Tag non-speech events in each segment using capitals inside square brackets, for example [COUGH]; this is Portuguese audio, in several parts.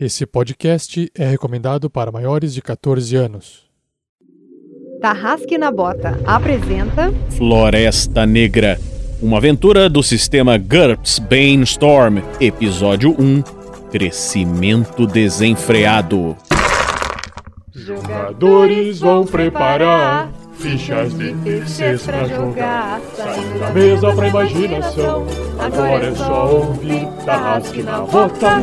Esse podcast é recomendado para maiores de 14 anos. Tarrasque na Bota apresenta Floresta Negra, uma aventura do sistema GURPS Bainstorm, episódio 1, Crescimento Desenfreado. Jogadores vão preparar fichas de terceiros pra jogar. Saindo da mesa pra imaginação. Agora é só ouvir Tarrasque na Bota.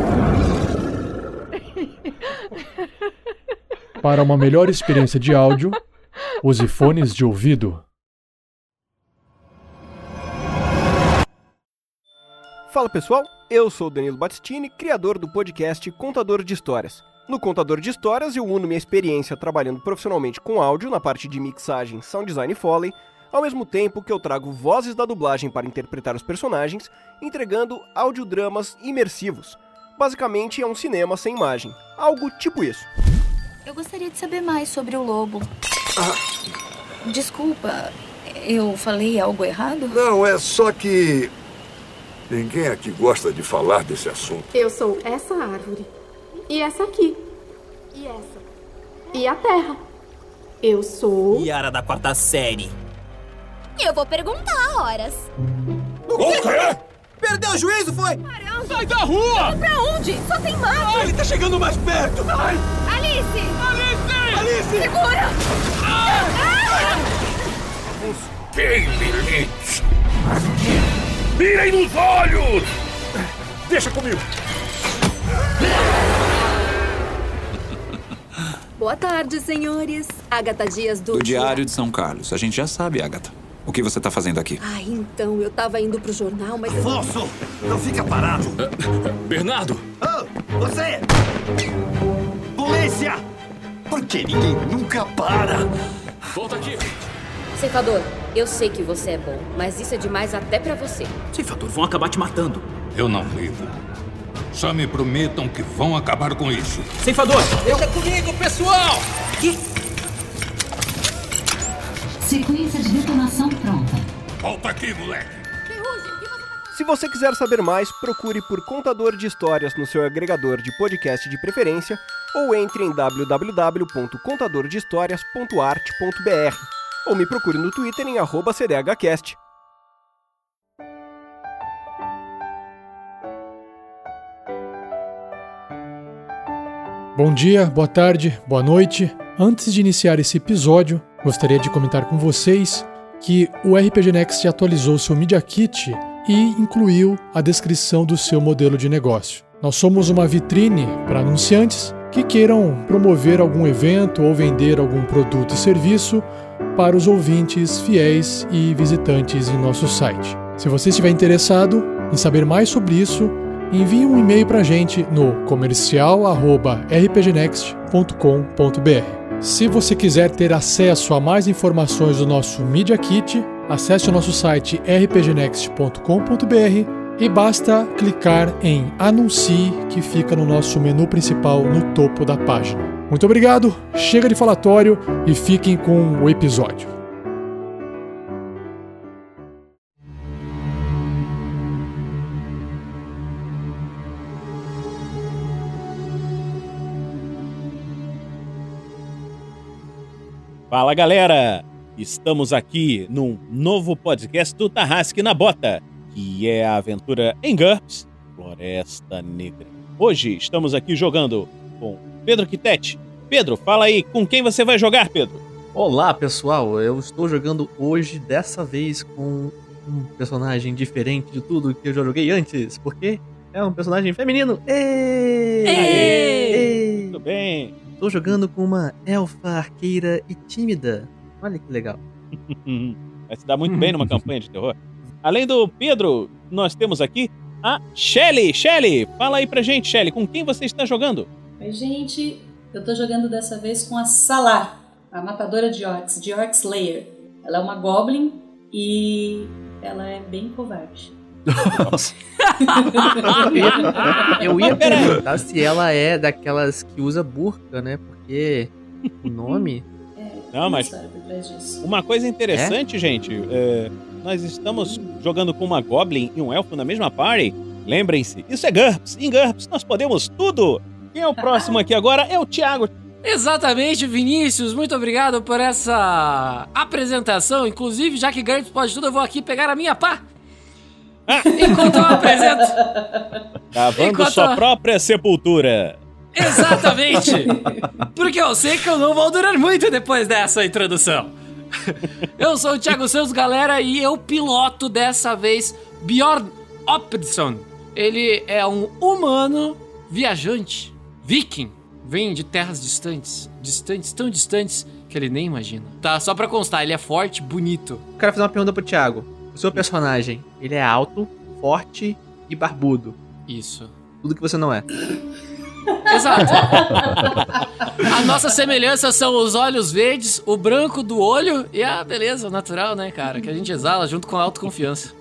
[LAUGHS] Para uma melhor experiência de áudio, use fones de ouvido. Fala pessoal, eu sou Danilo Battistini, criador do podcast Contador de Histórias. No Contador de Histórias eu uno minha experiência trabalhando profissionalmente com áudio na parte de mixagem, sound design e foley, ao mesmo tempo que eu trago vozes da dublagem para interpretar os personagens, entregando audiodramas imersivos. Basicamente é um cinema sem imagem, algo tipo isso. Eu gostaria de saber mais sobre o lobo. Desculpa, eu falei algo errado? Não, é só que. Ninguém aqui gosta de falar desse assunto. Eu sou essa árvore. E essa aqui. E essa. E a terra. Eu sou. Yara da quarta série. Eu vou perguntar horas. O quê? Perdeu o juízo, foi? Sai da rua! Pra onde? Só tem mato! Ele tá chegando mais perto! Ai! Alice! Alice! Alice! Segura! Quem limite? Mirem nos olhos! Deixa comigo! Boa tarde, senhores. Agatha Dias do... Do Diário de São Carlos. A gente já sabe, Agatha. O que você tá fazendo aqui? Ah, então, eu tava indo pro jornal, mas... Afonso! Não fica parado! [LAUGHS] Bernardo! Oh, você! Polícia! Por que ninguém nunca para? Volta aqui! Ceifador, eu sei que você é bom, mas isso é demais até pra você. Ceifador, vão acabar te matando. Eu não ligo. Só me prometam que vão acabar com isso. Ceifador! Deixa comigo, pessoal! Que? Sequência de detonação pronta. Volta aqui, moleque! Se você quiser saber mais, procure por Contador de Histórias no seu agregador de podcast de preferência ou entre em www.contadordehistorias.art.br ou me procure no Twitter em arroba cdhcast. Bom dia, boa tarde, boa noite. Antes de iniciar esse episódio, gostaria de comentar com vocês que o RPG Next atualizou seu Media Kit e incluiu a descrição do seu modelo de negócio. Nós somos uma vitrine para anunciantes que queiram promover algum evento ou vender algum produto e serviço para os ouvintes fiéis e visitantes em nosso site. Se você estiver interessado em saber mais sobre isso, envie um e-mail para a gente no comercial@rpgnext.com.br. Se você quiser ter acesso a mais informações do nosso Media Kit, acesse o nosso site rpgnext.com.br e basta clicar em Anuncie, que fica no nosso menu principal no topo da página. Muito obrigado, chega de falatório e fiquem com o episódio. Fala galera! Estamos aqui num novo podcast do Tarrasque na Bota, que é a aventura em GURPS, Floresta Negra. Hoje estamos aqui jogando com Pedro Quitete. Pedro, fala aí, com quem você vai jogar, Pedro? Olá, pessoal. Eu estou jogando hoje, dessa vez, com um personagem diferente de tudo que eu já joguei antes, porque é um personagem feminino. Ei! Ei! Tudo bem. Estou jogando com uma elfa arqueira e tímida. Olha que legal. [LAUGHS] Vai se dar muito bem numa campanha de terror. Além do Pedro, nós temos aqui a Shelly. Shelly, fala aí pra gente, Shelly, com quem você está jogando? Oi, gente. Eu tô jogando dessa vez com a Salar, a matadora de orcs, de Orc Slayer. Ela é uma goblin e ela é bem covarde. Nossa. eu ia, eu ia perguntar se ela é daquelas que usa burca, né? Porque o nome. Não, mas uma coisa interessante, É? gente, é, nós estamos jogando com uma Goblin e um Elfo na mesma party. Lembrem-se, isso é GURPS. Em GURPS nós podemos tudo. Quem é o próximo aqui agora é o Thiago. Exatamente, Vinícius. Muito obrigado por essa apresentação. Inclusive, já que GURPS pode tudo, eu vou aqui pegar a minha pá. Enquanto eu apresento. Cavando Enquanto- sua própria sepultura. Exatamente! Porque eu sei que eu não vou durar muito depois dessa introdução. Eu sou o Thiago Santos, galera, e eu piloto dessa vez Bjorn Opdson. Ele é um humano viajante, viking, vem de terras distantes, distantes, tão distantes que ele nem imagina. Tá, só pra constar, ele é forte, bonito. Eu quero fazer uma pergunta pro Thiago. O seu personagem, ele é alto, forte e barbudo. Isso. Tudo que você não é. Exato. [LAUGHS] A nossa semelhança são os olhos verdes, o branco do olho e a beleza natural, né, cara? Que a gente exala junto com a autoconfiança.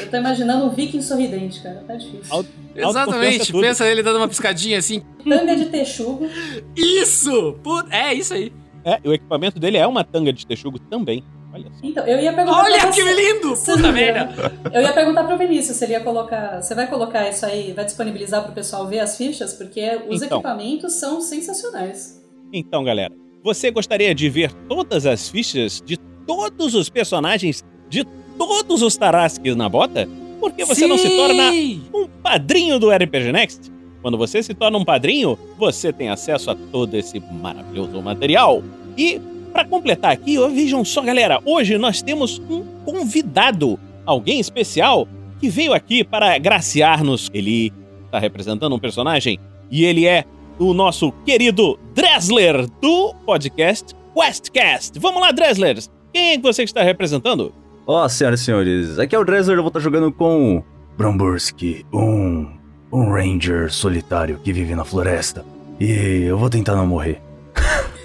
Eu tô imaginando um viking sorridente, cara. Tá difícil. Exatamente. Pensa ele dando uma piscadinha assim. Tanga de texugo. Isso! É isso aí. É, o equipamento dele é uma tanga de texugo também. Olha só. Então, eu ia perguntar Olha que você- lindo! Puta merda! [LAUGHS] Eu ia perguntar pro Vinícius se ele ia colocar. Você vai colocar isso aí, vai disponibilizar pro pessoal ver as fichas? Porque os Então. equipamentos são sensacionais. Então, galera, você gostaria de ver todas as fichas de todos os personagens de todos os Tarrasques na bota? Porque você não se Sim! torna um padrinho do RPG Next? Quando você se torna um padrinho, você tem acesso a todo esse maravilhoso material. E, para completar aqui, vejam só, galera, hoje nós temos um convidado, alguém especial, que veio aqui para graciar-nos. Ele está representando um personagem e ele é o nosso querido Dressler do podcast Questcast. Vamos lá, Dresslers! Quem é que você está representando? Ó, senhoras e senhores, aqui é o Dresler, eu vou estar jogando com Bromburski, um, um ranger solitário que vive na floresta. E eu vou tentar não morrer.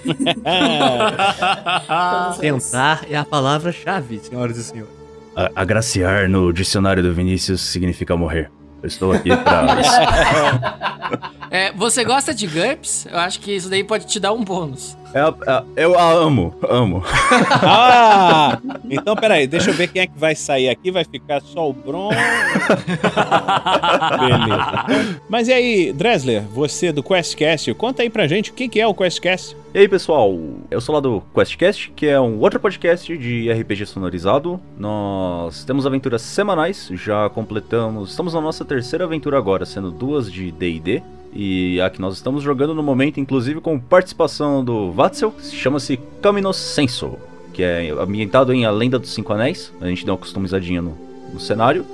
[LAUGHS] Tentar é a palavra-chave, senhoras e senhores. A- agraciar no dicionário do Vinícius significa morrer. Eu estou aqui pra [LAUGHS] isso. É, você gosta de GURPS? Eu acho que isso daí pode te dar um bônus. É é eu a amo, amo. [LAUGHS] Ah! Então, peraí, deixa eu ver quem é que vai sair aqui. Vai ficar só o Bron. [LAUGHS] Beleza. Mas e aí, Dressler, você do Questcast, conta aí pra gente o que que é o Questcast. E aí, pessoal, eu sou lá do QuestCast, que é um outro podcast de RPG sonorizado. Nós temos aventuras semanais, já completamos. Estamos na nossa terceira aventura agora, sendo duas de DD. E a que nós estamos jogando no momento, inclusive com participação do Vatzel, que chama-se Camino Senso, que é ambientado em A Lenda dos Cinco Anéis. A gente deu uma customizadinha no, no cenário.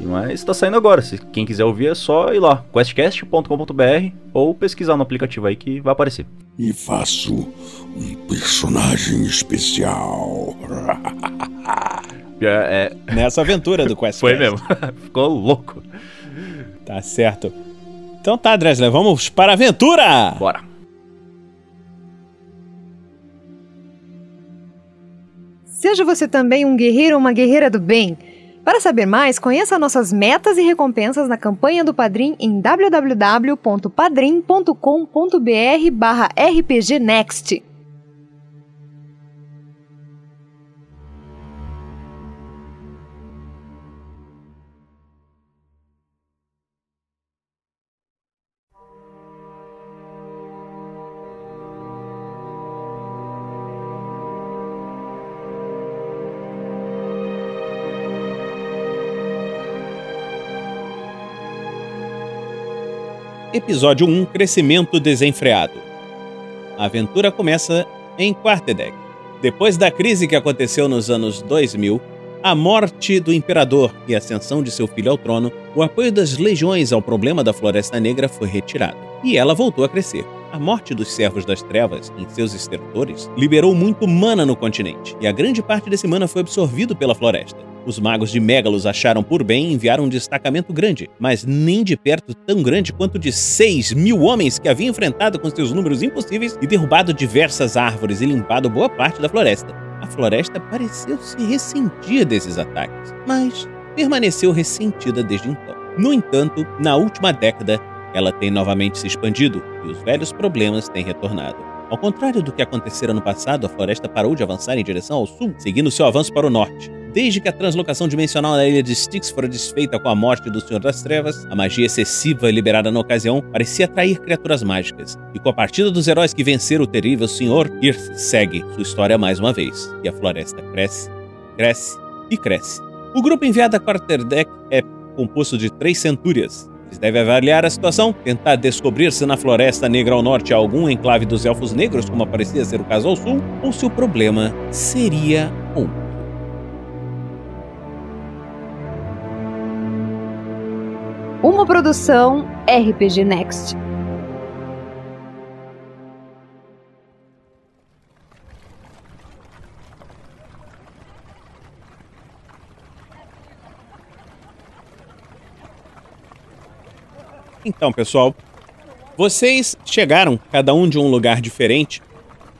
Mas tá saindo agora. Se quem quiser ouvir é só ir lá, questcast.com.br ou pesquisar no aplicativo aí que vai aparecer. E faço um personagem especial. É, Nessa aventura do [LAUGHS] Questcast. Foi mesmo. [LAUGHS] Ficou louco. Tá certo. Então tá, Dressler, vamos para a aventura! Bora. Seja você também um guerreiro ou uma guerreira do bem. Para saber mais, conheça nossas metas e recompensas na campanha do Padrim em www.padrim.com.br Episódio 1 Crescimento Desenfreado. A aventura começa em Quarterdeck. Depois da crise que aconteceu nos anos 2000, a morte do imperador e a ascensão de seu filho ao trono, o apoio das legiões ao problema da Floresta Negra foi retirado, e ela voltou a crescer. A morte dos servos das trevas em seus estertores liberou muito mana no continente, e a grande parte desse mana foi absorvido pela floresta. Os magos de Megalos acharam por bem enviar um destacamento grande, mas nem de perto tão grande quanto de 6 mil homens que haviam enfrentado com seus números impossíveis e derrubado diversas árvores e limpado boa parte da floresta. Floresta pareceu se ressentir desses ataques, mas permaneceu ressentida desde então. No entanto, na última década, ela tem novamente se expandido e os velhos problemas têm retornado. Ao contrário do que acontecera no passado, a floresta parou de avançar em direção ao sul, seguindo seu avanço para o norte. Desde que a translocação dimensional na ilha de Styx fora desfeita com a morte do Senhor das Trevas, a magia excessiva liberada na ocasião parecia atrair criaturas mágicas. E com a partida dos heróis que venceram o terrível Senhor, Irth segue sua história mais uma vez. E a floresta cresce, cresce e cresce. O grupo enviado a Quarterdeck é composto de três centúrias. Eles devem avaliar a situação, tentar descobrir se na Floresta Negra ao norte há algum enclave dos Elfos Negros, como parecia ser o caso ao sul, ou se o problema seria um. Uma produção RPG Next. Então, pessoal, vocês chegaram, cada um de um lugar diferente,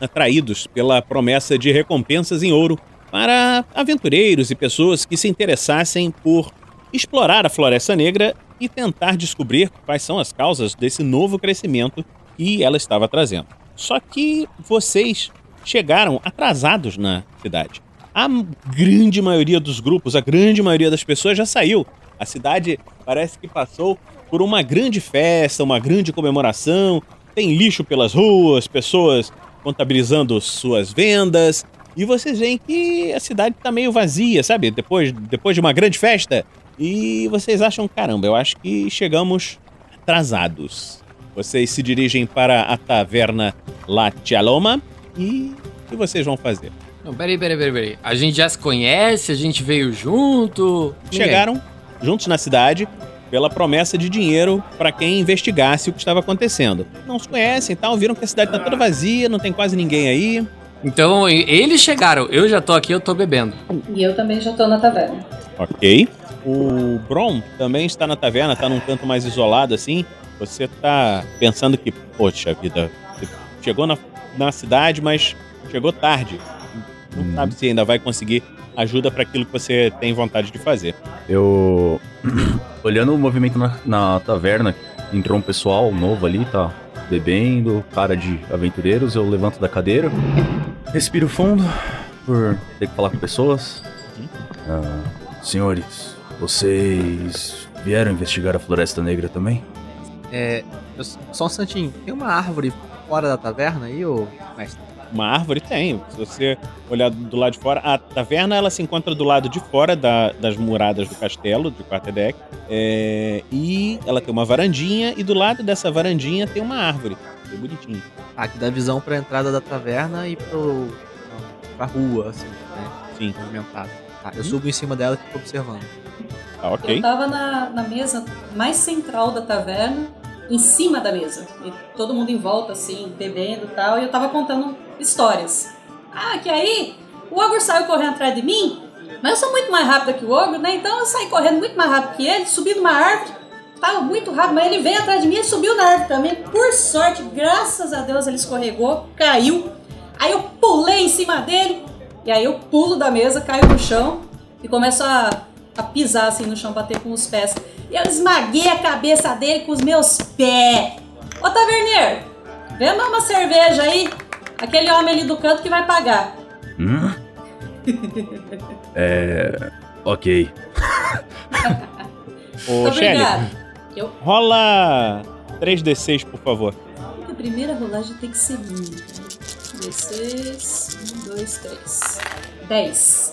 atraídos pela promessa de recompensas em ouro para aventureiros e pessoas que se interessassem por explorar a Floresta Negra e tentar descobrir quais são as causas desse novo crescimento que ela estava trazendo. Só que vocês chegaram atrasados na cidade. A grande maioria dos grupos, a grande maioria das pessoas já saiu. A cidade parece que passou por uma grande festa, uma grande comemoração. Tem lixo pelas ruas, pessoas contabilizando suas vendas. E vocês veem que a cidade está meio vazia, sabe? Depois, depois de uma grande festa. E vocês acham, caramba, eu acho que chegamos atrasados. Vocês se dirigem para a taverna La Chaloma e o que vocês vão fazer? Não, peraí, peraí, peraí, peraí. A gente já se conhece, a gente veio junto. Ninguém. Chegaram juntos na cidade pela promessa de dinheiro para quem investigasse o que estava acontecendo. Não se conhecem e tal, viram que a cidade está toda vazia, não tem quase ninguém aí. Então, eles chegaram, eu já tô aqui, eu tô bebendo. E eu também já tô na taverna. Ok. O Bron também está na taverna, está num canto mais isolado assim. Você tá pensando que, poxa vida, chegou na, na cidade, mas chegou tarde. Não Uhum. sabe se ainda vai conseguir ajuda para aquilo que você tem vontade de fazer. Eu. [CLEARS THROAT] Olhando o movimento na, na taverna, entrou um pessoal novo ali, tá bebendo, cara de aventureiros. Eu levanto da cadeira, respiro fundo, por ter que falar com pessoas. Ah, senhores, vocês vieram investigar a Floresta Negra também? É. eu- só um instantinho. Tem uma árvore fora da taverna aí, ô mestre? Uma árvore tem. Se você olhar do lado de fora, a taverna ela se encontra do lado de fora da- das muradas do castelo de Quarterdeck. É, e ela tem uma varandinha e do lado dessa varandinha tem uma árvore. Bem bonitinho. Ah, que dá visão pra entrada da taverna e pro. pra rua, assim, né? Sim. Movimentada. Tá, eu Hum. subo em cima dela e fico observando. Tá Eu tava na, na mesa mais central da taverna, em cima da mesa. E todo mundo em volta, assim, bebendo e tal. E eu tava contando histórias. Ah, que aí o ogro saiu correndo atrás de mim, mas eu sou muito mais rápida que o ogro, né? Então eu saí correndo muito mais rápido que ele, subi numa árvore. Tava muito rápido, mas ele veio atrás de mim e subiu na árvore também. Por sorte, graças a Deus, ele escorregou, caiu. Aí eu pulei em cima dele. E aí eu pulo da mesa, caio no chão e começo a pisar assim no chão, bater com os pés. E eu esmaguei a cabeça dele com os meus pés. Ô Taverneiro, vê uma uma cerveja aí. Aquele homem ali do canto que vai pagar. Hum? [LAUGHS] É. Ok. Ô, [LAUGHS] Muito Shelly. Eu, rola 3d6, por favor. a primeira rolagem tem que ser minha. D6, 1, 2, 3. 10.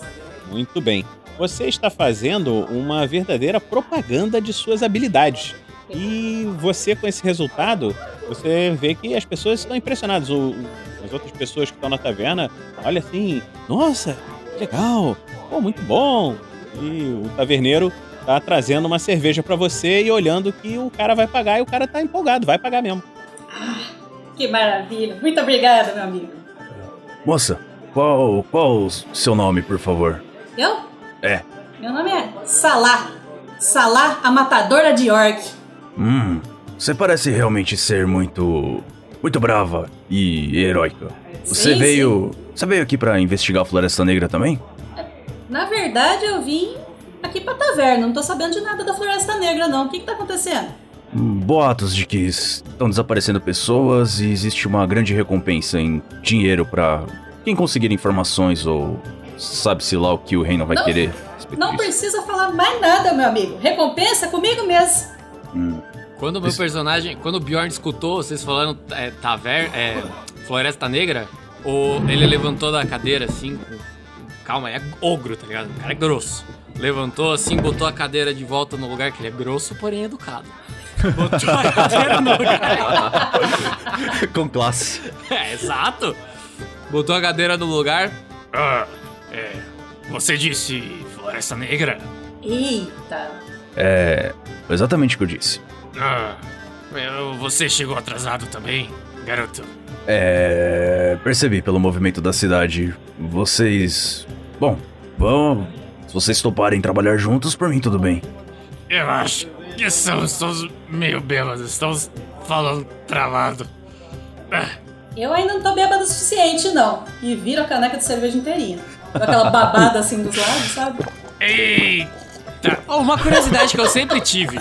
Muito bem. Você está fazendo uma verdadeira propaganda de suas habilidades. E você, com esse resultado, você vê que as pessoas estão impressionadas. O, as outras pessoas que estão na taverna, olha assim, nossa, que legal, pô, muito bom. E o taverneiro tá trazendo uma cerveja para você e olhando que o cara vai pagar e o cara tá empolgado, vai pagar mesmo. Que maravilha. Muito obrigada, meu amigo. Moça, qual, qual o seu nome, por favor? Eu? É. Meu nome é Salah. Salah, a matadora de orc. Hum, você parece realmente ser muito. muito brava e heróica. Você Sim, veio. Você veio aqui pra investigar a Floresta Negra também? Na verdade, eu vim aqui pra taverna. Não tô sabendo de nada da Floresta Negra, não. O que que tá acontecendo? Hum, Boatos de que estão desaparecendo pessoas e existe uma grande recompensa em dinheiro pra quem conseguir informações ou sabe-se lá o que o reino vai Não. querer. Não precisa falar mais nada, meu amigo. Recompensa comigo mesmo. Hum. Quando o meu personagem, quando o Bjorn escutou vocês falando é, taver, é, Floresta Negra, o, ele levantou da cadeira assim, com, calma, é ogro, tá ligado? O cara é grosso. Levantou assim, botou a cadeira de volta no lugar que ele é grosso, porém educado. Botou a cadeira no lugar. [LAUGHS] Com classe. É, exato. Botou a cadeira no lugar. É. Você disse Floresta Negra? Eita. É. Exatamente o que eu disse. Ah, você chegou atrasado também, garoto. É. Percebi pelo movimento da cidade. Vocês. Bom, vão. Se vocês toparem trabalhar juntos, por mim tudo bem. Eu acho que estamos todos meio bêbados, estamos falando travado. Ah, Eu ainda não tô bêbada o suficiente, não. E viro a caneca de cerveja inteirinha. Aquela babada assim dos lados, sabe? Eita! Oh, uma curiosidade que eu sempre tive.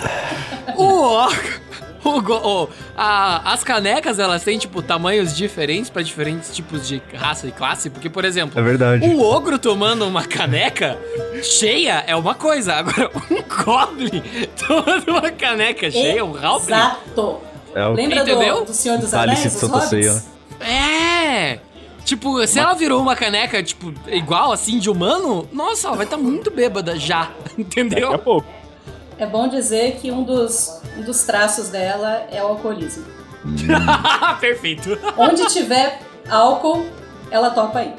O, o, go- o- a- as canecas, elas têm, tipo, tamanhos diferentes pra diferentes tipos de raça e classe. Porque, por exemplo, É verdade. um ogro tomando uma caneca cheia é uma coisa. Agora, um goblin tomando uma caneca cheia, um halfling... Exato. É o Lembra do, Entendeu? do Senhor dos Anéis, dos hobbits? Ceia, É! Tipo, se ela virou uma caneca, tipo, igual assim de humano, nossa, ela vai estar muito bêbada já, [LAUGHS] entendeu? Daqui a pouco. É bom dizer que um dos, um dos traços dela é o alcoolismo. [LAUGHS] Perfeito. Onde tiver álcool, ela topa aí.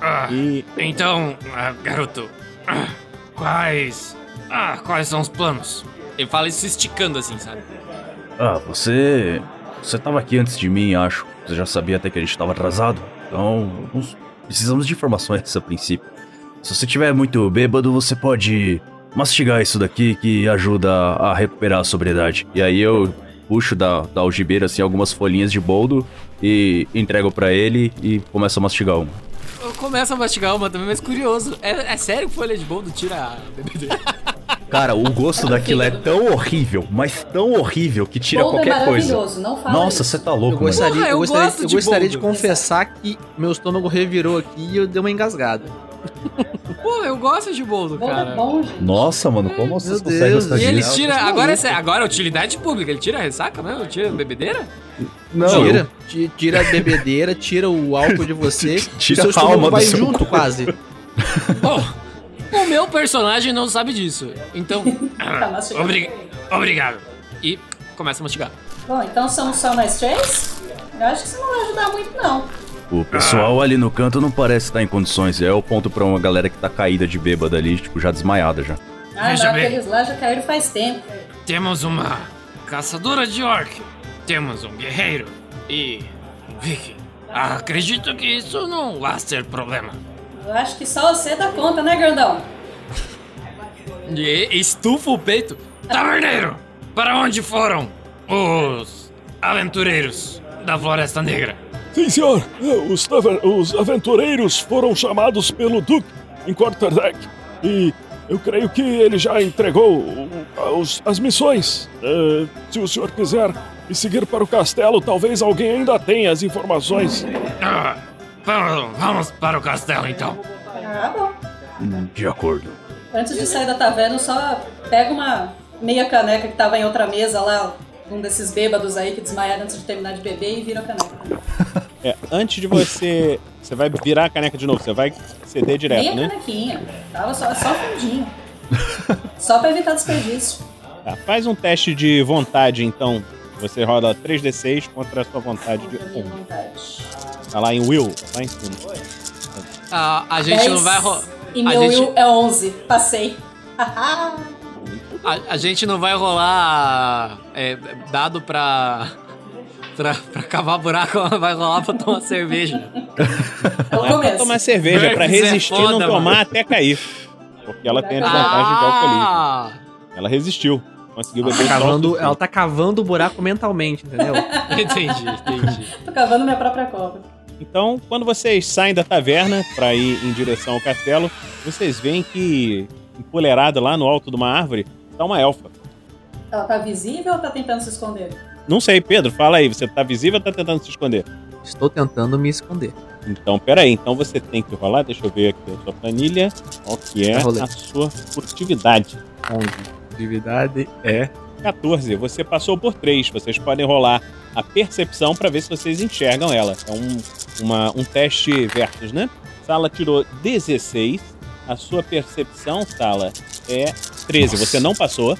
Ah, Então, ah, garoto, ah, quais. Ah, quais são os planos? Ele fala isso se esticando assim, sabe? Ah, você. Você tava aqui antes de mim, acho. Você já sabia até que a gente tava atrasado. Então, precisamos de informações a princípio. Se você tiver muito bêbado, você pode mastigar isso daqui que ajuda a recuperar a sobriedade. E aí eu puxo da, da algibeira assim algumas folhinhas de boldo e entrego pra ele e começo a mastigar uma. Eu começo a mastigar uma também, mas curioso. É, é sério que folha de boldo tira a bebedeira? [LAUGHS] Cara, o gosto daquilo é tão horrível, mas tão horrível que tira Boldo é qualquer coisa. maravilhoso, não fala Nossa, você tá louco, Eu gostaria, mano. eu gostaria, eu de gostaria de, boldo. confessar que meu estômago revirou aqui e eu dei uma engasgada. [LAUGHS] Pô, eu gosto de boldo, Boldo cara. é bom, gente. Nossa, mano, como vocês Meu conseguem Deus, gostar E ele disso? tira. Tá Agora, é, agora é utilidade pública. Ele tira a ressaca mesmo? Tira a bebedeira? Não, tira, ti- tira a bebedeira, tira o álcool de [LAUGHS] você Tira e seu a alma vai seu junto corpo. quase. Bom, o meu personagem não sabe disso. Então. [LAUGHS] Tá mastigando. obri- obrigado. E começa a mastigar. Bom, então são só nós três? Eu acho que isso não vai ajudar muito, não. O pessoal ali no canto não parece estar em condições. É o ponto pra uma galera que tá caída de bêbada ali, tipo, já desmaiada já. Ah, Veja não, bem. aqueles lá já caíram faz tempo. Temos uma caçadora de orc. Temos um guerreiro. E um viking. Acredito que isso não vai ser problema. Eu acho que só você dá conta, né, grandão? E estufa o peito. Taverneiro! Para onde foram os aventureiros da Floresta Negra? Sim, senhor. Os, os aventureiros foram chamados pelo Duque em Quarterdeck. E eu creio que ele já entregou os- as missões. Eh, se o senhor quiser me seguir para o castelo, talvez alguém ainda tenha as informações. Ah, vamos, para o castelo então. Ah, bom. De acordo. Antes de sair da taverna, eu só pega uma meia caneca que tava em outra mesa lá, um desses bêbados aí que desmaiaram antes de terminar de beber e vira a caneca. É, antes de você. Você vai virar a caneca de novo, você vai ceder direto, meia né? canequinha. Tava só, só um fundinho. [LAUGHS] só pra evitar desperdício. Tá, faz um teste de vontade, então. Você roda 3d6 contra a sua vontade de 1. Tá lá em Will, lá em cima. Ah, a gente Dez não vai rolar. E a meu gente- Will é 11. Passei. [LAUGHS] A, a gente não vai rolar é, dado pra, pra. pra cavar buraco, [LAUGHS] vai rolar pra tomar cerveja. Não é pra tomar cerveja, é pra é resistir e foda, não tomar mano. até cair. Porque ela tem a desvantagem de alcoolismo. Ah! Ela resistiu. Conseguiu Ela beber tá, só o cavando, ela tá cavando o buraco mentalmente, entendeu? [LAUGHS] entendi, entendi. [LAUGHS] Tô cavando minha própria cova. Então, quando vocês saem da taverna pra ir em direção ao castelo, vocês veem que empoleirada lá no alto de uma árvore tá uma elfa. Ela tá visível ou tá tentando se esconder? Não sei, Pedro, fala aí, você tá visível ou tá tentando se esconder? Estou tentando me esconder. Então, peraí. Então você tem que rolar. Deixa eu ver aqui a sua planilha. Qual que é rolei. a sua furtividade? Atividade é 14. Você passou por 3. Vocês podem rolar a percepção para ver se vocês enxergam ela. É um, uma, um teste versus, né? Sala tirou 16. A sua percepção, Sala, é 13. Nossa. Você não passou.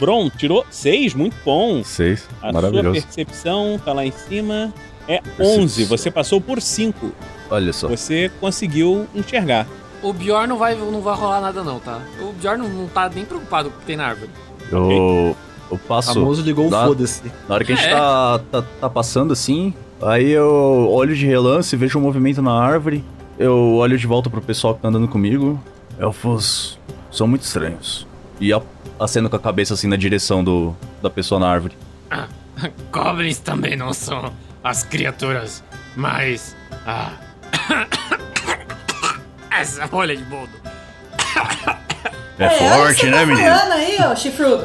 Bron tirou 6. Muito bom. Seis. A Maravilhoso. sua percepção tá lá em cima. É 11. Você passou por 5. Olha só. Você conseguiu enxergar. O Bjorn não vai, não vai rolar nada, não, tá? O Bjorn não, não tá nem preocupado com o que tem na árvore. Eu, eu passo. Famoso ligou o na- foda-se. Na hora que a gente É. tá, tá, tá passando assim, aí eu olho de relance, vejo um movimento na árvore, eu olho de volta pro pessoal que tá andando comigo. Elfos são muito estranhos. E a- aceno com a cabeça assim na direção do, da pessoa na árvore. [LAUGHS] Goblins também não são as criaturas mais. Ah. [COUGHS] Essa rolha de boldo. É, que forte, você né, tá menino? falando aí, ô chifrudo?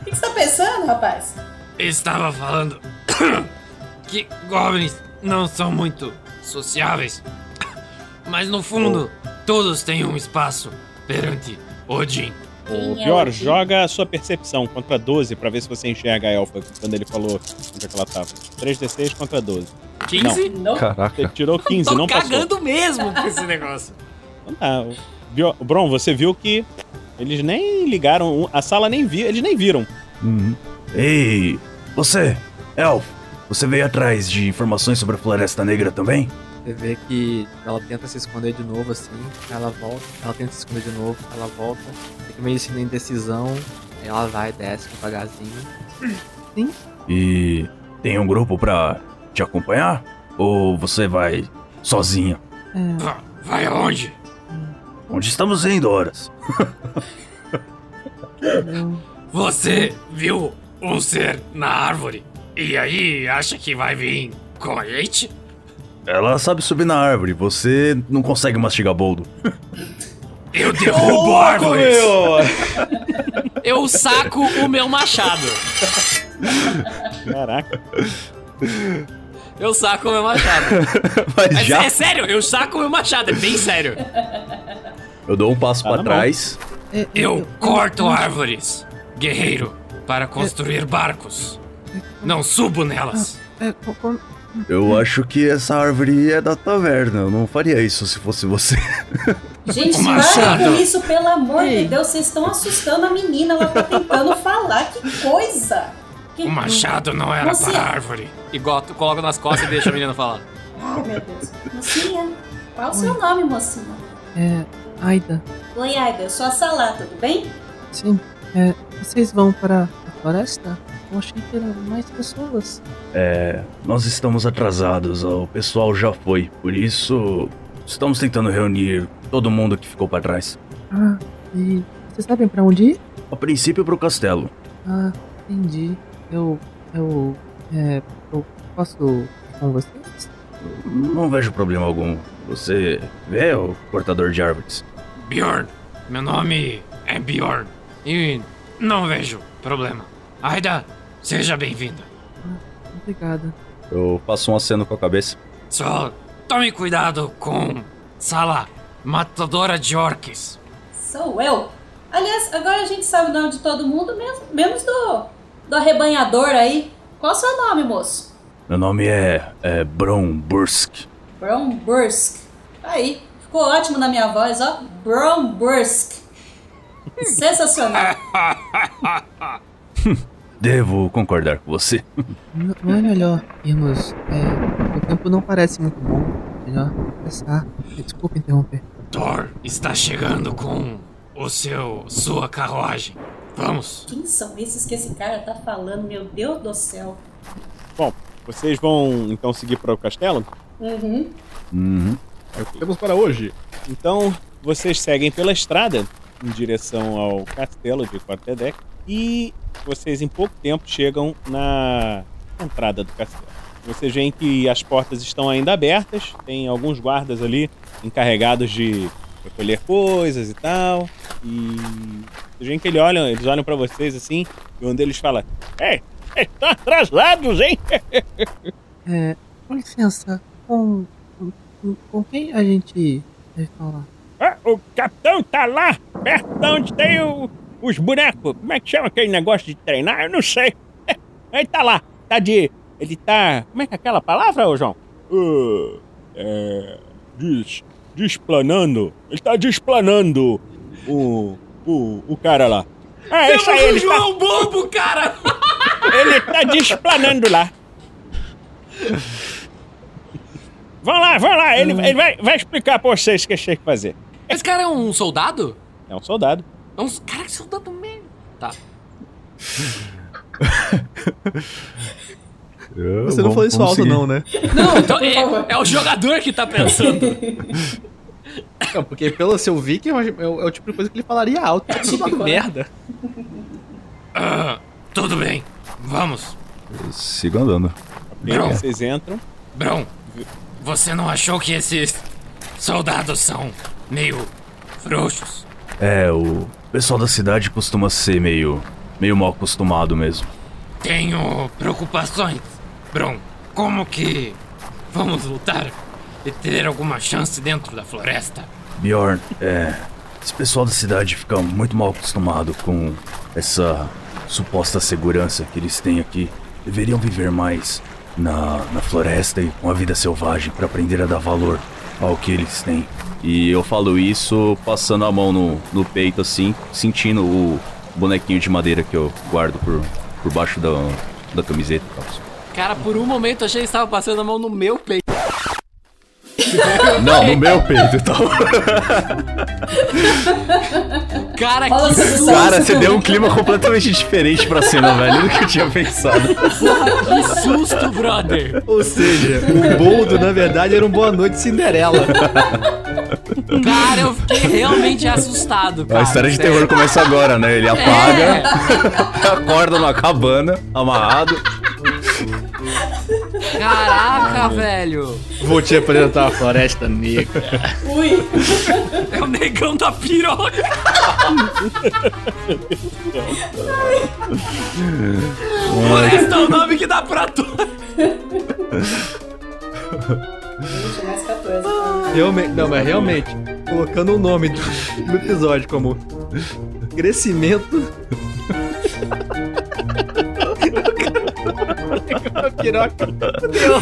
O que que você tá pensando, rapaz? Estava falando [COUGHS] que goblins não são muito sociáveis. [COUGHS] Mas no fundo, todos têm um espaço perante Odin. O Quem é pior, o- joga a sua percepção contra 12 pra ver se você enxerga a elfa quando ele falou onde é que ela tava. 3d6 contra 12. 15? Não. Você Caraca. tirou 15, Tô não passou. cagando mesmo com esse negócio. Então tá. O Bio- o Bron, você viu que eles nem ligaram, a sala nem viu, eles nem viram. Uhum. Ei, você, Elfo, você veio atrás de informações sobre a Floresta Negra também? Você vê que ela tenta se esconder de novo assim, ela volta, ela tenta se esconder de novo, ela volta, fica meio assim na indecisão, aí ela vai, desce devagarzinho. Sim. E tem um grupo pra te acompanhar? Ou você vai sozinha? Va- Vai aonde? Onde estamos indo, horas? [LAUGHS] Você viu um ser na árvore e aí acha que vai vir com a gente? Ela sabe subir na árvore, você não consegue mastigar boldo. [LAUGHS] Eu derrubo árvores! Eu saco o meu machado. Caraca. Eu saco o meu machado. [LAUGHS] Mas É, já é sério, eu saco o meu machado, é bem sério. eu dou um passo Tá pra na trás. Eu corto árvores, guerreiro, para construir barcos. Não subo nelas. Eu acho que essa árvore é da taverna. Eu não faria isso se fosse você. [LAUGHS] Gente, para com isso, pelo amor de Deus. Vocês estão assustando a menina. Ela tá tentando falar. Que coisa! Que... O machado não era Mocinha. para a árvore. Igual tu coloca nas costas e deixa a menina falar. Ai, meu Deus. Mocinha, qual o seu nome, mocinha? É. Aida, Oi, Aida. Eu sou a Salá, tudo bem? sim. É, vocês vão para a floresta? Eu achei que eram mais pessoas. É, nós estamos atrasados, o pessoal já foi. Por isso, estamos tentando reunir todo mundo que ficou pra trás. Ah, e vocês sabem pra onde ir? A princípio pro castelo. Ah, entendi. Eu. Eu. É. Eu posso ir com vocês? Não vejo problema algum. Você vê o cortador de árvores? Bjorn, meu nome é Bjorn. E não vejo problema. Aida, seja bem-vinda. Obrigada. Eu passo um aceno com a cabeça. Só tome cuidado com Sala, matadora de orques. Sou eu. Aliás, agora a gente sabe o nome de todo mundo, mesmo, menos do, do arrebanhador aí. Qual o seu nome, moço? Meu nome é, é Bron Bursk. Brown Bursk. Aí, ficou ótimo na minha voz, ó. Brown Bursk. [LAUGHS] Sensacional. [LAUGHS] Devo concordar com você. Não é melhor irmos. É. O tempo não parece muito bom. Melhor começar. Desculpa interromper. Thor está chegando com o seu sua carruagem. Vamos. Quem são esses que esse cara tá falando? Meu Deus do céu. Bom, vocês vão então seguir para o castelo? Uhum. Uhum. É o que temos para hoje. Então, vocês seguem pela estrada em direção ao castelo de Quartedec e vocês em pouco tempo chegam na entrada do castelo. Vocês veem que as portas estão ainda abertas, tem alguns guardas ali encarregados de recolher coisas e tal. E vocês veem que eles olham, eles olham para vocês assim, e um deles fala: "Ei, estão atrasados, hein?" É. Com licença. Com. com, com quem a gente deve falar? Ah, o capitão tá lá, perto de onde tem o- os bonecos. Como é que chama aquele negócio de treinar? Eu não sei. [LAUGHS] Ele tá lá, tá de. Ele tá. Como é que é aquela palavra, ô João? Ah, é. Des, desplanando. Ele tá desplanando o. o, o cara lá. Ah, isso aí, Temos o ele tá, João Bobo, cara! [LAUGHS] ele tá desplanando lá. Vão lá, vão lá, ele, ele vai, vai explicar pra vocês o que tem que fazer. Esse cara é um soldado? É um soldado. É um cara que soldado mesmo. Tá. Você não falou isso alto, não, né? Não, então é, é o jogador que tá pensando. [LAUGHS] Não, porque pelo seu Vic é, o- é o é o tipo de coisa que ele falaria alto. Tipo né? merda. Ah, tudo bem, vamos. Siga andando. Bron. vocês entram. Bron, você não achou que esses soldados são meio frouxos? É, o pessoal da cidade costuma ser meio. meio mal acostumado mesmo. Tenho preocupações. Bron, como que vamos lutar e ter alguma chance dentro da floresta? Bjorn, é. Esse pessoal da cidade fica muito mal acostumado com essa suposta segurança que eles têm aqui. Deveriam viver mais na, na floresta e com a vida selvagem para aprender a dar valor ao que eles têm. E eu falo isso passando a mão no, no peito assim, sentindo o bonequinho de madeira que eu guardo por, por baixo da, da camiseta. Cara, por um momento eu achei que estava passando a mão no meu peito. [LAUGHS] [LAUGHS] Não, no meu peito e tal. Cara, que susto! Cara, você deu um clima completamente diferente pra cena, velho, do que eu tinha pensado. Que susto, brother! Ou seja, o boldo, na verdade, era um Boa Noite Cinderela. Cara, eu fiquei realmente assustado, cara. A história de terror começa agora, né? Ele apaga, [LAUGHS] acorda numa cabana, amarrado. Caraca, velho! Vou te apresentar a Floresta Negra. Ui. É o negão da piroca! Floresta é o nome que dá pra tu. Gente, mais 14. Realmente, não, mas realmente, colocando o nome do, do episódio como crescimento. Piroca. Deu.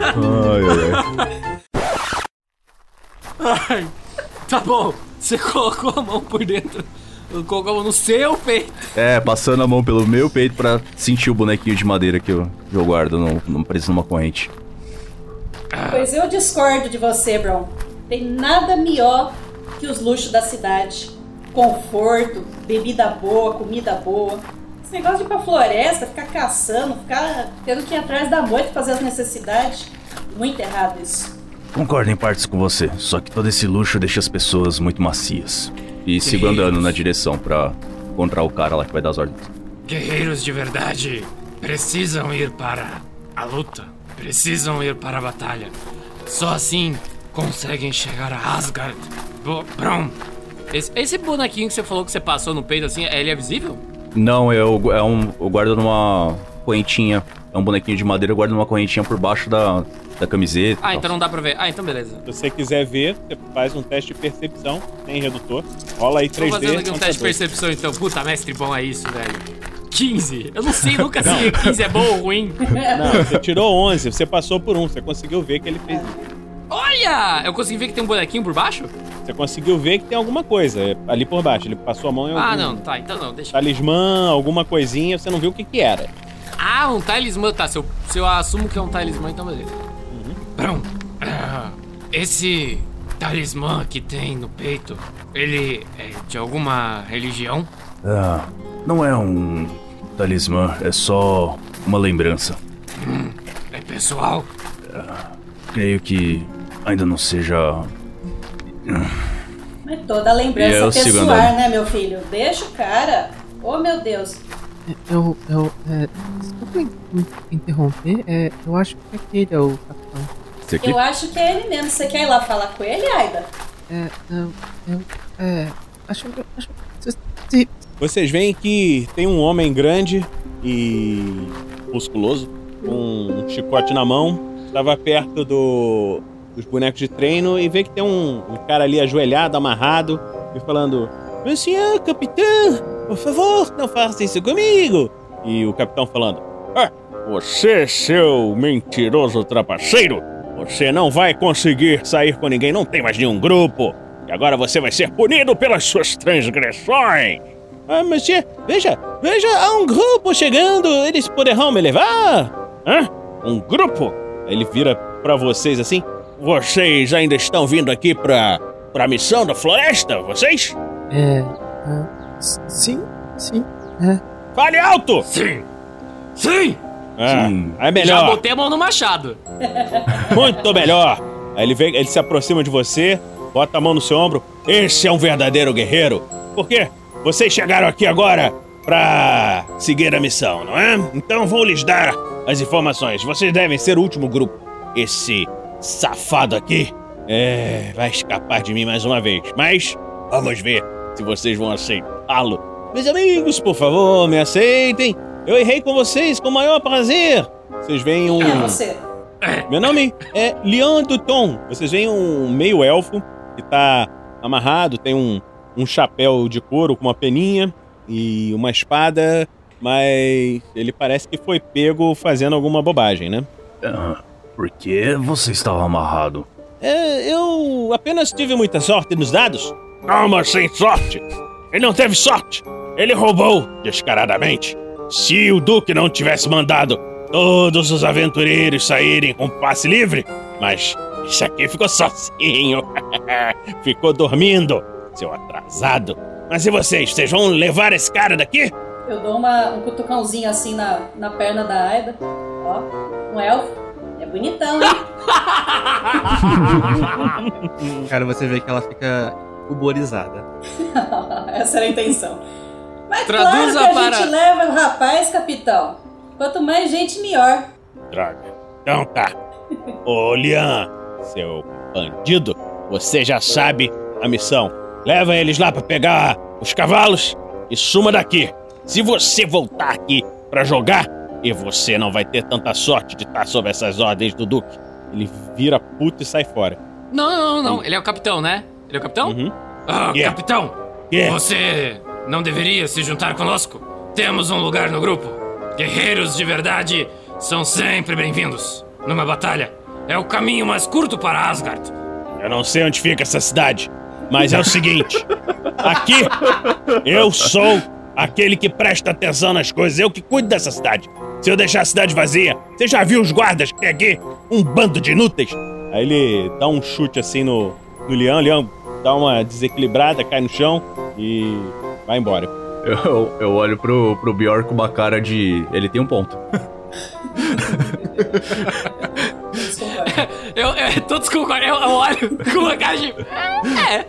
Ai, ai, ai. Ai, tá bom. Você colocou a mão por dentro. Colocou a mão no seu peito. É, passando a mão pelo meu peito pra sentir o bonequinho de madeira que eu, que eu guardo no, no, preso numa corrente. Pois eu discordo de você, Bron. Tem nada melhor que os luxos da cidade. Conforto, bebida boa, comida boa. Esse negócio de ir pra floresta, ficar caçando, ficar tendo que ir atrás da moita fazer as necessidades. Muito errado isso. Concordo em partes com você, só que todo esse luxo deixa as pessoas muito macias. E sigo andando na direção pra encontrar o cara lá que vai dar as ordens. Guerreiros de verdade precisam ir para a luta. Precisam ir para a batalha. Só assim conseguem chegar a Asgard. Bo Bron, esse, esse bonequinho que você falou que você passou no peito assim, ele é visível? Não, eu, é um, eu guardo numa correntinha. É um bonequinho de madeira, eu guardo numa correntinha por baixo da, da camiseta. e Ah, tal. então não dá pra ver. Ah, então beleza. Se você quiser ver, você faz um teste de percepção, tem redutor. Rola aí 3D. Tô fazendo aqui um teste de percepção então. Puta, mestre bom é isso, velho. 15. Eu não sei nunca se 15 é bom ou ruim. Não, você tirou 11, você passou por um, você conseguiu ver que ele fez isso. Olha! Eu consegui ver que tem um bonequinho por baixo? Você conseguiu ver que tem alguma coisa é, ali por baixo. Ele passou a mão em algum Ah, não, tá, então não, deixa. talismã, alguma coisinha, você não viu o que que era. Ah, um talismã. Tá, se eu, se eu assumo que é um talismã, então beleza. Ah, esse talismã que tem no peito, ele é de alguma religião? Ah, não é um talismã, é só uma lembrança. Hum, é pessoal? Creio que ainda não seja. Mas toda lembrança eu é pessoal, né, meu filho? Deixa o cara. Oh, meu Deus. Eu, eu, é, desculpa in- in- interromper, é, eu acho que aquele é o capitão. Eu acho que é ele mesmo. Você quer ir lá falar com ele, Aida? É, eu, eu, é, acho que, acho se, Vocês veem que tem um homem grande e musculoso, com um chicote na mão, estava perto do, dos bonecos de treino e vê que tem um, um cara ali ajoelhado, amarrado, e falando: Monsieur, capitão, por favor, não faça isso comigo. E o capitão falando: Ah, você, seu mentiroso trapaceiro, você não vai conseguir sair com ninguém, não tem mais nenhum grupo. E agora você vai ser punido pelas suas transgressões. Ah, monsieur, veja, veja, há um grupo chegando, eles poderão me levar? Hã? Um grupo? Ele vira pra vocês assim: Vocês ainda estão vindo aqui pra, pra missão da floresta, vocês? É. s- sim, sim. É. Fale alto! Sim! Sim! Ah, é Já melhor. botei a mão no machado. [LAUGHS] Muito melhor. Aí ele vem, ele se aproxima de você, bota a mão no seu ombro. Esse é um verdadeiro guerreiro. Por quê? Vocês chegaram aqui agora pra seguir a missão, não é? Então vou lhes dar as informações. Vocês devem ser o último grupo. Esse safado aqui é, vai escapar de mim mais uma vez. Mas vamos ver se vocês vão aceitá-lo. Meus amigos, por favor, me aceitem. Eu errei com vocês com o maior prazer. Vocês veem um. Quem é você? Meu nome é Leon Duton. Vocês veem um meio elfo que tá amarrado, tem um, um chapéu de couro com uma peninha e uma espada, mas ele parece que foi pego fazendo alguma bobagem, né? Ah, por que você estava amarrado? É, eu apenas tive muita sorte nos dados. Calma, sem sorte. Ele não teve sorte. Ele roubou descaradamente. Se o Duque não tivesse mandado todos os aventureiros saírem com passe livre, mas esse aqui ficou sozinho. [LAUGHS] ficou dormindo, seu atrasado. Mas e vocês? Vocês vão levar esse cara daqui? Eu dou uma, um cutucãozinho assim na, na perna da Aida. Ó, um elfo. Bonitão, hein? [LAUGHS] Cara, você vê que ela fica ruborizada. [LAUGHS] Essa era a intenção. Mas Traduza claro que a para- gente leva o rapaz, capitão. Quanto mais gente, melhor. Droga. Então tá. Ô, Lian, Seu bandido, você já sabe a missão. Leva eles lá pra pegar os cavalos e suma daqui. Se você voltar aqui pra jogar, e você não vai ter tanta sorte de estar sob essas ordens do Duque. Ele vira puto e sai fora. Não, não, não. Ele é o capitão, né? Ele é o capitão? Ah, Yeah. capitão! Yeah. Você não deveria se juntar conosco? Temos um lugar no grupo. Guerreiros de verdade são sempre bem-vindos. Numa batalha, é o caminho mais curto para Asgard. Eu não sei onde fica essa cidade, mas é o seguinte: [LAUGHS] aqui eu sou aquele que presta atenção nas coisas, eu que cuido dessa cidade. Se eu deixar a cidade vazia, você já viu os guardas que tem aqui? Um bando de inúteis. Aí ele dá um chute assim no, no Leão, o Leão dá uma desequilibrada, cai no chão e vai embora. Eu, eu olho pro, pro Bjorn com uma cara de. Ele tem um ponto. [LAUGHS] Eu, eu, todos concordam. Eu, eu olho com uma cara de. É.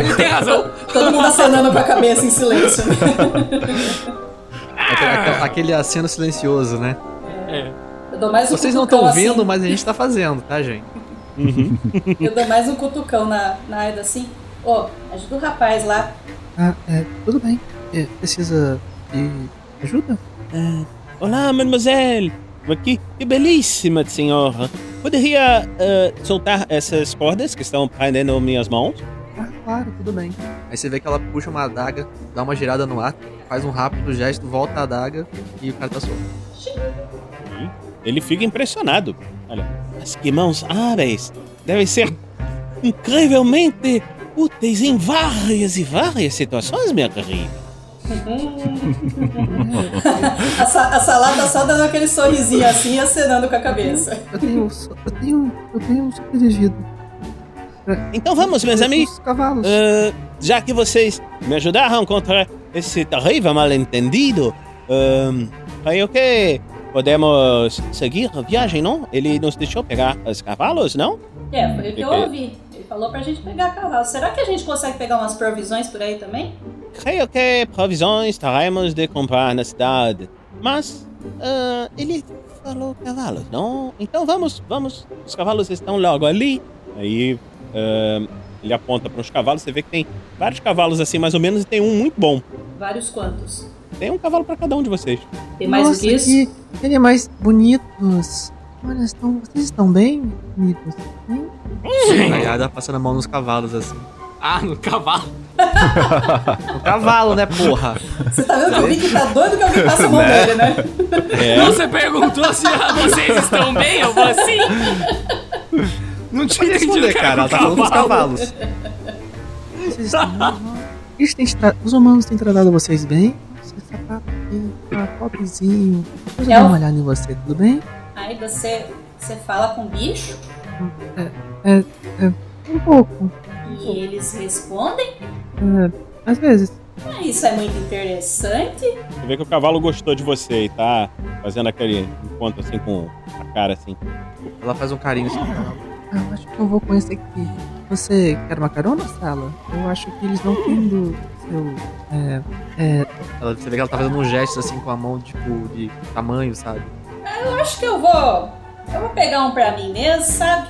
Ele tem razão. Todo mundo acenando com a cabeça em silêncio. [LAUGHS] Aquele, aquele- aquele aceno silencioso, né? É. Eu dou mais um Vocês não estão vendo, assim. mas a gente tá fazendo, tá, gente? Eu dou mais um cutucão na, na Aida assim. Ô, ajuda o rapaz lá. Ah, é, tudo bem. É, precisa de ajuda? Ah, olá, mademoiselle. Que, que belíssima senhora. Poderia ah, soltar essas cordas que estão prendendo minhas mãos? Ah, claro, tudo bem. Aí você vê que ela puxa uma adaga, dá uma girada no ar, faz um rápido gesto, volta a adaga e o cara tá solto. Ele fica impressionado. Olha, mas que mãos hábeis. Devem ser incrivelmente úteis em várias e várias situações, minha querida. A, sa a salada só dando aquele sorrisinho assim e acenando com a cabeça. Eu tenho, eu tenho, eu tenho um sobrevivido. Então vamos, meus amigos. cavalos. Ah, já que vocês me ajudaram contra esse terrível mal-entendido, ah, creio que podemos seguir a viagem, não? Ele nos deixou pegar os cavalos, não? É, foi o que eu ouvi. Ele falou pra gente pegar cavalo. Será que a gente consegue pegar umas provisões por aí também? Creio que provisões teremos de comprar na cidade. Mas ah, ele falou cavalos, não? Então vamos, vamos. Os cavalos estão logo ali. Aí ah, ele aponta para os cavalos. Você vê que tem vários cavalos assim, mais ou menos, e tem um muito bom. Vários quantos. Tem um cavalo para cada um de vocês. Tem mais Nossa, do que isso? que, ele é mais bonitos. Olha, estão, vocês estão bem, amigos? Bem? Sim. Aí ela passando a mão nos cavalos assim. Ah, no cavalo. [LAUGHS] No cavalo, né, porra? Você tá vendo que o Vic tá doido que alguém passa a mão Né? nele, né? É. Você perguntou se ah, vocês estão bem, eu vou assim. Não tinha responder, cara. Ela tá falando dos cavalo. cavalos. Vocês têm tra- Os humanos têm tratado vocês bem? Você aqui, tá pobrezinho. Deixa eu É dar o- uma olhada em você, tudo bem? Aí você, você fala com o bicho É, é, é um pouco. e eles respondem. É, às vezes. Ah, isso é muito interessante. Você vê que o cavalo gostou de você e tá fazendo aquele encontro assim com a cara assim. Ela faz um carinho assim. Ah, eu acho que eu vou com esse aqui. Você quer uma carona, Sala? Eu acho que eles não têm do seu. É. É. Ela, você vê que ela tá fazendo um gesto assim com a mão, tipo, de tamanho, sabe? Eu acho que eu vou. Eu vou pegar um pra mim mesmo, sabe?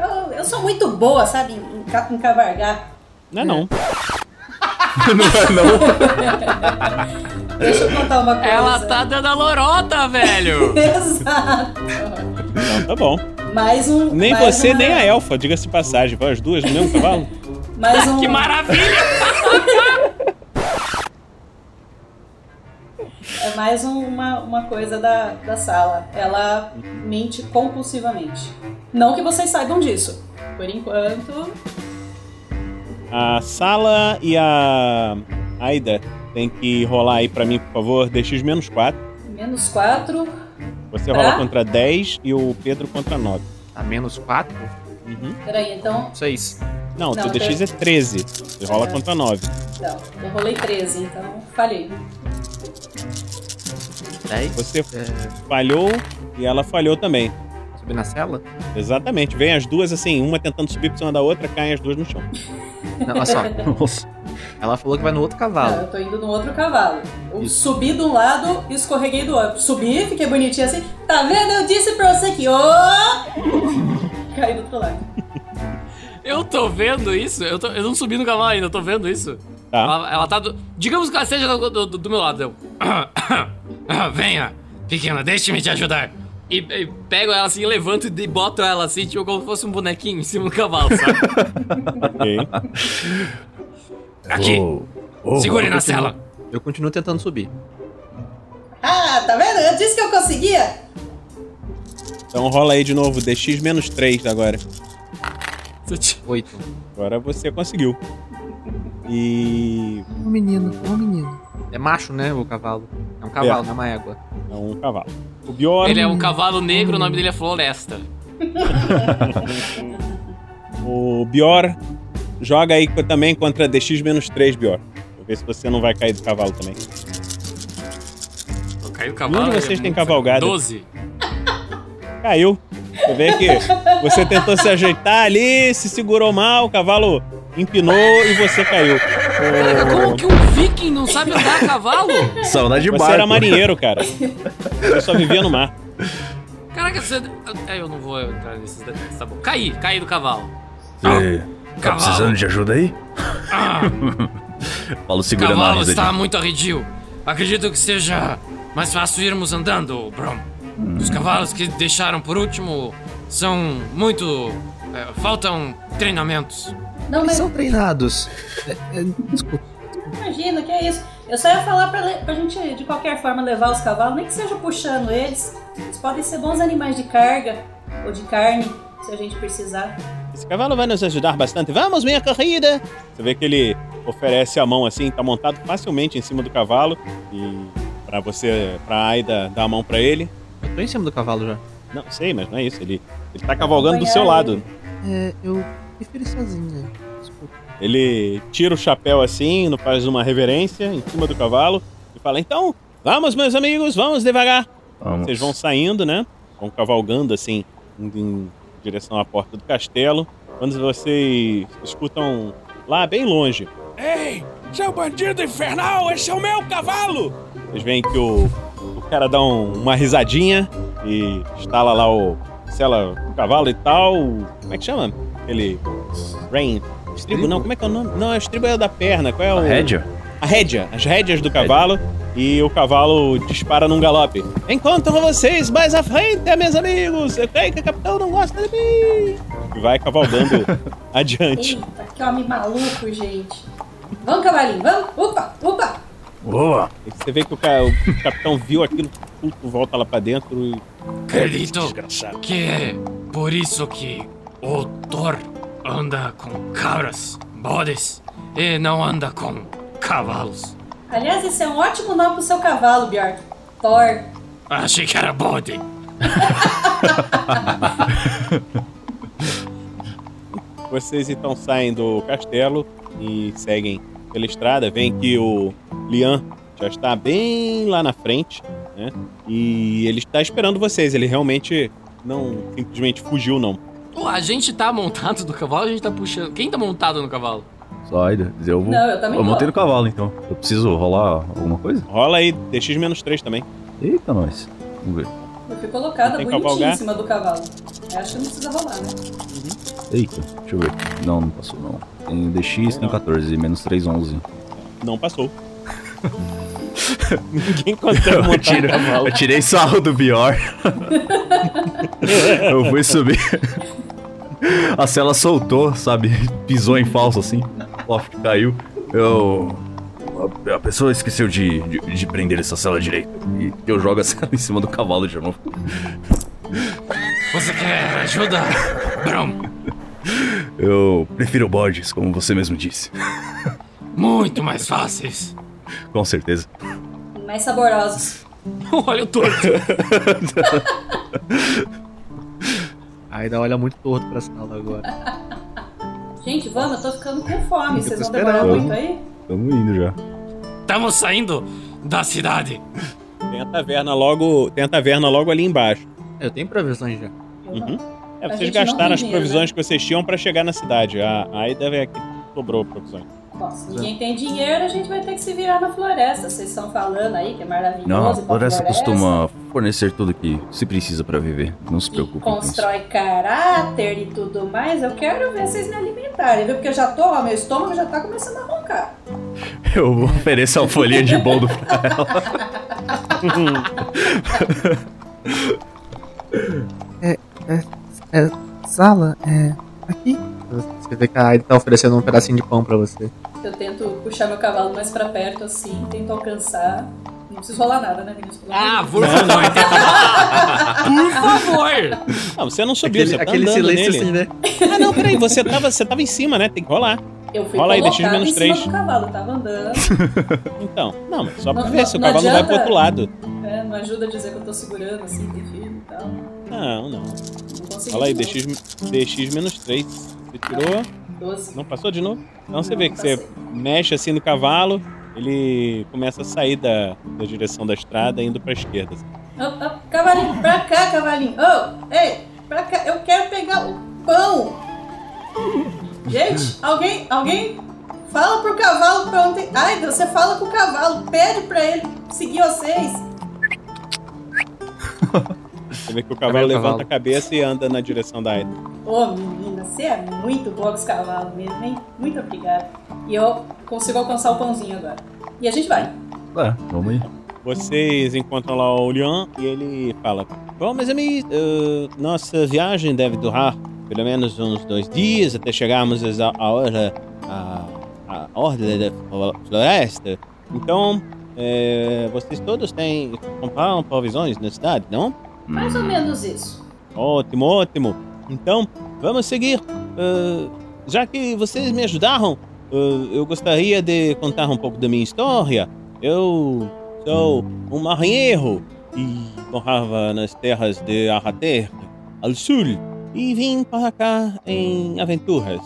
Eu, eu sou muito boa, sabe, em, em, em cavargar. Não é não. [LAUGHS] não é não. [LAUGHS] Deixa eu contar uma coisa. Ela tá dando a lorota, velho. [LAUGHS] Exato. Não, tá bom. Mais um. Nem mais você, uma- nem a elfa, diga-se de passagem. Vai as duas no mesmo cavalo? [LAUGHS] Mais um. Que maravilha! [LAUGHS] É mais um- uma, uma coisa da, da sala. Ela mente compulsivamente. Não que vocês saibam disso. Por enquanto. A Sala e a Aida tem que rolar aí pra mim, por favor, DX menos 4. Menos 4. Você rola contra 10 e o Pedro contra 9. Tá menos 4? Uhum. Peraí, então. 6. Não, Não, seu DX é 13. Você rola É. contra 9. Não, eu rolei 13, então falhei. 10. Você falhou e ela falhou também. Subir na cela? Exatamente. Vem as duas assim, uma tentando subir por cima da outra, caem as duas no chão. Não, olha só. [LAUGHS] Ela falou que vai no outro Não, cavalo. eu tô indo no outro cavalo. Eu Isso. subi de um lado e escorreguei do outro. Subi, fiquei bonitinha assim. Tá vendo? Eu disse pra você que. Ô! [LAUGHS] Caí do outro lado. Eu tô vendo isso. Eu, tô- eu não subi no cavalo ainda, eu tô vendo isso. Tá. Ela, ela tá do. Digamos que ela esteja do, do- do meu lado. Eu. [COUGHS] Venha, pequena, deixe-me te ajudar. E, e pego ela assim, levanto e boto ela assim, tipo, como se fosse um bonequinho em cima do cavalo, sabe? [LAUGHS] Ok. [LAUGHS] Aqui. Segure Eu na continuo- cela. Eu continuo tentando subir. Ah, tá vendo? Eu disse que eu conseguia. Então rola aí de novo, DX menos 3 agora. 8. Agora você conseguiu. E. Um menino, um menino. É macho, né, o cavalo? É um cavalo, É. não é uma égua. É um cavalo. O Bjorn. Ele é um cavalo negro, o nome dele é Floresta. [LAUGHS] O Bior joga aí também contra DX menos 3, Bior. Vou ver se você não vai cair do cavalo também. Eu caí do Nenhum cavalo. de vocês é tem muito- cavalgada. 12. Caiu. Você vê que você tentou se ajeitar ali, se segurou mal, o cavalo empinou e você caiu. Caraca, como que um viking não sabe andar a cavalo? Só andar de Você barco. era marinheiro, cara. Você só vivia no mar. Caraca, você. É, eu não vou entrar nesses detalhes, tá bom. Caí, caí do cavalo. Você tá Cavalo. precisando de ajuda aí? Ah, [LAUGHS] Paulo o segurando a cavalo rosa está muito arredio. Acredito que seja mais fácil irmos andando, Brom. Os cavalos que deixaram por último são muito. é, faltam treinamentos. Não, mas são treinados. É, é, desculpa. imagina, que é isso. Eu só ia falar pra, pra gente, de qualquer forma, levar os cavalos, nem que seja puxando eles. Eles podem ser bons animais de carga ou de carne, se a gente precisar. Esse cavalo vai nos ajudar bastante. Vamos, minha corrida! Você vê que ele oferece a mão assim, tá montado facilmente em cima do cavalo. E pra você, pra Aida dar a mão pra ele. Eu tô em cima do cavalo já. Não, sei, mas não é isso. Ele, ele tá cavalgando do seu lado. É, eu prefiro ir sozinha. Desculpa. Ele tira o chapéu assim, não faz uma reverência em cima do cavalo e fala: Então, vamos, meus amigos, vamos devagar. Vamos. Vocês vão saindo, né? Vão cavalgando assim, em direção à porta do castelo. Quando vocês escutam lá bem longe, Ei, seu bandido infernal, esse é o meu cavalo! vocês veem que o, o cara dá um- uma risadinha e instala lá o. Sela o cavalo e tal. Como é que chama? Aquele. Rain. Estribo não, como é que é o nome? Não, é o estribo é o da perna. Qual é o. A rédea? A rédea, as rédeas do cavalo. E o cavalo dispara num galope. Encontro vocês mais à frente, meus amigos. Eu creio que o capitão não gosta de mim. E vai cavalgando [LAUGHS] adiante. Eita, que homem maluco, gente. Vamos, cavalinho, vamos. Opa, opa. Boa! Você vê que o, ca- o capitão viu aquilo, puto, volta lá pra dentro e. Acredito que é por isso que o Thor anda com cabras, bodes e não anda com cavalos. Aliás, esse é um ótimo nome pro seu cavalo, Bjork. Thor. Achei que era bode. [LAUGHS] Vocês então saem do castelo e seguem pela estrada. Vem que o Lian já está bem lá na frente, né? E ele está esperando vocês. Ele realmente não simplesmente fugiu, não. Pô, a gente tá montado no cavalo, a gente tá puxando. Quem tá montado no cavalo? Só Aida, eu vou. Não, eu também montei vou. no cavalo então. Eu preciso rolar alguma coisa? Rola aí, DX-3 também. Eita, nós. Vamos ver. Eu fui colocada bonitinha em cima do cavalo. Eu acho que não precisa rolar, né? Eita, deixa eu ver. Não, não passou não. Tem DX, tem 14, menos 3, 11. Não passou. [LAUGHS] Ninguém consegue montar Eu, tiro, cavalo. eu tirei sarro do Bior. [LAUGHS] eu fui subir. A cela soltou, sabe? Pisou em falso assim. Loft caiu. Eu. A, a pessoa esqueceu de, de, de prender essa cela direito. E eu jogo a cela em cima do cavalo de novo. Você quer ajuda, Brom? Eu prefiro bodes, como você mesmo disse. Muito mais fáceis. Com certeza. Mais saborosos. [LAUGHS] Olha o torto. [LAUGHS] Ainda olha muito torto pra sala agora. [LAUGHS] Gente, vamos, eu tô ficando com fome. Eu Vocês vão demorar muito aí? Tamo indo já. Estamos saindo da cidade. Tem a taverna logo, tem a taverna logo ali embaixo. Eu tenho previsões já. Uhum. É, vocês gastaram as dinheiro, provisões que vocês tinham pra chegar na cidade. A a Aida é que sobrou provisões. Bom, se ninguém tem dinheiro, a gente vai ter que se virar na floresta. Vocês estão falando aí que é maravilhoso. Não, a pra floresta costuma fornecer tudo que se precisa pra viver. Não se preocupe com isso. Constrói caráter e tudo mais. Eu quero ver vocês me alimentarem, viu? Porque eu já tô, ó, meu estômago já tá começando a roncar. [LAUGHS] Eu ofereço a folhinha de boldo pra ela. [LAUGHS] É, é, é, sala, é, aqui. Você vê que a Aida tá oferecendo um pedacinho de pão pra você. Eu tento puxar meu cavalo mais pra perto, assim, tento alcançar. Não preciso rolar nada, né, meninos? Ah, de por favor. [LAUGHS] Por favor. Não, você não subiu, Aquele- você tá aquele andando silêncio nele. assim, né? Ah, não, peraí, você tava, você tava em cima, né? Tem que rolar. Eu fui Rola aí, deixa de menos em cima três. do cavalo, tava andando. [LAUGHS] Então, não, mas só pra Não- ver se o não cavalo não vai pro adianta. outro lado. É, não ajuda a dizer que eu tô segurando, assim, tem filho e tal. Não, não. Não consegui. Rola aí, não. DX, DX menos 3. Você tirou. 12. Não passou de novo? Então você Não, vê que você passei. mexe assim no cavalo, ele começa a sair da, da direção da estrada, indo pra esquerda. assim. Ô, ô, cavalinho, pra cá, cavalinho. Ô, ei, pra cá, eu quero pegar o pão. Gente, alguém, alguém fala pro cavalo pra onde. Ai, você fala com o cavalo, pede pra ele seguir vocês. Você vê que o cavalo Cadê o levanta cavalo? a cabeça e anda na direção da Aida. Ô, menina, você é muito boa com os cavalos mesmo, hein? Muito obrigada. E eu consigo alcançar o pãozinho agora. E a gente vai. É, vamos aí. Vocês encontram lá o Lian e ele fala: Bom, meus amigos, eh, nossa viagem deve durar pelo menos uns dois dias até chegarmos à hora, à, à ordem da floresta. Então, eh, vocês todos têm compraram provisões na cidade, não? Mais ou menos isso. Ótimo, ótimo. Então, vamos seguir. Eh, já que vocês me ajudaram, eh, eu gostaria de contar um pouco da minha história. Eu sou um marinheiro e morava nas terras de Arrater, ao sul, e vim para cá em aventuras.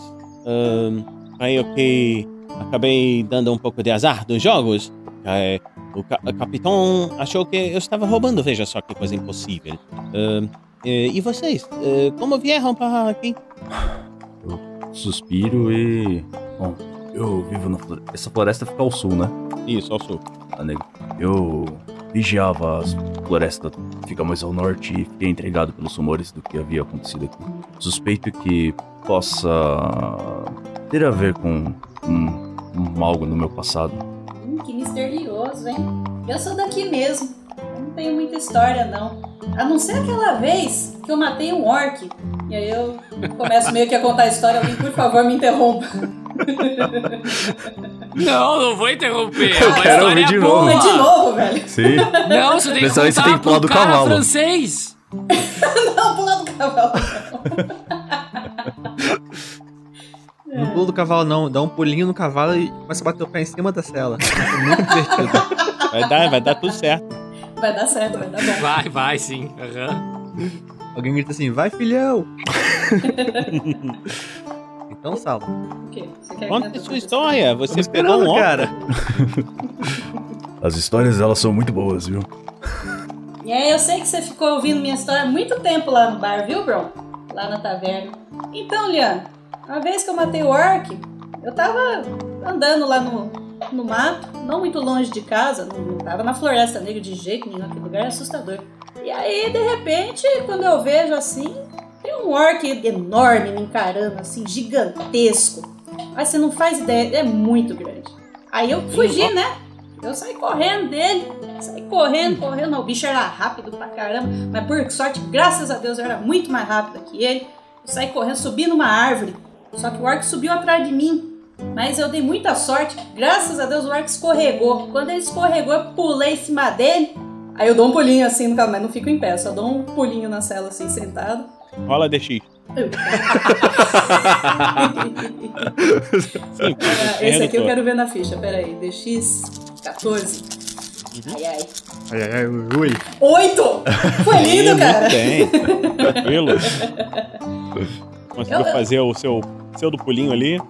Ahn, creio que acabei dando um pouco de azar dos jogos. Eh, o, ca- capitão achou que eu estava roubando, veja só que coisa impossível. Eh, e vocês, eh, como vieram para aqui? Suspiro e. Bom, eu vivo na floresta. Essa floresta fica ao sul, né? Isso, ao sul. Tá, nego? Eu vigiava as florestas que fica mais ao norte e fiquei intrigado pelos rumores do que havia acontecido aqui. Suspeito que possa ter a ver com um, um algo no meu passado. Hum, que misterioso, hein? Eu sou daqui mesmo. Eu não tenho muita história, não. A não ser aquela vez que eu matei um orc. E aí eu começo meio que a contar a história. Alguém, por favor, me interrompa. [LAUGHS] Não, não vou interromper. Eu Uma quero ouvir de boa. novo. De novo, velho. Sim. Não, você tem que você tem pular do cara cavalo. francês. [LAUGHS] Não, pula do cavalo. [LAUGHS] Não pula do cavalo, não. Dá um pulinho no cavalo e começa a bater o pé em cima da cela. É muito divertido. Vai dar, vai dar tudo certo. Vai dar certo, vai dar bom. Vai, vai sim. Aham. Alguém grita assim, vai filhão! [LAUGHS] então, Sala. O quê? Você quer Conta sua história. Você Tamo pegou um cara. [LAUGHS] As histórias elas são muito boas, viu? E aí, eu sei que você ficou ouvindo minha história há muito tempo lá no bar, viu, Bron? Lá na taverna. Então, Liana, uma vez que eu matei o orc, eu tava andando lá no, no mato, não muito longe de casa, não, não tava na floresta negra de jeito nenhum, aquele lugar é assustador. E aí, de repente, quando eu vejo assim, tem um orc enorme me encarando, assim, gigantesco. Mas você não faz ideia, é muito grande. Aí eu fugi, né? Eu saí correndo dele, saí correndo, correndo. Não, o bicho era rápido pra caramba, mas por sorte, graças a Deus, eu era muito mais rápida que ele. Eu saí correndo, subi numa árvore. Só que o orc subiu atrás de mim. Mas eu dei muita sorte, graças a Deus o orc escorregou. Quando ele escorregou, eu pulei em cima dele. Aí eu dou um pulinho assim no mas não fico em pé, só dou um pulinho na cela assim, sentado. Rola DX. [LAUGHS] Sim, Ah, esse aqui eu quero ver na ficha, peraí. DX 14. Ai, ai. Ai, ai, ai, ui. Oito! Foi lindo, Muito cara. bem. [LAUGHS] Tranquilo. [LAUGHS] Conseguiu Eu- fazer o seu, seu do pulinho ali,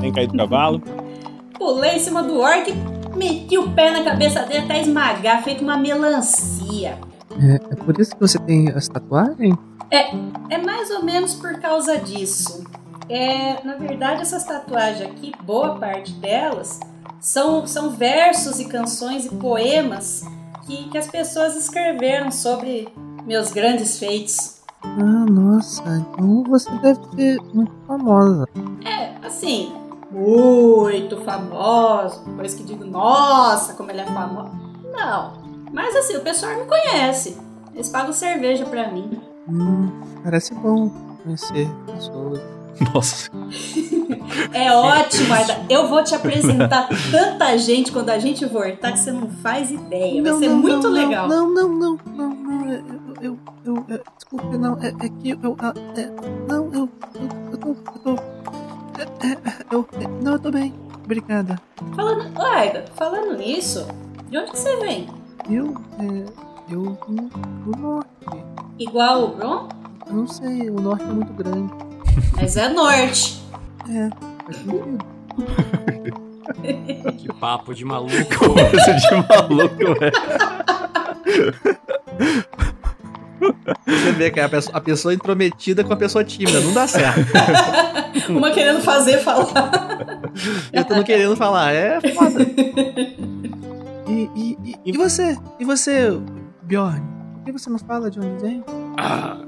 sem cair do cavalo. [LAUGHS] Pulei em cima do orc, meti o pé na cabeça dele até esmagar, feito uma melancia. É, é por isso que você tem as tatuagens? É, é mais ou menos por causa disso. É, na verdade, essas tatuagens aqui, boa parte delas, são, são versos e canções e poemas que, que as pessoas escreveram sobre meus grandes feitos. Ah, nossa, então você deve ser muito famosa. É, assim, muito famoso, coisa que digo, nossa, como ele é famoso. Não, mas assim, o pessoal me conhece. Eles pagam cerveja pra mim. Hum, parece bom conhecer pessoas. [LAUGHS] Nossa. [LAUGHS] É ótimo, Aida. Eu vou te apresentar [LAUGHS] tanta gente quando a gente voltar que você não faz ideia. Vai Não, ser não, muito não, legal. Não, não, não, não, não, é- eu, eu, eu, é, desculpe, não, é, é que eu, ah, é, não, eu, eu, eu tô, eu tô, é, é, eu, é, não, eu tô bem, obrigada. Falando, Ô, Aida, falando nisso, de onde que você vem? Eu, é, eu vim do norte, Igual o Bron? eu não sei, o norte é muito grande. Mas é norte. É. Que papo de maluco. [LAUGHS] Coisa de maluco, velho. Você vê que é a pessoa, a pessoa intrometida com a pessoa tímida, não dá certo. [LAUGHS] Uma querendo fazer falar. Eu tô não querendo falar, é foda. E, e, e, e você, e você, Bjorn, por que você não fala de onde vem? Ah,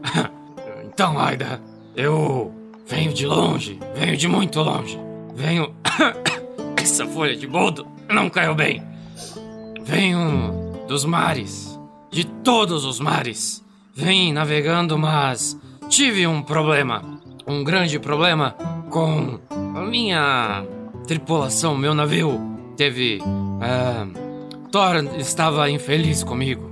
então, Aida, eu venho de longe, venho de muito longe. Venho. [COUGHS] Essa folha de boldo não caiu bem. Venho dos mares, de todos os mares. Vim navegando, mas tive um problema. Um grande problema com a minha tripulação, meu navio. Teve. ah, Thor estava infeliz comigo.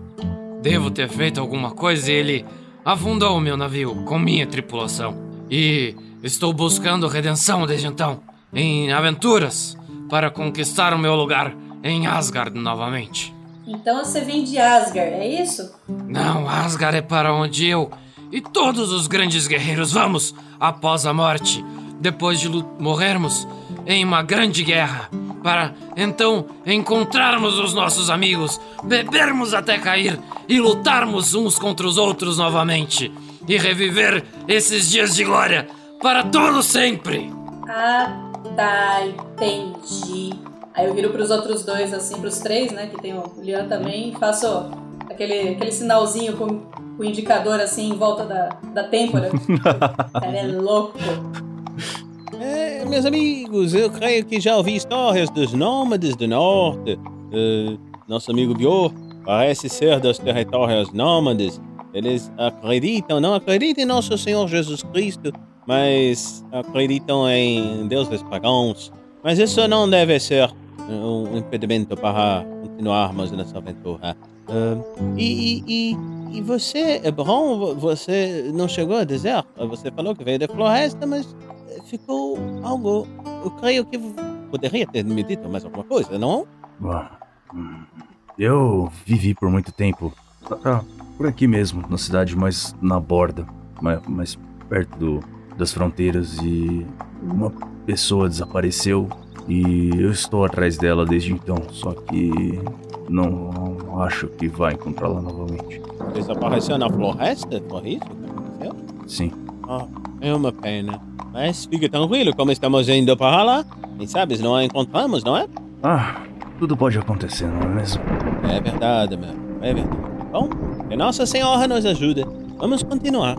Devo ter feito alguma coisa e ele afundou o meu navio com minha tripulação. E estou buscando redenção desde então, em aventuras, para conquistar o meu lugar em Asgard novamente. Então você vem de Asgard, é isso? Não, Asgard é para onde eu e todos os grandes guerreiros vamos após a morte, depois de morrermos em uma grande guerra, para então encontrarmos os nossos amigos, bebermos até cair e lutarmos uns contra os outros novamente e reviver esses dias de glória para todo sempre. Ah, tá, entendi. Aí eu viro pros outros dois, assim, pros três, né? Que tem o Lian também, e faço aquele, aquele sinalzinho com, com o indicador assim em volta da, da têmpora. [LAUGHS] Cara, é louco. É, meus amigos, eu creio que já ouvi histórias dos nômades do norte. eh, nosso amigo Bior parece ser dos territórios nômades. Eles acreditam, não acreditam em nosso Senhor Jesus Cristo, mas acreditam em deuses pagãos. Mas isso não deve ser um impedimento para continuarmos nessa aventura. Ah, e, e, e, e você, Bron, você não chegou a dizer? Você falou que veio da floresta, mas ficou algo. Eu creio que poderia ter me dito mais alguma coisa, não? Bom, eu vivi por muito tempo ah, por aqui mesmo, na cidade, mais na borda, mais, mais perto do, das fronteiras e uma pessoa desapareceu e eu estou atrás dela desde então, só que não, não acho que vai encontrá-la novamente. Desapareceu na floresta? Foi isso que aconteceu? Sim. Ah, é uma pena. Mas fique tranquilo, como estamos indo para lá, quem sabe não a encontramos, não é? Ah, tudo pode acontecer, não é mesmo? É verdade, meu. É verdade. Bom, que Nossa Senhora nos ajude. Vamos continuar.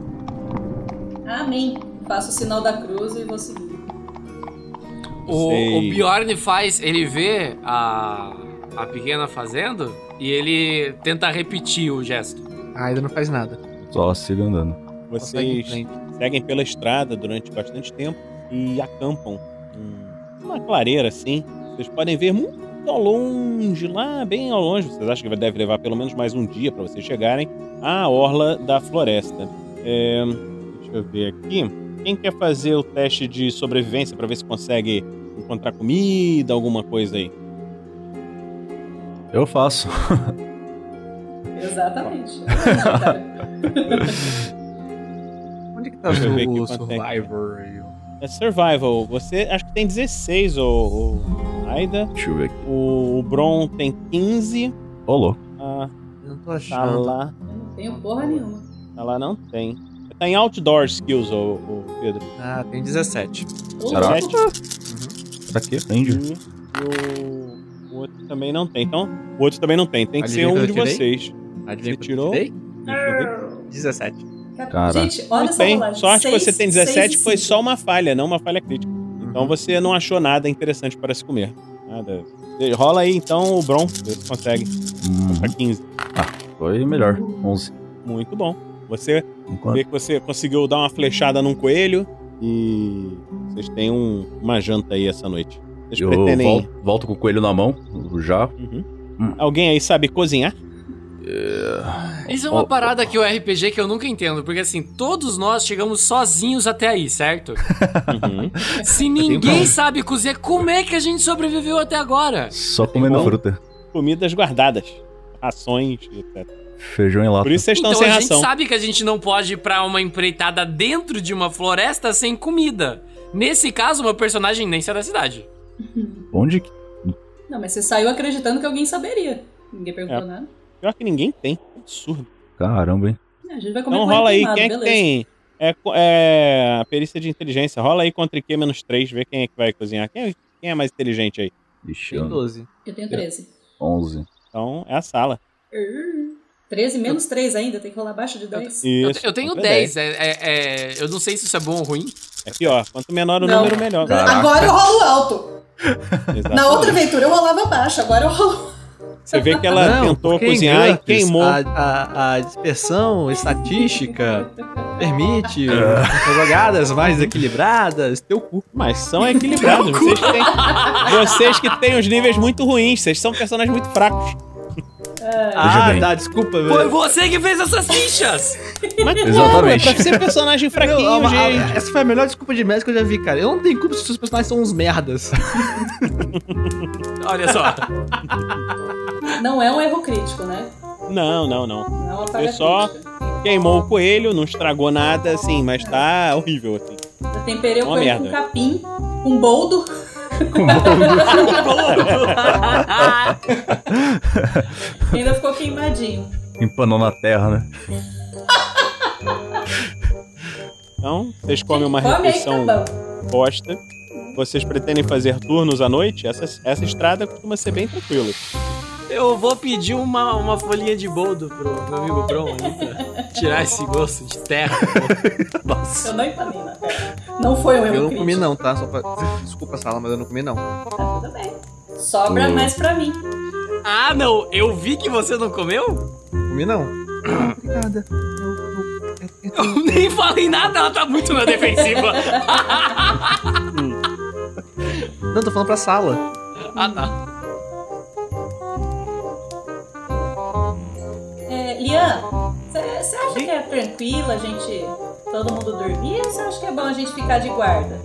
Amém. Faço o sinal da cruz e vou seguir. O, Sei. o Bjorn faz, ele vê a, a pequena fazendo e ele tenta repetir o gesto. Ah, ainda não faz nada. Só siga andando. Vocês seguem pela estrada durante bastante tempo e acampam em uma clareira assim. Vocês podem ver muito ao longe, lá bem ao longe. Vocês acham que deve levar pelo menos mais um dia para vocês chegarem à orla da floresta. É, deixa eu ver aqui. Quem quer fazer o teste de sobrevivência para ver se consegue encontrar comida, alguma coisa aí? Eu faço. Exatamente. [LAUGHS] [LAUGHS] Onde que tá Deixa eu ver aqui o quanto tem. Survivor? o- É Survival. Você acho que tem 16, o, o Aida. Deixa eu ver aqui. O, o Bron tem 15. Ô, louco. Ah, Eu não tô tá achando. lá. Não tenho porra nenhuma. Tá lá não tem. Tá em Outdoor Skills, o, o Pedro. Ah, tem 17. Caraca. 17. Pra quê? Rende. E o, o outro também não tem. Então, o outro também não tem. Tem que ser Adivinha um quanto de eu vocês. Adivinha Você tirou? eu tirei? Deixa eu ver. 17. Cara. Gente, olha Muito essa bem. rolagem. Sorte que Seis, você tem seis 17 e foi só uma falha, não uma falha crítica. Uhum. Então você não achou nada interessante para se comer. Nada. Rola aí então o Bron, se consegue. Hum, Pra 15. foi melhor. 11. Muito bom. Você Enquanto... vê que você conseguiu dar uma flechada num coelho e vocês têm um- uma janta aí essa noite. Vocês Eu pretendem. volto, volto com o coelho na mão, já. Uhum. Hum. Alguém aí sabe cozinhar? Isso é uma Ó, parada aqui, o RPG, que eu nunca entendo, porque assim, todos nós chegamos sozinhos até aí, certo? Uhum. Se ninguém sabe cozinhar, como é que a gente sobreviveu até agora? Só comendo bom. fruta. Comidas guardadas. Rações, etc. Feijão em lata. Por isso vocês estão Então sem a gente ração. sabe que a gente não pode ir pra uma empreitada dentro de uma floresta sem comida. Nesse caso, meu personagem nem sai da cidade. Onde que... Não, mas você saiu acreditando que alguém saberia. Ninguém perguntou É. nada. Pior que ninguém tem. Absurdo. Caramba, hein? É, A gente vai comer Então rola aí, quem é que beleza. tem? É, é a perícia de inteligência. Rola aí contra IQ menos 3, vê quem é que vai cozinhar. Quem é, quem é mais inteligente aí? Ixi, eu- 12. Eu tenho 13. 11. Então é a sala. Uh, 13 menos 3 ainda, tem que rolar abaixo de 10. Eu, Isso. te- eu tenho contra 10, é, é- é- eu não sei se isso é bom ou ruim. É pior. Quanto menor o Não. número, melhor. Caraca. Agora eu rolo alto. Exatamente. [LAUGHS] Na outra aventura eu rolava baixo, agora eu rolo. Você vê que ela Não, tentou cozinhar e queimou. A, a, a dispersão estatística permite [LAUGHS] jogadas mais equilibradas. Teu cu. Mas são equilibrados. Vocês, têm, vocês que têm os níveis muito ruins. Vocês são personagens muito fracos. Ah, bem. tá, desculpa, Foi velho. você que fez essas fichas! Mas claro, Exatamente. é pra ser personagem fraquinho, a- gente. essa foi a melhor desculpa de médico que eu já vi, cara. Eu não tenho culpa se os seus personagens são uns merdas. Olha só. [LAUGHS] Não é um erro crítico, né? Não, não, não. Não Foi só crítica. queimou o coelho, não estragou nada, assim, mas tá horrível, assim. Eu temperei o Uma coelho merda. com capim, com boldo. e [LAUGHS] ainda ficou queimadinho. Empanou na terra, né? Então, vocês comem uma Come refeição tá posta. Vocês pretendem fazer turnos à noite? Essa, essa estrada costuma ser bem tranquila. Eu vou pedir uma, uma folhinha de boldo pro meu amigo Bron aí pra tirar esse gosto de terra. [LAUGHS] Nossa. Eu não empanei na terra. Não foi erro Eu não crítico. comi não, tá? Só pra... Desculpa, Sala, mas eu não comi não. Tá tudo bem. Sobra Hum. mais pra mim. Ah, não, eu vi que você não comeu? Comi não. Obrigada. Eu nem falei nada, ela tá muito na defensiva. Não, tô falando pra sala. ah, tá. É, Lian, você acha que é tranquilo a gente. todo mundo dormir ou você acha que é bom a gente ficar de guarda?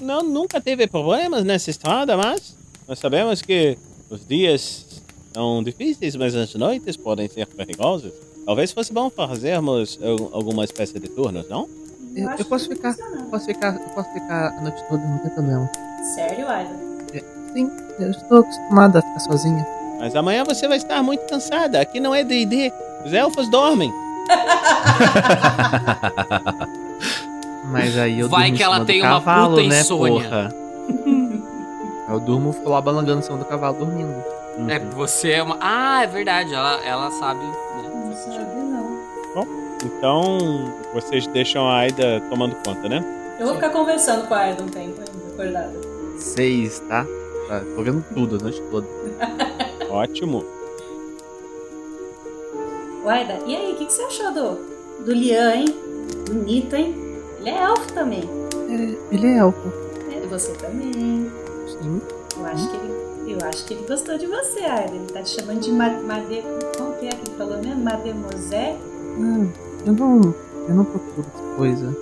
Não, nunca teve problemas nessa estrada, mas nós sabemos que os dias são difíceis, mas as noites podem ser perigosas. Talvez fosse bom fazermos al- alguma espécie de turnos, não? Eu, eu posso ficar, posso ficar, eu posso ficar a noite toda, não tem problema. Sério, Aida? Sim, eu estou acostumada a ficar sozinha. Mas amanhã você vai estar muito cansada. Aqui não é D&D. Os elfos dormem. [LAUGHS] Mas aí eu Vai durmo que ela tem uma cavalo, puta né, insônia. porra? [LAUGHS] Eu durmo lá balangando em cima do cavalo dormindo. É, você é uma. Ah, é verdade, ela, ela sabe. né? Não sabe, não. Bom, então vocês deixam a Aida tomando conta, né? Eu vou ficar conversando com a Aida um tempo ainda, acordada. Seis, tá? Tá? Tô vendo tudo a noite toda. Ótimo. Ô, Aida, e aí, o que, que você achou do, do Lian, hein? Bonito, hein? Ele é elfo também. Ele é elfo. É, e você também. Sim. Eu acho que ele, eu acho que ele gostou de você, Aida. Ele tá te chamando de ma, made, como que é que ele falou mesmo? Mademoiselle? Não, eu não, eu não procuro coisa.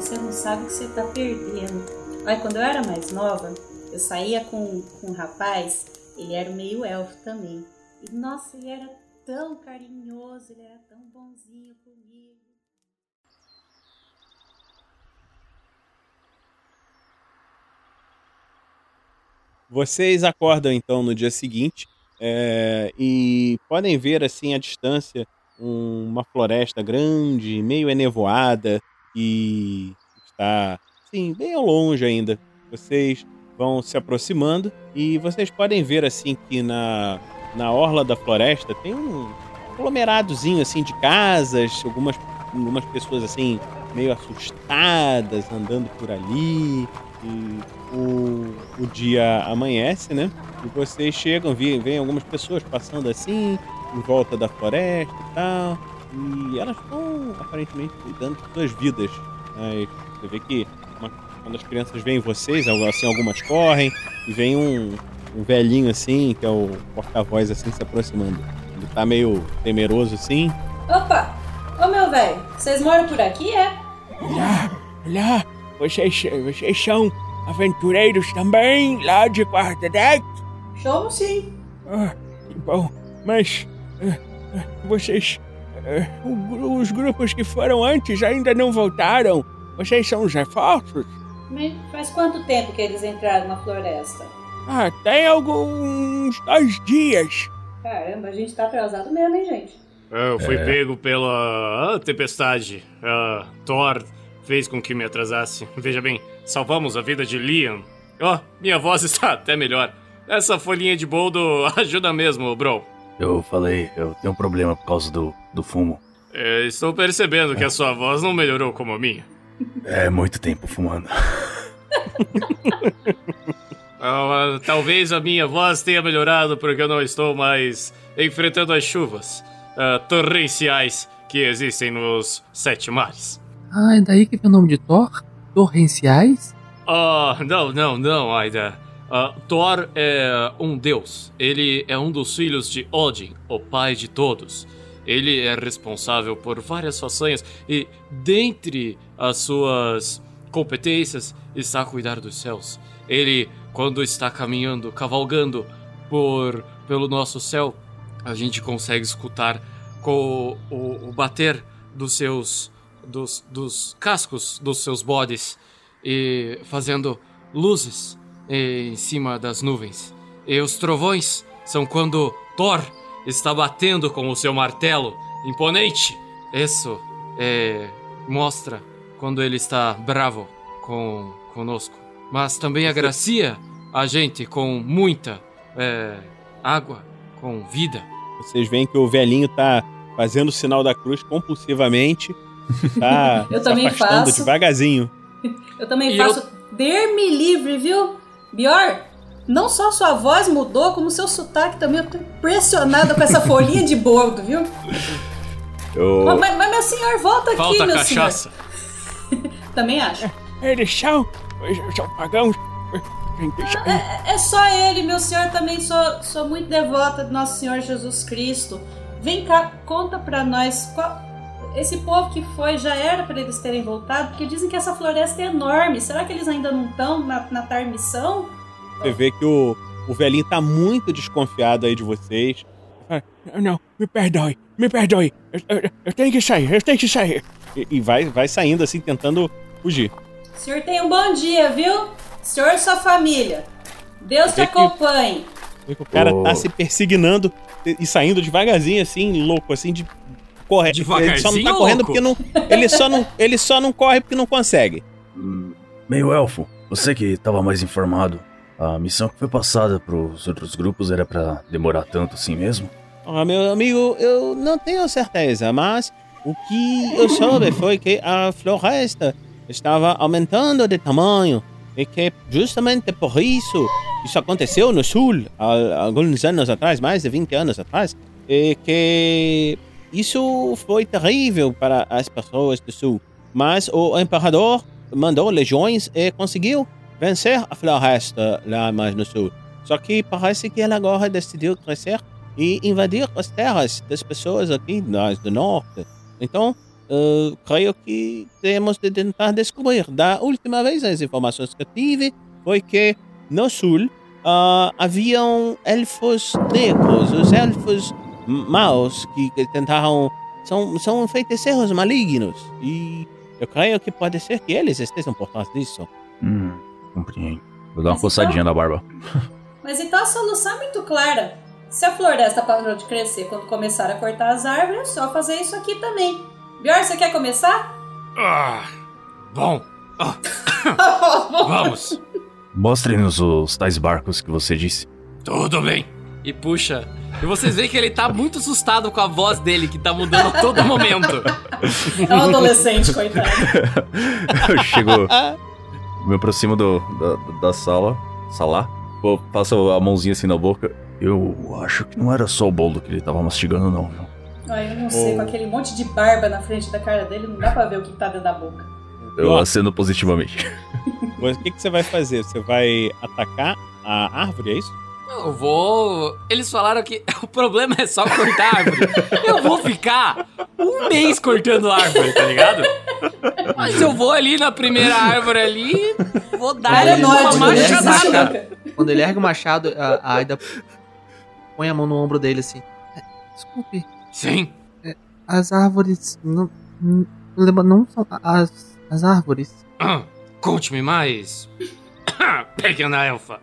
Você não sabe o que você tá perdendo. Olha, quando eu era mais nova, eu saía com, com um rapaz, ele era meio elfo também. E nossa, ele era tão carinhoso, ele era tão bonzinho comigo. Vocês acordam então no dia seguinte é, e podem ver assim à distância um- uma floresta grande, meio enevoada e está assim bem ao longe ainda. Vocês vão se aproximando e vocês podem ver assim que na na orla da floresta tem um aglomeradozinho assim de casas, algumas algumas pessoas assim meio assustadas andando por ali e o, o dia amanhece, né? E vocês chegam, vê- vêm algumas pessoas passando assim, em volta da floresta e tal. E elas estão aparentemente cuidando de suas vidas. Mas você vê que uma- quando as crianças veem vocês, assim, algumas correm, e vem um, um velhinho assim, que é o porta-voz assim, se aproximando. Ele tá meio temeroso assim. Opa! Ô meu velho, vocês moram por aqui, é? Olá, olá, vocês, vocês são aventureiros também, lá de quarta deck? Somos sim. Ah, que bom, mas eh, eh, vocês, gru- os grupos que foram antes ainda não voltaram? Vocês são os reforços? Mas faz quanto tempo que eles entraram na floresta? Ah, tem alguns dois dias. Caramba, a gente tá atrasado mesmo, hein, gente? Eu fui É. pego pela ah, tempestade. Ah, Thor fez com que me atrasasse. Veja bem, salvamos a vida de Liam. Ó, minha voz está [LAUGHS] até melhor. Essa folhinha de boldo [LAUGHS] ajuda mesmo, bro. Eu falei, eu tenho um problema por causa do, do fumo. É, estou percebendo que a sua voz não melhorou como a minha. É muito tempo fumando. [LAUGHS] Ah, talvez a minha voz tenha melhorado porque eu não estou mais enfrentando as chuvas ah, torrenciais que existem nos sete mares. Ah, é daí que vem o nome de Thor? Torrenciais? Ah, não, não, não, Aida. Ah, Thor é um deus. Ele é um dos filhos de Odin, o pai de todos. Ele é responsável por várias façanhas e, dentre as suas competências, está a cuidar dos céus. Ele, quando está caminhando, cavalgando por pelo nosso céu, a gente consegue escutar com o, o bater dos seus dos, dos cascos dos seus bodes e fazendo luzes em cima das nuvens. E os trovões são quando Thor está batendo com o seu martelo imponente. Isso é, mostra quando ele está bravo com conosco. Mas também agracia a gente com muita é, água, com vida. Vocês veem que o velhinho tá fazendo o sinal da cruz compulsivamente. Tá [LAUGHS] Eu também afastando faço. devagarzinho. [LAUGHS] Eu também E faço. Der-me livre, viu? Bior, não só sua voz mudou, como seu sotaque também. Eu tô impressionada com essa folhinha de bordo, viu? [LAUGHS] Eu... Mas, mas- mas meu senhor, volta aqui, Falta meu cachaça. senhor. Também acho. Eles são. Eles são pagãos. Deixar. É, é só ele, meu senhor. Também sou, sou muito devota do nosso Senhor Jesus Cristo. Vem cá, conta pra nós qual. Esse povo que foi já era pra eles terem voltado, porque dizem que essa floresta é enorme. Será que eles ainda não estão na, na tarmissão? Você vê que o, o velhinho tá muito desconfiado aí de vocês. Ah, Não, me perdoe, me perdoe. Eu, eu- eu tenho que sair, eu tenho que sair. E, e vai, vai saindo assim, tentando fugir. O senhor tem um bom dia, viu? Senhor e sua família. Deus te acompanhe. Que O cara Ô. tá se persignando e saindo devagarzinho, assim, louco, assim, de correr. Ele só não Devagarzinho tá correndo louco? porque não. Ele só não, ele só não corre porque não consegue. Meio elfo, você que estava mais informado, a missão que foi passada pros outros grupos era pra demorar tanto assim mesmo? Ah, meu amigo, eu não tenho certeza, mas o que eu soube foi que a floresta estava aumentando de tamanho e que justamente por isso isso aconteceu no sul há alguns anos atrás, mais de 20 anos atrás, e que isso foi terrível para as pessoas do sul. Mas o imperador mandou legiões e conseguiu vencer a floresta lá mais no sul. Só que parece que ela agora decidiu crescer e invadir as terras das pessoas aqui do norte. Então, eh, creio que temos de tentar descobrir. Da última vez, as informações que eu tive foi que no sul ah, haviam elfos negros, os elfos maus que, que tentaram. São, são feiticeiros malignos. E eu creio que pode ser que eles estejam por trás disso. Hum, compreendo. Vou dar uma coçadinha na barba. [LAUGHS] Mas então a solução é muito clara. Se a floresta parou de crescer quando começaram a cortar as árvores, é só fazer isso aqui também. Bior, você quer começar? Ah, bom, [LAUGHS] vamos. Mostre-nos os tais barcos que você disse. Tudo bem. E puxa. E vocês veem que ele tá muito assustado com a voz dele, que tá mudando a todo momento. É um adolescente, coitado. [LAUGHS] Eu chego. me aproximo do, da, da sala. Sala. Pô, Passo a mãozinha assim na boca. Eu acho que não era só o bolo que ele tava mastigando, não, viu? Ai, eu não sei, com aquele monte de barba na frente da cara dele, não dá pra ver o que tá dentro da boca. Eu Ó. aceno positivamente. [LAUGHS] Mas o que, que você vai fazer? Você vai atacar a árvore, é isso? Eu vou. Eles falaram que [LAUGHS] o problema é só cortar a árvore. Eu vou ficar um mês cortando árvore, tá ligado? Mas eu vou ali na primeira árvore ali, vou dar ali uma machadada. Quando ele ergue o machado, a, a Aida põe a mão no ombro dele assim. Desculpe. Sim. As árvores não. Não são as, as árvores. Ah, Conte-me mais. [COUGHS] Pequena elfa.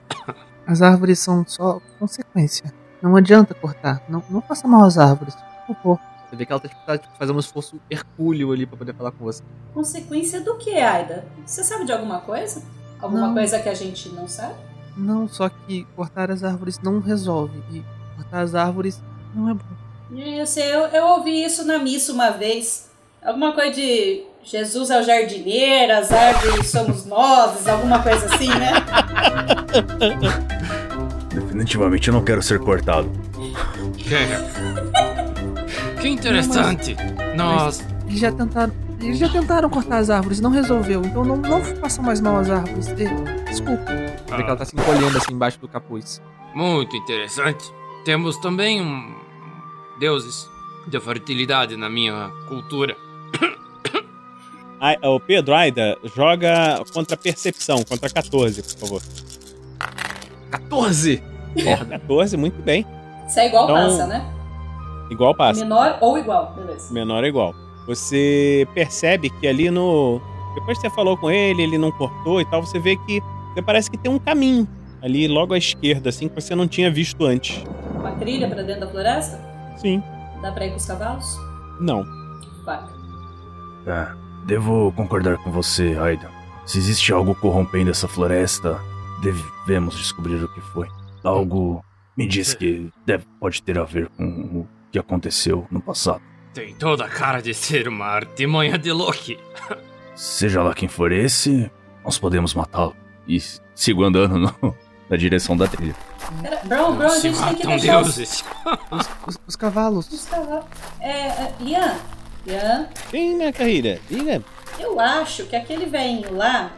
As árvores são só consequência. Não adianta cortar. Não, não faça mal às árvores. Por favor. Você vê que ela tá, tipo, tá, tipo, fazendo um esforço hercúleo ali pra poder falar com você. Consequência do que, Aida? Você sabe de alguma coisa? Alguma Não. coisa que a gente não sabe? Não, só que cortar as árvores não resolve. E cortar as árvores não é bom. Eu sei, eu, eu ouvi isso na missa uma vez. Alguma coisa de Jesus é o jardineiro, as árvores somos nós, alguma coisa assim, né? [LAUGHS] Definitivamente eu não quero ser cortado. Que, que interessante. Nós. Eles já tentaram. Eles já tentaram cortar as árvores, não resolveu. Então não, não façam mais mal às árvores. Desculpa. Que ela tá se encolhendo assim embaixo do capuz. Muito interessante. Temos também um. Deuses de fertilidade na minha cultura. Ai, o Pedro, Aida, joga contra percepção, contra 14, por favor. 14? Ó, 14, muito bem. Isso é igual Então, passa, né? Igual passa. Menor ou igual, beleza. Menor é igual. Você percebe que ali no. Depois que você falou com ele, ele não cortou e tal, você vê que. Você parece que tem um caminho ali logo à esquerda, assim, que você não tinha visto antes. Uma trilha pra dentro da floresta? Sim. Dá pra ir com os cavalos? Não. Vai. É, devo concordar com você, Aida. Se existe algo corrompendo essa floresta, devemos descobrir o que foi. Algo me diz que deve, pode ter a ver com o que aconteceu no passado. Tem toda a cara de ser uma artimanha de Loki. Seja lá quem for esse, nós podemos matá-lo. E sigo andando no- na direção da trilha. Pera, Brown, Brown, a gente tem que matam deixar os, deuses. [LAUGHS] Os, os- os cavalos. os cavalos. É, é, Ian, Ian, Quem, minha carreira? Diga. eu acho que aquele velhinho lá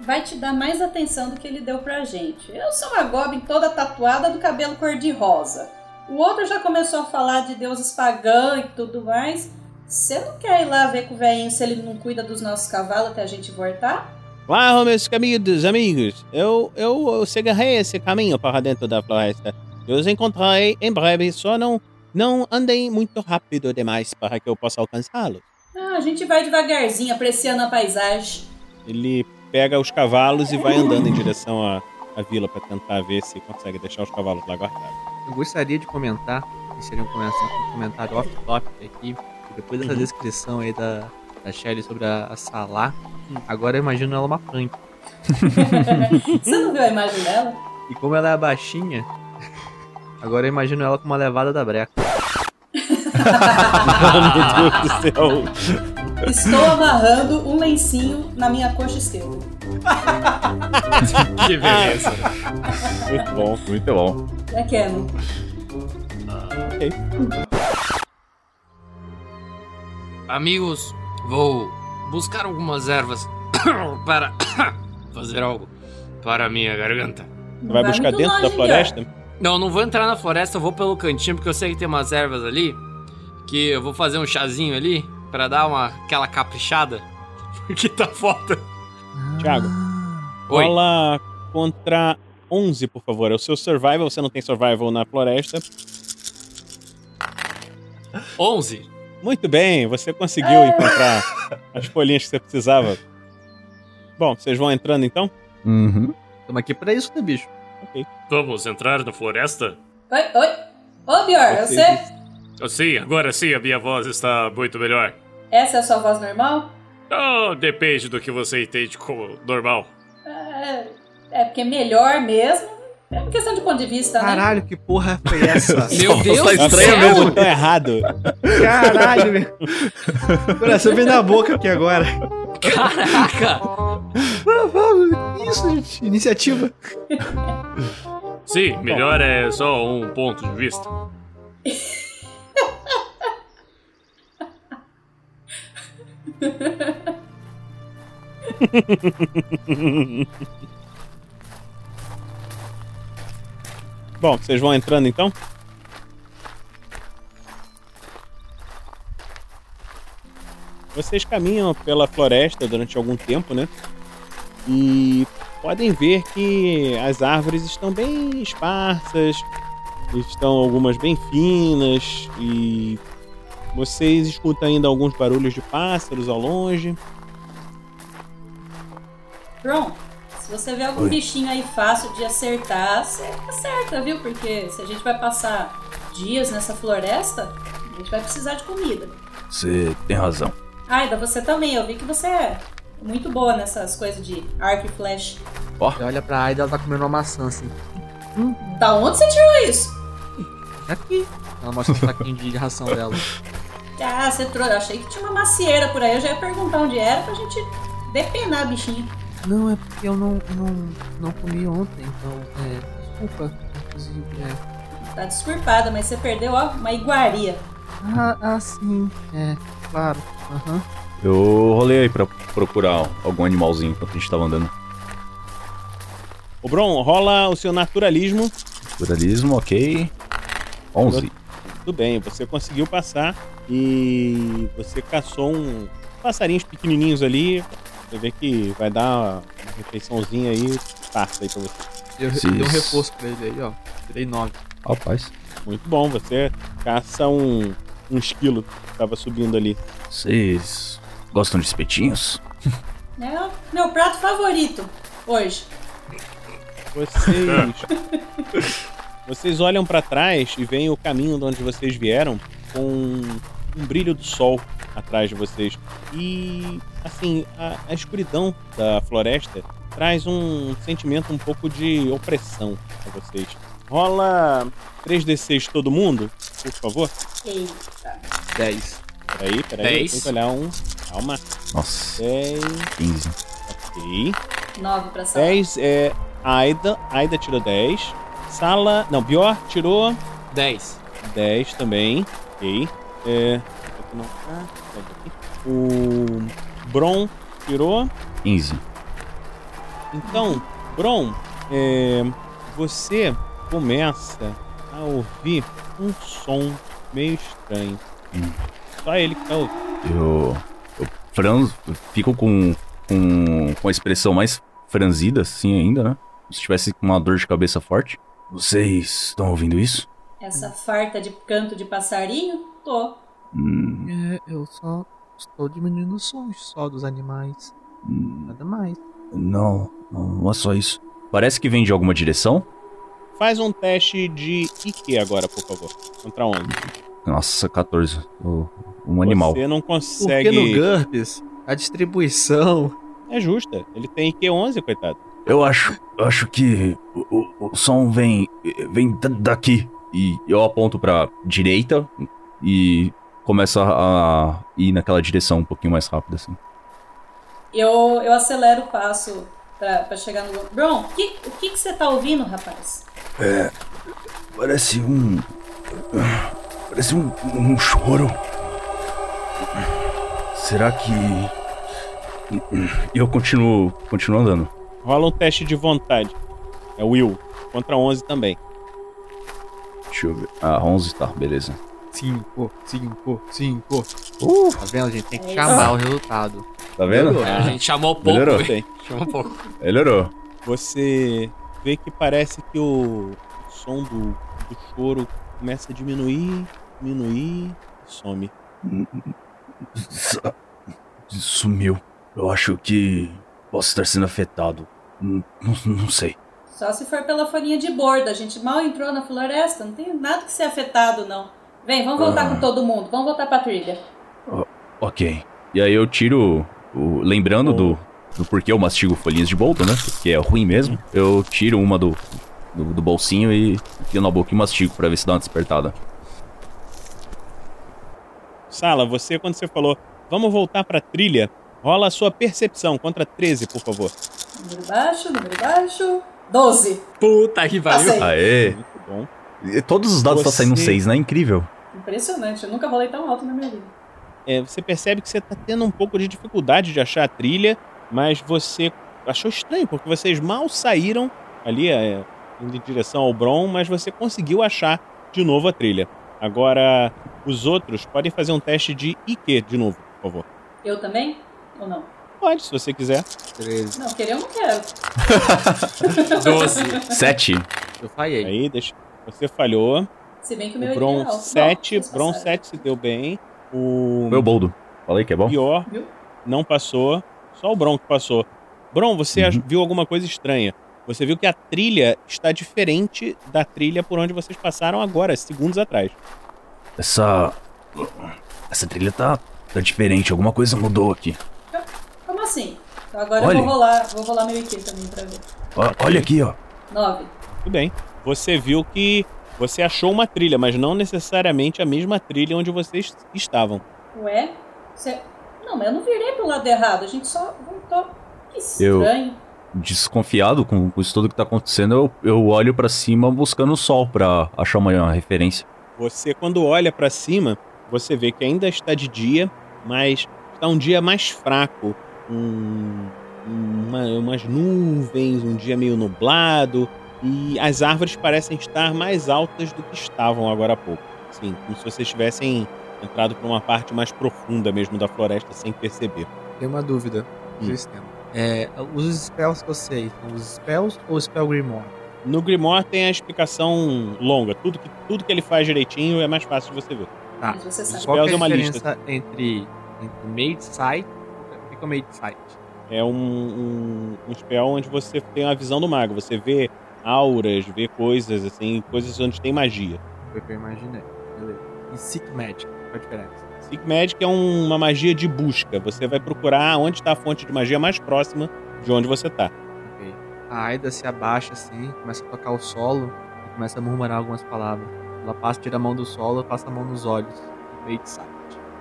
vai te dar mais atenção do que ele deu pra gente. Eu sou uma Goblin toda tatuada do cabelo cor-de-rosa. O outro já começou a falar de deuses pagãos e tudo mais. Você não quer ir lá ver com o velhinho se ele não cuida dos nossos cavalos até a gente voltar? Claro, meus queridos amigos. Eu, eu, eu seguirei esse caminho para dentro da floresta. Eu os encontrarei em breve, só não, não andem muito rápido demais para que eu possa alcançá-los. Ah, a gente vai devagarzinho, apreciando a paisagem. Ele pega os cavalos e vai andando em direção à, à vila para tentar ver se consegue deixar os cavalos lá guardados. Eu gostaria de comentar, que seria um comentário, off-topic aqui, depois dessa Uhum. descrição aí da, da Shelly sobre a, a Salah, agora eu imagino ela uma punk. [LAUGHS] Você não viu a imagem dela? E como ela é baixinha, agora eu imagino ela com uma levada da breca. Meu Deus do céu. [LAUGHS] Estou amarrando um lencinho na minha coxa esquerda. Que beleza. Muito bom. Muito bom. É Canon. Ok. Amigos, vou buscar algumas ervas [COUGHS] para [COUGHS] fazer algo para a minha garganta. Você vai buscar dentro da floresta? Não, não vou entrar na floresta, eu vou pelo cantinho, porque eu sei que tem umas ervas ali. Que eu vou fazer um chazinho ali pra dar uma aquela caprichada. [LAUGHS] Porque tá foda. Thiago, Oi. rola contra 11, por favor. É o seu survival. Você não tem survival na floresta. 11. Muito bem, você conseguiu encontrar as folhinhas que você precisava. Bom, vocês vão entrando então? Uhum. Estamos aqui pra isso, né, bicho? Ok. Vamos entrar na floresta? Oi, oi. Ô, Bior, é você? Oh, sim, agora sim a minha voz está muito melhor. Essa é a sua voz normal? Oh, depende do que você entende como normal. É, é porque melhor mesmo. É uma questão de ponto de vista, né? Caralho, que porra foi essa? [LAUGHS] Meu Deus Tá estranho céu! mesmo. Tá errado. Caralho, meu. Coração vem na boca aqui agora. Caraca! Ah, Isso, gente. Iniciativa. Sim, melhor é só um ponto de vista. [LAUGHS] Bom, vocês vão entrando então? Vocês caminham pela floresta durante algum tempo, né? E podem ver que as árvores estão bem esparsas, estão algumas bem finas e vocês escutam ainda alguns barulhos de pássaros ao longe. Bron, se você vê algum Oi. bichinho aí fácil de acertar, você acerta, viu? Porque se a gente vai passar dias nessa floresta, a gente vai precisar de comida. Você tem razão. Aida, você também. Eu vi que você é muito boa nessas coisas de arco e flash. Você olha pra Aida, ela tá comendo uma maçã assim. Da onde você tirou isso? Aqui. Ela mostra um saquinho de ração dela. [LAUGHS] Ah, você trouxe. Eu achei que tinha uma macieira por aí. Eu já ia perguntar onde era pra gente depenar a bichinha. Não, é porque eu não, não, não comi ontem, então, é, desculpa, inclusive, é. Tá desculpada, mas você perdeu, ó, uma iguaria. Ah, ah, sim, é, claro, aham. Eu rolei aí pra procurar algum animalzinho enquanto a gente tava andando. O Bron, rola o seu naturalismo. Pluralismo, ok. 11. Tudo bem, você conseguiu passar e você caçou um passarinhos pequenininhos ali. Você vê que vai dar uma refeiçãozinha aí, farta aí pra você. Eu Sim. dei um reforço pra ele aí, ó. Tirei 9. Rapaz. Muito bom, você caça um, um esquilo que tava subindo ali. Vocês gostam de espetinhos? É o meu prato favorito hoje. Vocês. [LAUGHS] vocês olham pra trás e veem o caminho de onde vocês vieram com um brilho do sol atrás de vocês. E, assim, a, a escuridão da floresta traz um sentimento um pouco de opressão a vocês. Rola 3d6 todo mundo, por favor. Eita. 10. Peraí, peraí, Dez. tem que olhar um. Calma. Nossa. 10. 15. Ok. Nove pra sala. 10 é Aida. Aida tirou 10. Sala. Não, Bior tirou 10. 10 também. Ok. É. não tá. O Bron tirou 15. Então, Bron, é, você começa a ouvir um som meio estranho. Só ele que tá ouvindo. Eu. Eu franzo, eu fico com, com. com a expressão mais franzida, assim, ainda, né? Se tivesse com uma dor de cabeça forte. Vocês estão ouvindo isso? Essa farta de canto de passarinho? Tô. Hum, É, eu só estou diminuindo os sons só dos animais. Nada mais. não, não, não é só isso. Parece que vem de alguma direção. Faz um teste de IQ agora, por favor. Contra 11. Nossa, 14. O- Um animal. Você não Porque consegue. no GURPS, a distribuição. É justa. Ele tem IQ 11, coitado. Eu acho, eu acho que o, o- o som vem, vem da- daqui. E eu aponto pra direita e começo a, ir naquela direção um pouquinho mais rápido, assim. Eu, eu acelero o passo pra, pra chegar no. Bron, o que, o que que você tá ouvindo, rapaz? É. Parece um. Parece um, um choro. Será que. Eu continuo, continuo andando. Rola um teste de vontade. É Will. Contra 11 também. Deixa eu ver. Ah, 11 tá, beleza. 5, 5, 5. Uh, tá vendo, gente? Tem que É chamar o resultado. Tá vendo? É, a gente chamou pouco. Melhorou. hein? Chamou pouco. Melhorou. Você vê que parece que o som do, do choro começa a diminuir, diminuir e some. Sumiu. Eu acho que posso estar sendo afetado. Não, não- não sei. Só se for pela folhinha de bordo. A gente mal entrou na floresta. Não tem nada que ser afetado, não. Vem, vamos voltar Ah. com todo mundo. Vamos voltar pra trilha. Ok. E aí eu tiro. O, lembrando do, do porquê eu mastigo folhinhas de boldo, né? Que é ruim mesmo. Eu tiro uma do, do, do bolsinho e enfio na boca e mastigo pra ver se dá uma despertada. Sala, você, quando você falou, vamos voltar pra trilha, rola a sua percepção contra 13, por favor. Número baixo, número baixo. 12. Puta que pariu. Passei. Aê! Muito bom. E todos os dados estão Você- saindo 6, né? Incrível. Impressionante. Eu nunca rolei tão alto na minha vida. É, você percebe que você tá tendo um pouco de dificuldade de achar a trilha, mas você achou estranho, porque vocês mal saíram ali, é, indo em direção ao Bron, mas você conseguiu achar de novo a trilha. Agora, os outros podem fazer um teste de IQ de novo, por favor. Eu também? Ou não? Pode, se você quiser. 13. Não, querer eu não quero. [LAUGHS] 12. 7. Eu falhei. Aí, deixa. Você falhou. Se bem que o meu O é Bron ideal. 7, Bom, Bron vocês 7 se deu bem. O Meu boldo. Falei que é bom? pior Viu? não passou. Só o Bron que passou. Bron, você ach- viu alguma coisa estranha. Você viu que a trilha está diferente da trilha por onde vocês passaram agora, segundos atrás. Essa. Essa trilha tá, tá diferente. Alguma coisa mudou aqui. Como assim? Então agora Olha. eu vou rolar, vou rolar meu IQ também pra ver. Olha aqui, ó. 9. Tudo bem. Você viu que você achou uma trilha, mas não necessariamente a mesma trilha onde vocês estavam. Ué? Você... Não, mas eu não virei pro lado errado. A gente só voltou. Que Eu- estranho. Desconfiado com, com isso tudo que tá acontecendo, eu, eu olho pra cima buscando o sol pra achar uma referência. Você, quando olha pra cima, você vê que ainda está de dia, mas está um dia mais fraco. Um, uma- umas nuvens, um dia meio nublado. E as árvores parecem estar mais altas do que estavam agora há pouco. Sim, como se vocês tivessem entrado para uma parte mais profunda mesmo da floresta sem perceber. Tem uma dúvida do Hum. sistema. É, os spells que eu sei, são os spells ou o spell Grimoire? No Grimoire tem a explicação longa. Tudo que, tudo que ele faz direitinho é mais fácil de você ver. Tá. Mas você sabe. Qual que é é a uma diferença entre, entre Made Sight? O que que é o Made Sight? É um, um, um spell onde você tem a visão do mago. Você vê auras, vê coisas assim, coisas onde tem magia. Foi o que eu imaginei. Beleza. E Seek Magic, qual a diferença? Seek Magic é um- uma magia de busca. Você vai procurar onde está a fonte de magia mais próxima de onde você tá. Ok. A Aida se abaixa assim, começa a tocar o solo e começa a murmurar algumas palavras. Ela passa, tira a mão do solo, passa a mão nos olhos. Made Sight.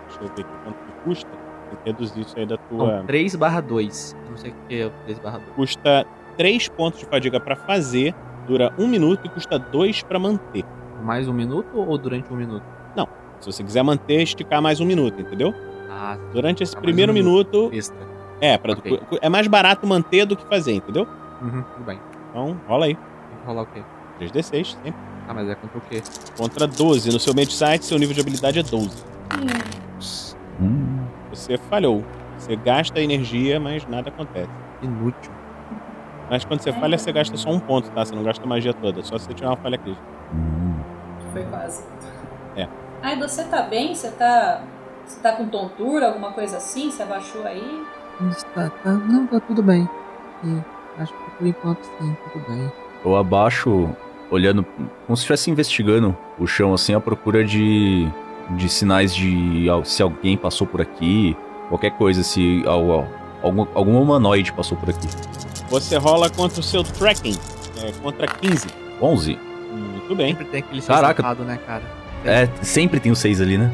Deixa eu ver aqui quanto que custa. Tem que reduzir isso aí da tua. Não, 3 barra 2. Eu não sei o que é o 3 barra 2. Custa 3 pontos de fadiga pra fazer, dura 1 minuto e custa 2 pra manter. Mais um minuto ou durante um minuto? Não, se você quiser manter, esticar mais um minuto, entendeu? Ah, Durante esse mais primeiro um minuto. Extra. É, pra, Ok. é mais barato manter do que fazer, entendeu? Uhum, tudo bem. Então, rola aí. Tem que rolar o quê? 3d6, sempre. Ah, mas é contra o quê? Contra 12. No seu Medsight, seu nível de habilidade é 12. Hum. Você falhou. Você gasta energia, mas nada acontece. Inútil. Mas quando você falha, você gasta só um ponto, tá? Você não gasta magia toda. Só se você tirar uma falha crítica. Foi quase. É. Ai, você tá bem? Você tá. Você tá com tontura, alguma coisa assim? Você abaixou aí? Tá, tá, não, tá tudo bem. E acho que por enquanto sim, tudo bem. Eu abaixo, olhando, como se estivesse investigando o chão, assim, à procura de, de sinais de se alguém passou por aqui, qualquer coisa, se al- algum, algum humanoide passou por aqui. Você rola contra o seu tracking. É, contra 15. 11? Muito bem. Sempre tem aquele Caraca. safado, né, cara? É, sempre tem o 6 ali, né?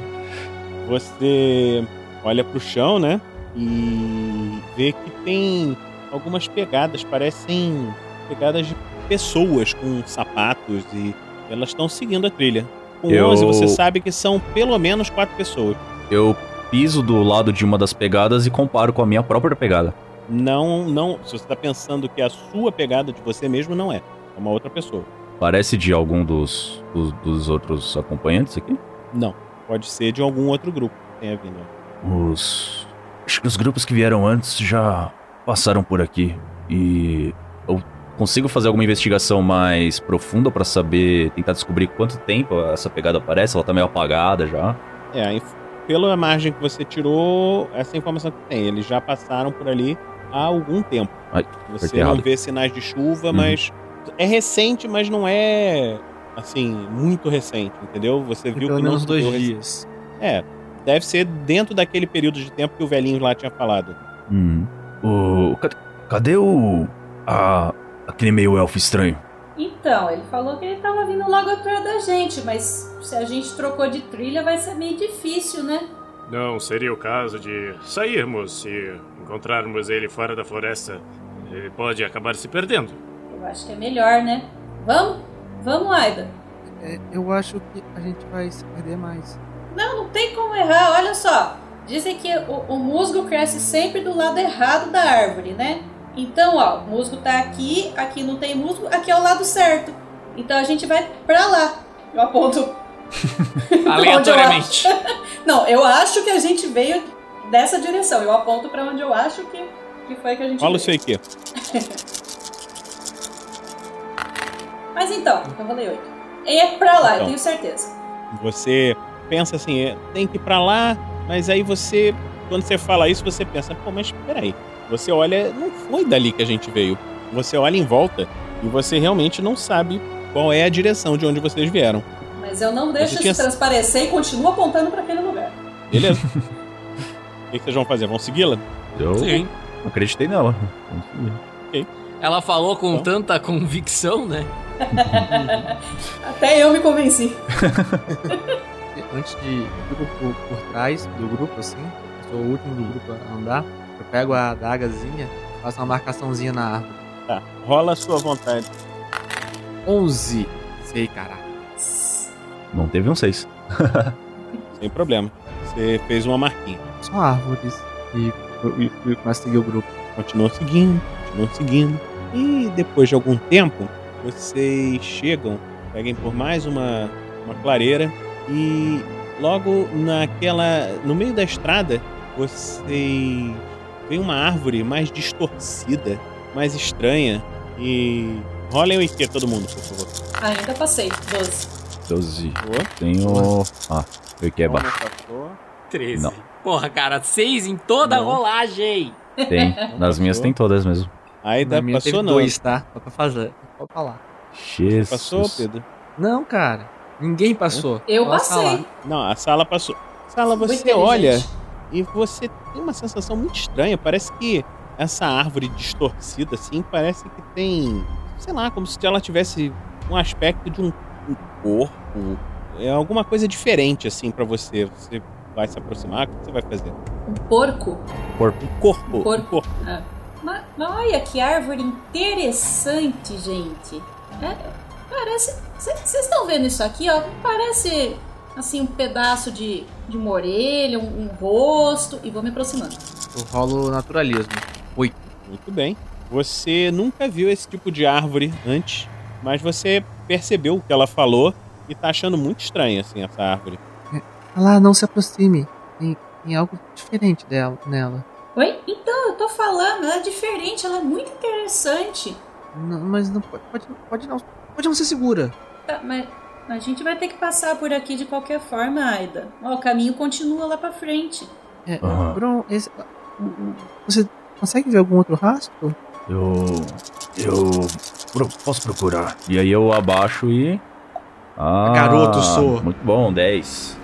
Você olha pro chão, né? E vê que tem algumas pegadas, parecem pegadas de pessoas com sapatos e elas estão seguindo a trilha. Com Eu- 11 você sabe que são pelo menos quatro pessoas. Eu piso do lado de uma das pegadas e comparo com a minha própria pegada. Não, não, se você tá pensando que é a sua pegada de você mesmo, não é. É uma outra pessoa. Parece de algum dos, dos, dos outros acompanhantes aqui? Não, pode ser de algum outro grupo que tenha vindo. Os. Acho que os grupos que vieram antes já passaram por aqui. E. Eu consigo fazer alguma investigação mais profunda pra saber, tentar descobrir quanto tempo essa pegada aparece? Ela tá meio apagada já. É, a pela margem que você tirou, essa é a informação que tem. Eles já passaram por ali há algum tempo. Ai, Você não errado. vê sinais de chuva, Uhum. mas é recente, mas não é assim muito recente, entendeu? Você viu pelo que não menos dois choveu rec- dias. É, deve ser dentro daquele período de tempo que o velhinho lá tinha falado. Hum. O. Cadê, cadê o. A. Aquele meio elfo estranho? Então, ele falou que ele tava vindo logo atrás da gente, mas se a gente trocou de trilha vai ser meio difícil, né? Não seria o caso de sairmos e encontrarmos ele fora da floresta. Ele pode acabar se perdendo. Eu acho que é melhor, né? Vamos? Vamos, Aida. É, eu acho que a gente vai se perder mais. Não, não tem como errar, olha só. Dizem que o, o musgo cresce sempre do lado errado da árvore, né? Então, ó, o musgo tá aqui, aqui não tem musgo, aqui é o lado certo. Então a gente vai pra lá. Eu aponto. [LAUGHS] Aleatoriamente. Eu [LAUGHS] não, eu acho que a gente veio dessa direção. Eu aponto pra onde eu acho que, que foi que a gente veio. isso aqui. [LAUGHS] Mas então, eu rolei 8. É pra lá, eu Então. tenho certeza. Você pensa assim, é, tem que ir pra lá, mas aí você, quando você fala isso, você pensa, pô, mas peraí. Você olha, não foi dali que a gente veio. Você olha em volta e você realmente não sabe qual é a direção de onde vocês vieram. Mas eu não deixo Você tinha- isso transparecer e continuo apontando pra aquele lugar. Beleza? [LAUGHS] o que que vocês vão fazer? Vão segui-la? Eu Sim. acreditei nela. Ela falou com tanta convicção, né? [LAUGHS] Até eu me convenci. Antes de. Eu fico por, por trás do grupo, assim. Eu sou o último do grupo a andar. Eu pego a adagazinha, faço uma marcaçãozinha na árvore. Tá, rola a sua vontade. 11. Sei, caraca. Não teve um 6. [LAUGHS] Sem problema. Você fez uma marquinha. São árvores. E eu, começo a seguir o grupo. Continua seguindo, continua seguindo. E depois de algum tempo, vocês chegam, peguem por mais uma, uma clareira e logo naquela. no meio da estrada, vocês veem uma árvore mais distorcida, mais estranha. E. Rolem o IQ todo mundo, por favor. Ainda passei. 12. 12. Boa. Tenho. Ah, eu que é baixo. 13. Não. Porra, cara, 6 em toda a rolagem. Tem. [LAUGHS] Nas minhas tem todas mesmo. Aí Na minha passou teve não. dois, tá? Só pra fazer. Pode falar. Jesus. Passou, Pedro? Não, cara. Ninguém passou. Eu Só a sala. passei. Não, a sala passou. Sala, você olha. E você tem uma sensação muito estranha. Parece que essa árvore distorcida, assim, parece que tem. Sei lá, como se ela tivesse um aspecto de um, um corpo. É alguma coisa diferente, assim, pra você. Você vai se aproximar? O que você vai fazer? Um porco. Corpo. Corpo. Corpo. corpo. Ah. Mas, mas olha que árvore interessante, gente. É, parece. Vocês estão vendo isso aqui, ó? Parece assim um pedaço de, de uma orelha, um, um rosto. E vou me aproximando. Eu rolo naturalismo. Oito. Muito bem. Você nunca viu esse tipo de árvore antes, mas você percebeu o que ela falou e tá achando muito estranho, assim, essa árvore. [LAUGHS] Lá, não se aproxime. Tem, tem algo diferente dela, nela. Oi? Então, eu tô falando, ela é diferente, ela é muito interessante. Não, mas não pode, pode, pode não. Pode não ser segura. Tá, mas a gente vai ter que passar por aqui de qualquer forma, Aida. Ó, o caminho continua lá pra frente. É. Bron, esse, você consegue ver algum outro rastro? Eu. Eu. pro- posso procurar. E aí eu abaixo e. Ah, Garoto sou. Muito bom, 10.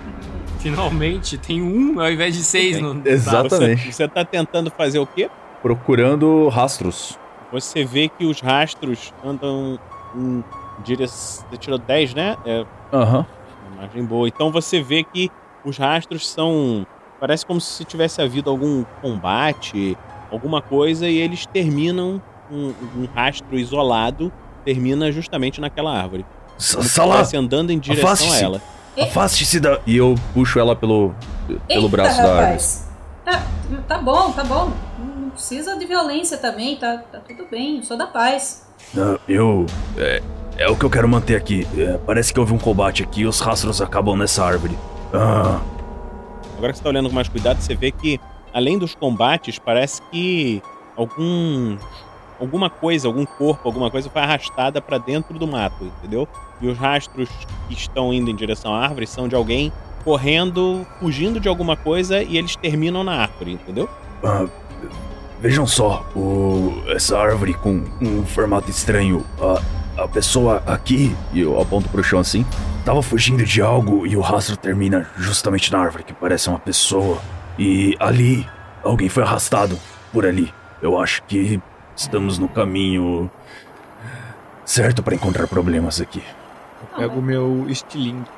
Finalmente tem um ao invés de seis no. [LAUGHS] Exatamente. Você, você tá tentando fazer o quê? Procurando rastros. Você vê que os rastros andam em direção. Você tirou 10, né? É Aham. uma imagem boa. Então você vê que os rastros são. Parece como se tivesse havido algum combate, alguma coisa, e eles terminam. Um, um rastro isolado termina justamente naquela árvore. Sa- Como se Sala! estivesse andando em direção a ela. Afaste-se da. E eu puxo ela pelo. pelo Eita, braço da árvore. Tá, tá bom, tá bom. Não não precisa de violência também, tá, tá tudo bem. Eu sou da paz. Não, eu. É, é o que eu quero manter aqui. É, parece que houve um combate aqui e os rastros acabam nessa árvore. Ah, Agora que você tá olhando com mais cuidado, você vê que, além dos combates, parece que algum. Alguma coisa, algum corpo, alguma coisa foi arrastada pra dentro do mato, entendeu? E os rastros que estão indo em direção à árvore são de alguém correndo, fugindo de alguma coisa e eles terminam na árvore, entendeu? ah, vejam só, o, essa árvore com um formato estranho. A, a pessoa aqui, e eu aponto pro chão assim, tava fugindo de algo e o rastro termina justamente na árvore, que parece uma pessoa. E ali, alguém foi arrastado por ali. Eu acho que estamos no caminho certo para encontrar problemas aqui. Eu pego o meu estilingue.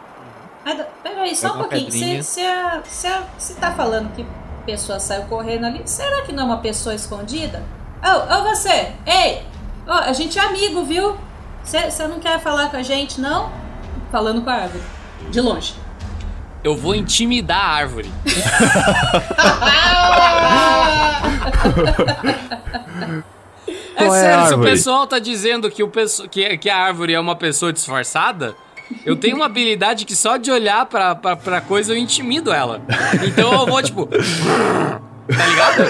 Peraí, só um pouquinho. Você tá falando que pessoa saiu correndo ali. Será que não é uma pessoa escondida? Ô, ô você! Ei! Ô, a gente é amigo, viu? Você não quer falar com a gente, não? Falando com a árvore. De longe. Eu vou intimidar a árvore. É [LAUGHS] Qual é sério, se o pessoal tá dizendo que, o que, que a árvore é uma pessoa disfarçada, eu tenho uma habilidade que só de olhar pra, pra, pra coisa eu intimido ela. Então eu vou, tipo. Tá ligado?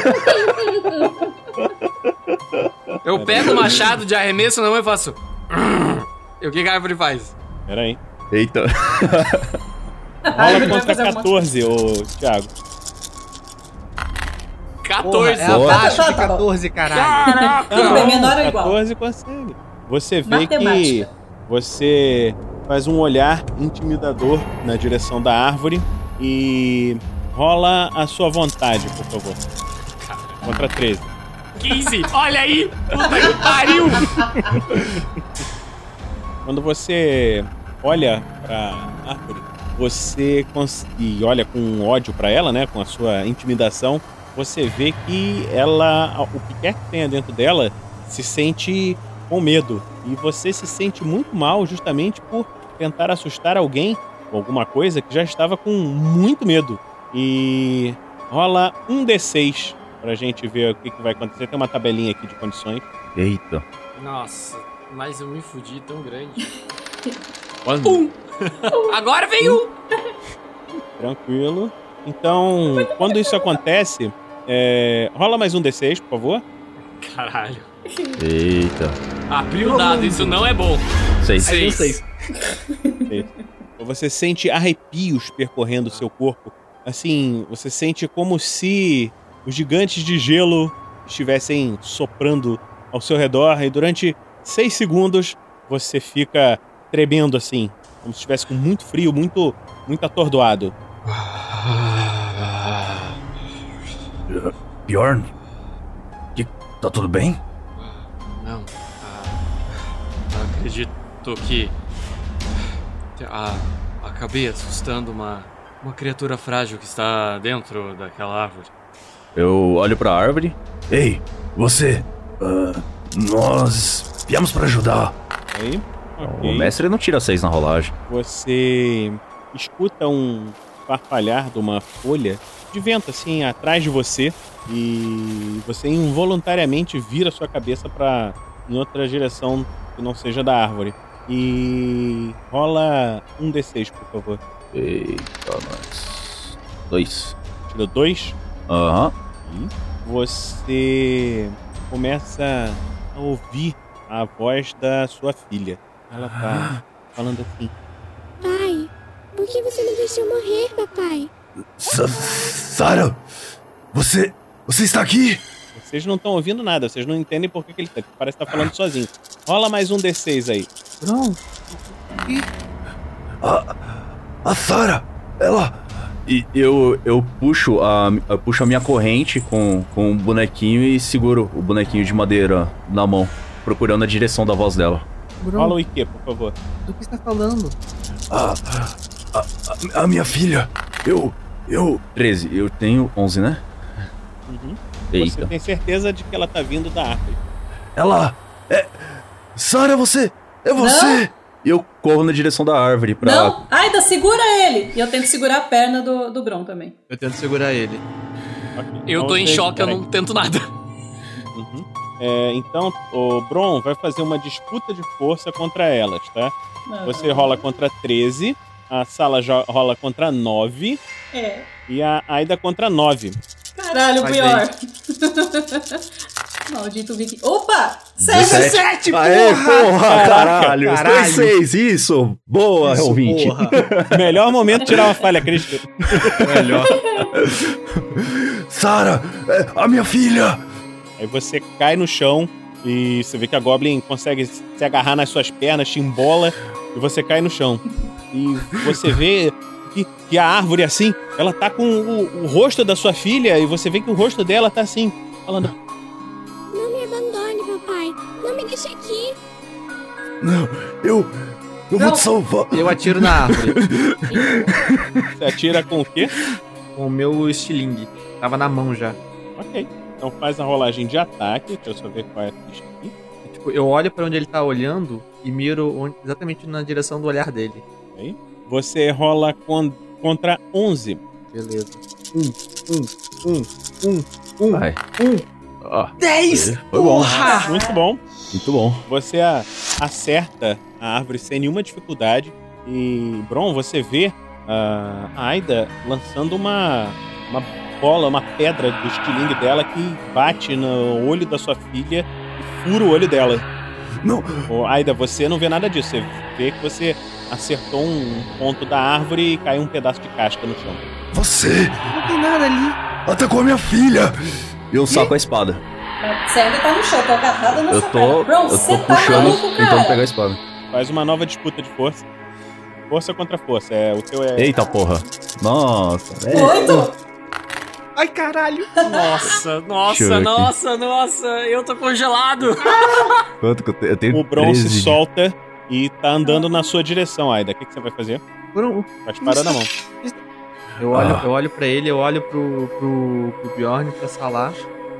Eu pego o machado de arremesso na mão e faço. E o que, que a árvore faz? Pera aí. Eita. [LAUGHS] Rola contra 14, ô Thiago. 14. é abaixo de 14, caralho. Tudo bem, menor ou igual? 14 consegue. Você vê que você faz um olhar intimidador na direção da árvore e rola a sua vontade, por favor. Contra 13. 15. Olha aí! Puta que pariu! [LAUGHS] Quando você olha pra árvore, você e olha com ódio pra ela, né, com a sua intimidação, você vê que ela, o que quer que tenha dentro dela, se sente com medo e você se sente muito mal justamente por tentar assustar alguém ou alguma coisa que já estava com muito medo. E rola um D6 pra gente ver o que, que vai acontecer. Tem uma tabelinha aqui de condições. Eita. Nossa, mas eu me fudi tão grande. [LAUGHS] Um. [LAUGHS] Agora vem um! [LAUGHS] Tranquilo. Então, quando isso acontece, é, rola mais um D6, por favor. Caralho. Eita. Abriu o dado, isso não é bom. Seis. Seis. Seis. Você sente arrepios percorrendo o seu corpo. Assim, você sente como se os gigantes de gelo estivessem soprando ao seu redor e durante seis segundos você fica tremendo assim, como se estivesse com muito frio, muito, muito atordoado. Bjorn? Que, tá tudo bem? Não. ah, acredito que. ah, acabei assustando uma, uma criatura frágil que está dentro daquela árvore. Eu olho pra árvore. Ei, você. ah, nós viemos pra ajudar. Aí, O mestre não tira seis na rolagem. Você escuta um farfalhar de uma folha de vento assim atrás de você e você involuntariamente vira sua cabeça para em outra direção que não seja da árvore. E rola um D6, por favor. Eita, nós. Dois. Tirou dois? Aham. E você começa a ouvir a voz da sua filha. Ela tá falando assim. Pai, por que você me deixou morrer, papai? Sa- Sara, você. Você está aqui? Vocês não estão ouvindo nada, vocês não entendem por que, que ele tá, parece estar falando sozinho. Rola mais um D6 aí. Não. A, a Sara, ela. E eu, eu puxo a, eu puxo a minha corrente com, com o bonequinho e seguro o bonequinho de madeira na mão, procurando a direção da voz dela. Bro, Rola o IQ, por favor. do que você tá falando? A, a, a, a minha filha, eu. Eu. 13, eu tenho 11, né? Uhum. Você tem certeza de que ela tá vindo da árvore. Ela. É. Sara, você! É você! E eu corro na direção da árvore pra. Não, Aida, segura ele! E eu tento segurar a perna do, do Bron também. Eu tento segurar ele. Eu tô em Vocês- choque, eu não tento nada. Uhum. É, então, o Bron vai fazer uma disputa de força contra elas, tá? Ah. Você rola contra 13, a Sala jo- rola contra 9 É. e a Aida contra 9. Caralho, Faz pior. [LAUGHS] Maldito Viking. Opa! 17, porra! Aê, porra! Caralho! caralho. Dois seis, isso! Boa, Isso, ouvinte! porra. Melhor momento de tirar uma falha crítica. Melhor. [LAUGHS] Sara, é a minha filha! Aí você cai no chão e você vê que a Goblin consegue se agarrar nas suas pernas, te embola e você cai no chão. E você vê que, que a árvore, assim, ela tá com o, o rosto da sua filha e você vê que o rosto dela tá assim, falando: Não me abandone, papai. Não me deixe aqui. Não, eu. Eu vou te salvar! Eu atiro na árvore. Você atira com o quê? Com o meu estilingue. Tava na mão já. Ok. Então faz a rolagem de ataque, deixa eu só ver qual é a ficha aqui. Tipo, eu olho pra onde ele tá olhando e miro onde- exatamente na direção do olhar dele. Aí. Você rola con- contra 11. Beleza. Um, um, um, um, um, Vai. um. Ó, 10! Foi bom. Porra! Muito bom. Muito bom. Você a- acerta a árvore sem nenhuma dificuldade. E, Bron, você vê a Aida lançando uma, uma bola, uma pedra do estilingue dela que bate no olho da sua filha e fura o olho dela. Não. Ô, Aida, você não vê nada disso. Você vê que você acertou um ponto da árvore e caiu um pedaço de casca no chão. Você Não tem nada ali. atacou a minha filha! Eu saco a espada. Você ainda tá no chão, tô agarrada na Eu sua tô. Eu tô tá puxando, maluco, tentando cara. pegar a espada. Faz uma nova disputa de força. Força contra força. É, o teu é. Eita porra. Nossa, velho. Oito! Ai, caralho! Nossa, nossa, Chuck. nossa, nossa, eu tô congelado. [LAUGHS] Quanto que eu tenho? Eu tenho O Bron se 13 de- solta e tá andando na sua direção, Aida. O que, que você vai fazer? Bron, Com a espada na mão. Eu olho, Ah. eu olho pra ele, eu olho pro, pro, pro Bjorn, pra Salah.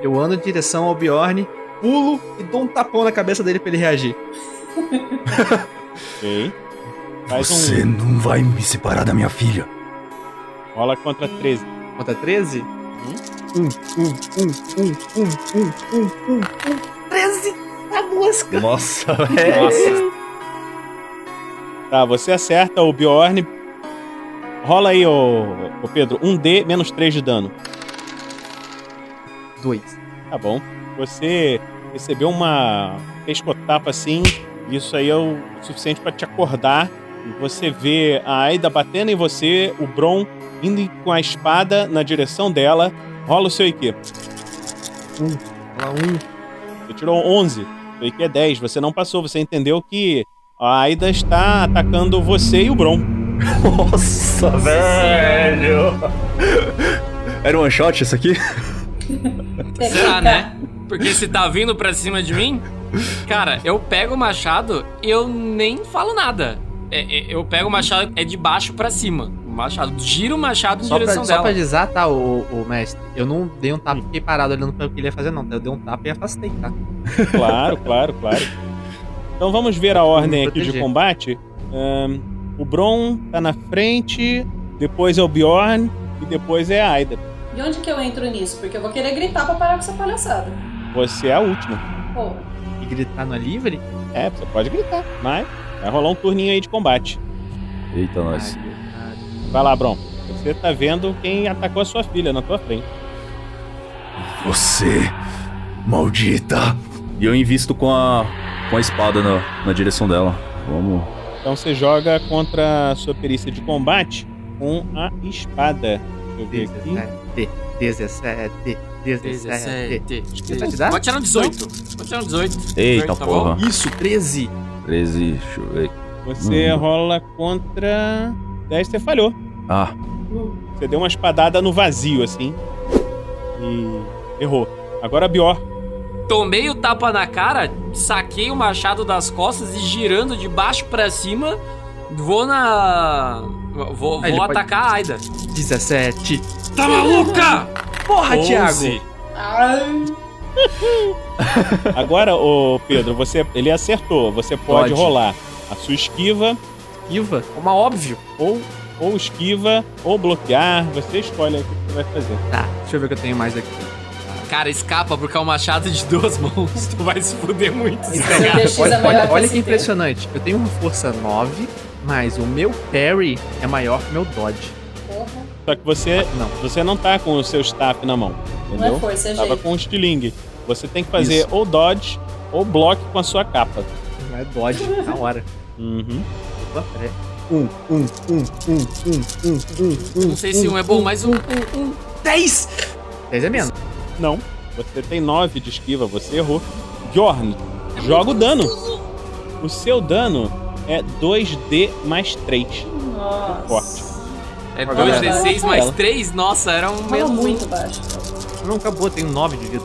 Eu ando em direção ao Bjorn, pulo e dou um tapão na cabeça dele pra ele reagir. [LAUGHS] Ok. Faz Você um. não vai me separar da minha filha. Rola contra 13. Conta 13? Um, um, um, um, um, um, um, um, um. 13! A mosca! Nossa, Nossa. Tá, você acerta o Bjorn. Rola aí, ô, ô Pedro. 1D menos 3 de dano. Dois. Tá bom. Você recebeu uma pescotapa assim. Isso aí é o suficiente pra te acordar. Você vê a Aida batendo em você, o Bron indo com a espada na direção dela. Rola o seu IQ. Um. Rola um. Você tirou 11. Seu IQ é 10. Você não passou. Você entendeu que a Aida está atacando você e o Bron. Nossa, velho! Era um one shot isso aqui? Será, né? Porque se tá vindo pra cima de mim, cara, eu pego o machado e eu nem falo nada. É, é, eu pego o machado é de baixo pra cima, machado. Gira o machado em Só pra, direção só dela. pra avisar, tá, o, o mestre? Eu não dei um tapa e fiquei parado olhando pra o que ele ia fazer, não. Eu dei um tapa e afastei, tá? Claro, [LAUGHS] claro, claro. Então vamos ver a ordem aqui de combate. Ahn, o Bron tá na frente, depois é o Bjorn e depois é a Aida. E onde que eu entro nisso? Porque eu vou querer gritar pra parar com essa palhaçada. Você é a última. Pô, E gritar no livre? É, você pode gritar, mas vai rolar um turninho aí de combate. Eita, nós. Vai lá, Bron. Você tá vendo quem atacou a sua filha na tua frente. Você, maldita. E eu invisto com a, com a espada na, na direção dela. Vamos. Então você joga contra a sua perícia de combate com a espada. Deixa eu ver aqui. 17, 17, 17. Pode tirar um 18. Pode tirar um 18. Eita 18, tá porra. bom? Isso, 13. 13, deixa eu ver. Você Hum. rola contra 10, você falhou. Ah, Você deu uma espadada no vazio, assim. E errou. Agora a Bior. Tomei o tapa na cara, saquei o machado das costas e girando de baixo pra cima, vou na. Vou, ele vou pode- atacar a Aida. 17. Tá maluca? Porra, 11. Thiago! [LAUGHS] Agora, ô Pedro, você, ele acertou. Você pode, Pode. rolar a sua esquiva. Esquiva? Como óbvio. Ou, ou esquiva, ou bloquear. Você escolhe aí o que você vai fazer. Tá, deixa eu ver o que eu tenho mais aqui. Cara, escapa porque é um machado de duas mãos. Tu vai se fuder muito. DX é Olha, olha, que olha que impressionante. Eu tenho uma força 9, mas o meu parry é maior que o meu dodge. Só que você Não. você não tá com o seu staff na mão. Entendeu? é força, é Tava jeito. com o estilingue. Você tem que fazer Isso. ou dodge ou block com a sua capa. Não é dodge, na hora. Uhum. Opa, peraí. Um, um, um, um, um, um, um, um. Não sei se um é bom, mas um. um, um. 10! 10 é menos. Não. Você tem 9 de esquiva, você errou. Bjorn, joga o dano. O seu dano é 2D mais 3. Nossa. Forte. É Agora- 2d6 mais Ela. 3? Nossa, era um menos muito baixo. Não acabou, tenho 9 de vida.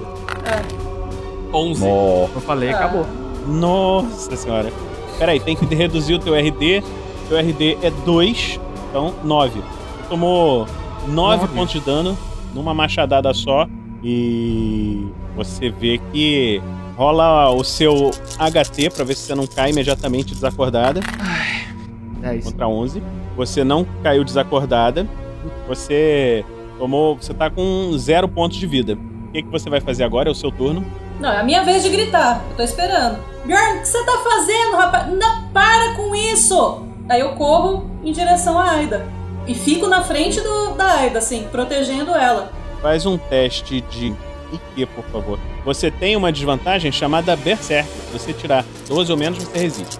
11. Eu falei, Ah. acabou. Nossa senhora. Pera aí, tem que reduzir o teu RD. Teu RD é 2, então 9. Você tomou 9 Nove. pontos de dano numa machadada só. E você vê que rola o seu HT pra ver se você não cai imediatamente desacordada. 10. Contra 11. Você não caiu desacordada. Você tomou. Você tá com 0 pontos de vida. O que, que você vai fazer agora? É o seu turno. Não, é a minha vez de gritar. Eu tô esperando. Bjorn, o que você tá fazendo, rapaz? Não, para com isso! Aí eu corro em direção à Aida. E fico na frente do, da Aida, assim, protegendo ela. Faz um teste de IQ, por favor. Você tem uma desvantagem chamada Berserk. Se você tirar 12 ou menos, você resiste.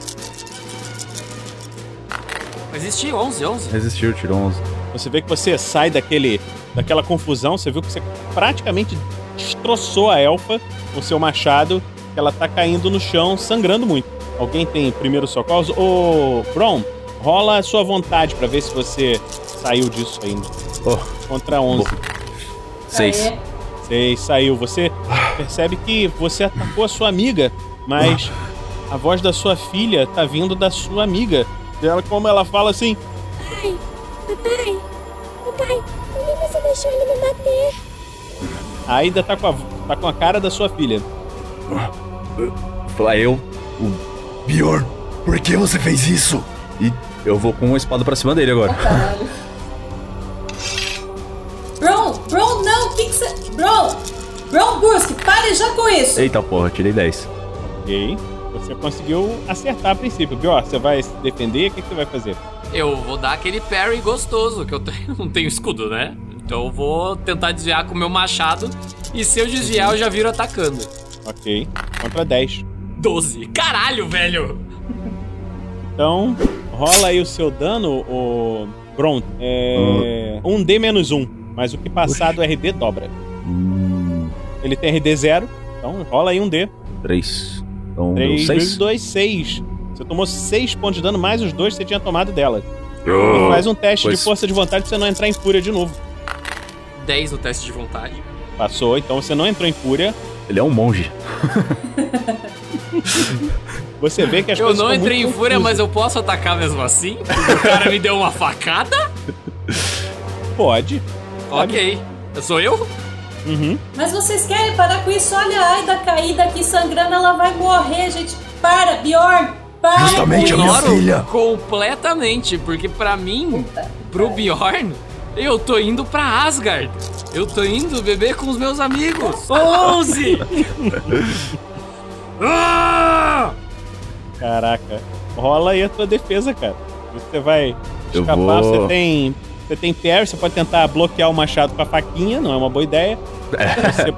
Existe 11, 11. resistiu, tirou 11. Você vê que você sai daquele, daquela confusão. Você viu que você praticamente destroçou a elfa com seu machado. Que ela tá caindo no chão, sangrando muito. Alguém tem primeiro socorros? Ô, Bron, rola a sua vontade pra ver se você saiu disso ainda. Oh, Contra 11. 6. Aê. Sei, saiu. Você percebe que você atacou a sua amiga, mas a voz da sua filha tá vindo da sua amiga. Dela, como ela fala assim: Pai, papai, papai, por que você deixou ele me bater? A Aida tá com a, tá com a cara da sua filha. Falar eu, o Bjorn, por que você fez isso? E eu vou com uma espada pra cima dele agora. Caralho. Bron, Bron, não, o que que você... Bron, Bron Bursk, pare já com isso. Eita porra, tirei 10. Ok. Você conseguiu acertar a princípio. Pior, você vai se defender? O que, que você vai fazer? Eu vou dar aquele parry gostoso, que eu tenho, [LAUGHS] não tenho escudo, né? Então eu vou tentar desviar com o meu machado. E se eu desviar, eu já viro atacando. Ok. Contra 10. 12. Caralho, velho! Então, rola aí o seu dano, o Bron. É. Um D menos um. Mas o que passar do RD dobra. Hum, Ele tem RD 0. Então rola aí um D. 3. Então 3 deu vezes 6. 2, 6. Você tomou 6 pontos de dano, mais os dois que você tinha tomado dela. Oh, faz um teste pois- de força de vontade pra você não entrar em fúria de novo. 10 no teste de vontade. Passou, então você não entrou em fúria. Ele é um monge. Você vê que as Eu coisas não estão entrei em fúria, mas eu posso atacar mesmo assim? O cara me deu uma facada? Pode. Ok. Sou eu? Uhum. Mas vocês querem parar com isso? Olha a Aida caída aqui sangrando, ela vai morrer, gente. Para, Bjorn! Para! Justamente a minha filha. Completamente, porque pra mim, pro Bjorn, eu tô indo pra Asgard. Eu tô indo beber com os meus amigos. 11! [LAUGHS] Ah! Caraca. Rola aí a tua defesa, cara. Você vai Eu escapar, vou- você tem. Você tem parry, você pode tentar bloquear o machado com a faquinha, não é uma boa ideia. Você,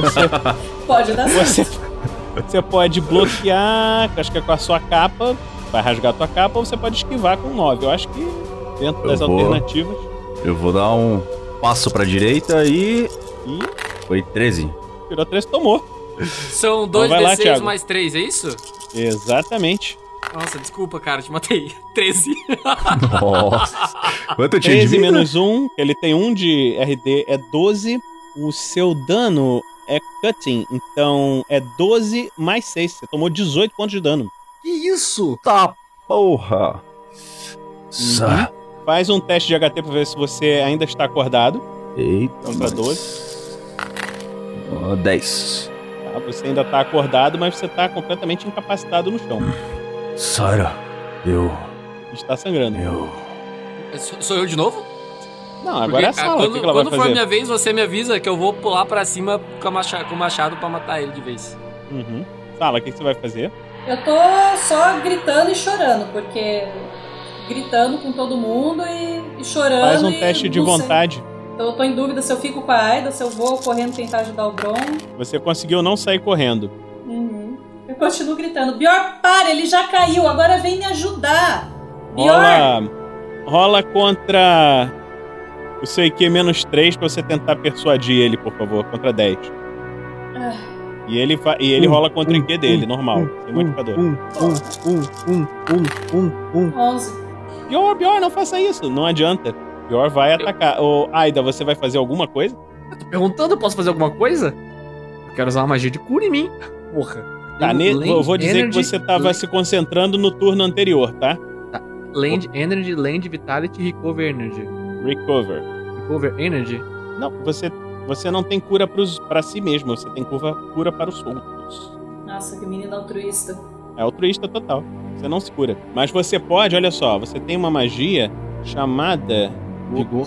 você, [LAUGHS] Pode dar certo. você, você pode bloquear, acho que é com a sua capa, vai rasgar a tua capa, ou você pode esquivar com 9. Eu acho que dentro das Eu vou- alternativas. Eu vou dar um passo pra direita e. E Foi 13. tirou 3, tomou. São Então dois vai lá, D6 Thiago. mais 3, é isso? Exatamente. Nossa, desculpa, cara, te matei. [LAUGHS] 13. Nossa. Quanto eu tinha de 13 vida? menos 1, ele tem 1 de RD, é 12. O seu dano é cutting, então é 12 mais 6. Você tomou 18 pontos de dano. Que isso? Tá, porra. Sa- Faz um teste de HT pra ver se você ainda está acordado. Eita. Então pra mas- 12. Ó, 10. Tá? Você ainda tá acordado, mas você tá completamente incapacitado no chão. Sara, eu. Está sangrando. Eu. Sou sou eu de novo? Não, agora é a Porque, sala. Quando, o que, ela vai quando for fazer? minha vez, você me avisa que eu vou pular pra cima com, a macha- com o machado pra matar ele de vez. Uhum. Sala, o que, que você vai fazer? Eu tô só gritando e chorando, porque. Gritando com todo mundo e, e chorando. Faz um e teste de sei. vontade. Então eu tô em dúvida se eu fico com a Aida, se eu vou correndo tentar ajudar o Bron. Você conseguiu não sair correndo. Uhum. Eu continuo gritando: Bior, para, ele já caiu, agora vem me ajudar. Bior! Rola, rola contra o seu IQ menos 3 pra você tentar persuadir ele, por favor, contra 10. Ah, E ele, va- e ele Um, rola contra o um, IQ dele, um, normal, um, sem modificador. Um, um, um, um, um, um, um. 11. Pior, pior, não faça isso, não adianta. Pior vai atacar. Ô, Aida, você vai fazer alguma coisa? Tô perguntando, eu posso fazer alguma coisa? Eu quero usar uma magia de cura em mim. Porra. Tá, ne- Land eu vou dizer Energy, que você tava se concentrando no turno anterior, tá? Land Energy, Land Vitality, Recover Energy. Recover. Recover Energy? Não, você, você não tem cura pros, pra si mesmo, você tem curva, cura para os outros. Nossa, que menina altruísta. É altruísta total. Você não se cura. Mas você pode, olha só, você tem uma magia chamada. Vigor.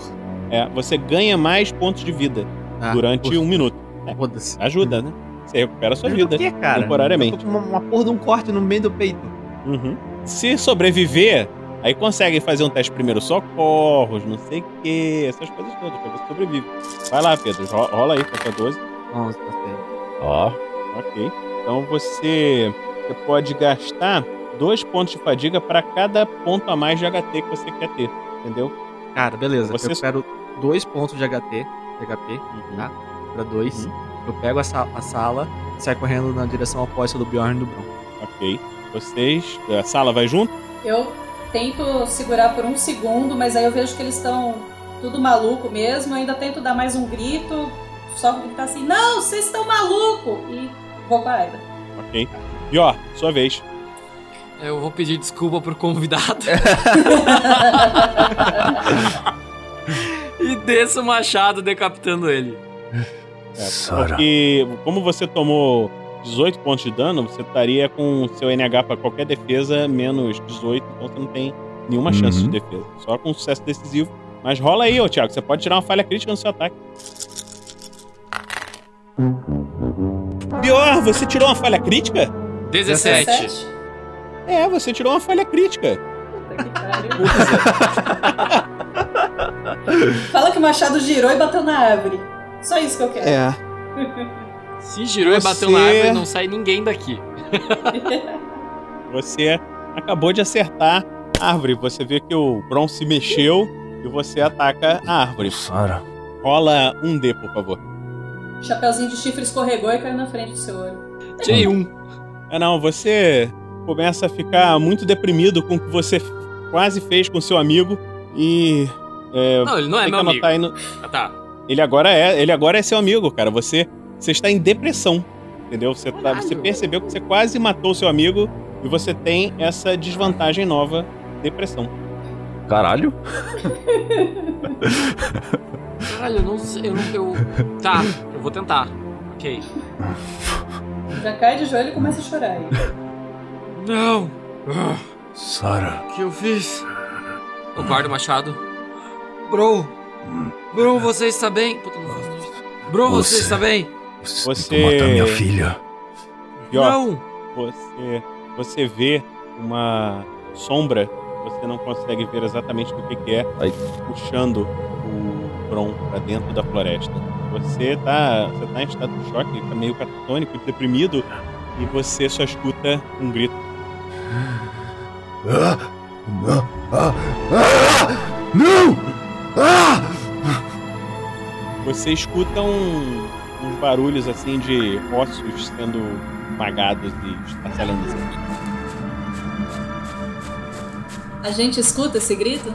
É, você ganha mais pontos de vida Ah, durante poxa. um minuto. É, Foda-se. ajuda, né? Você recupera a sua vida. Por que, cara? Temporariamente. Eu tô com uma, uma porra de um corte no meio do peito. Uhum. Se sobreviver, aí consegue fazer um teste primeiro socorros, não sei o que, essas coisas todas, pra ver se sobrevive. Vai lá, Pedro, ro- rola aí contra 12. 11, tá certo. Ó. Ok. Então você, você pode gastar dois pontos de fadiga para cada ponto a mais de HT que você quer ter, entendeu? Cara, beleza. Você- Eu quero dois pontos de HT, de HP, tá? Pra dois. Eu pego a, sa- a sala e saio correndo na direção oposta do Bjorn e do Bron. Ok. Vocês, a sala vai junto? Eu tento segurar por um segundo, mas aí eu vejo que eles estão tudo maluco mesmo. Eu ainda tento dar mais um grito, só gritar assim: Não, vocês estão maluco! E vou com a Aida. Ok. E ó, sua vez. Eu vou pedir desculpa pro convidado. [LAUGHS] e desço o machado decapitando ele. É, porque como você tomou 18 pontos de dano, você estaria com seu NH para qualquer defesa menos 18, então você não tem nenhuma chance de Uhum. defesa. Só com sucesso decisivo. Mas rola aí, ô Thiago, você pode tirar uma falha crítica no seu ataque. Pior, você tirou uma falha crítica? 17. É, você tirou uma falha crítica. [LAUGHS] Fala que o machado girou e bateu na árvore. Só isso que eu quero. É. Se girou e bateu na Você- árvore, não sai ninguém daqui. [LAUGHS] Você acabou de acertar a árvore. Você vê que o Bron se mexeu e você ataca a árvore. Sara. Rola um D, por favor. Chapeuzinho de chifre escorregou e caiu na frente do seu olho. Tirei um. É não, você começa a ficar muito deprimido com o que você quase fez com seu amigo e. é, Não, ele não é tem meu aí no- Ah, tá. Ele agora é, ele agora é seu amigo, cara. Você, você está em depressão, entendeu? Você, tá, você percebeu que você quase matou seu amigo e você tem essa desvantagem nova, depressão. Caralho? Caralho, eu não sei. Eu, não- eu... Tá, eu vou tentar. Ok. [LAUGHS] Já cai de joelho e começa a chorar aí. [LAUGHS] Não! Sara. O que eu fiz? Eu guardo o machado. Bro! Bro, você está bem? Puta, não faço isso. Bro, você, Você- está bem? Você. matar minha filha. Pior, Não. Você, você vê uma sombra, você não consegue ver exatamente do que, que é, puxando o Bron pra dentro da floresta. Você tá, você tá em estado de choque, tá meio catatônico, deprimido, e você só escuta um grito. Ah! Não! Ah! Ah! Não! Ah! Você escuta um- uns barulhos assim de ossos sendo esmagados e estartalhando assim. A gente escuta esse grito?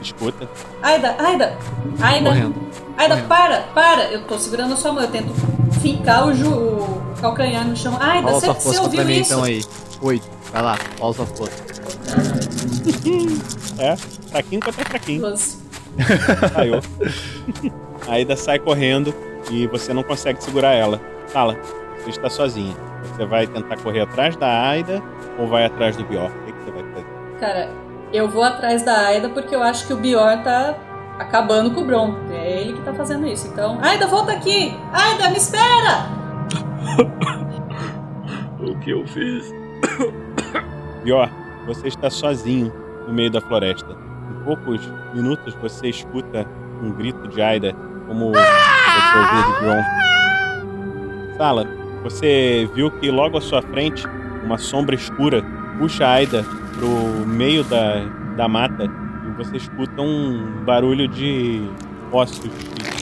Escuta. Aida, Aida, Aida, Correndo. Aida, para, para. Eu tô segurando a sua mão, eu tento fincar o, ju, o calcanhar no chão. Aida, você você ouviu pra mim isso? então aí. Oito. Vai lá, rola sua força. É, fraquinho contra fraquinho. Doze. Saiu. Aida sai correndo e você não consegue segurar ela. Fala, você está sozinha. Você vai tentar correr atrás da Aida ou vai atrás do Bior? O que, que você vai fazer? Cara, eu vou atrás da Aida porque eu acho que o Bior tá acabando com o Bron. É ele que tá fazendo isso. Então, Aida, volta aqui! Aida, me espera! [LAUGHS] O que eu fiz? [COUGHS] Bior, você está sozinho no meio da floresta. Em poucos minutos você escuta um grito de Aida, como você ouviu de Gron. Sala, você viu que logo à sua frente uma sombra escura puxa Aida pro meio da, da mata e você escuta um barulho de ossos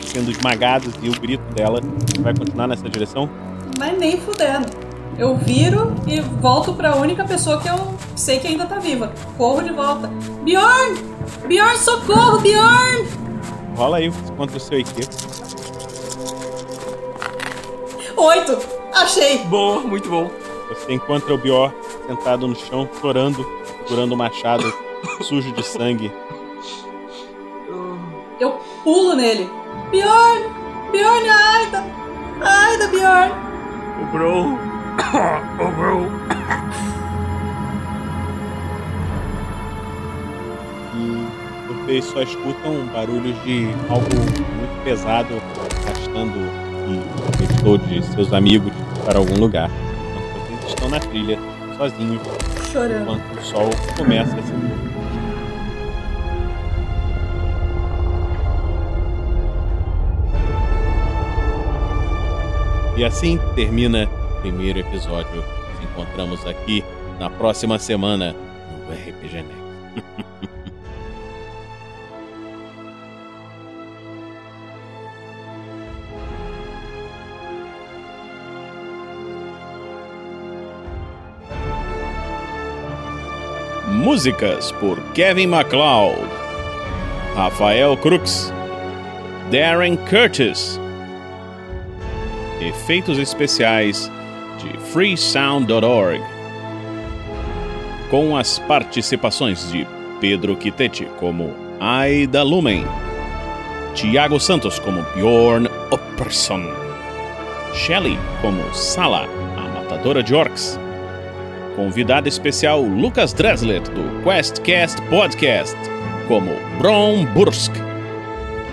sendo esmagados e o grito dela vai continuar nessa direção? Mas nem fudendo. Eu viro e volto pra única pessoa que eu sei que ainda tá viva. Corro de volta. Bjorn! Bjorn, socorro, Bjorn! Rola aí contra o seu equipe. Oito! Achei! Boa, muito bom. Você encontra o Bior sentado no chão, chorando, segurando o machado sujo de sangue. Pulo nele. Bjorn! Bjorn, Aida! Aida, Bjorn! O Bro. [COUGHS] o Bro. E vocês só escutam barulhos de algo muito pesado arrastando e estou de seus amigos para algum lugar. Enquanto vocês estão na trilha, sozinhos, Chorando. enquanto o sol começa a se E assim termina o primeiro episódio. Nos encontramos aqui na próxima semana no RPG Next. [LAUGHS] Músicas por Kevin MacLeod, Rafael Crux, Darren Curtis. Efeitos especiais de freesound.org. Com as participações de Pedro Quitete como Aida Lumen, Tiago Santos como Bjorn Opperson, Shelley como Sala, a matadora de orcs, convidado especial Lucas Dreslet do QuestCast Podcast como Bron Bursk,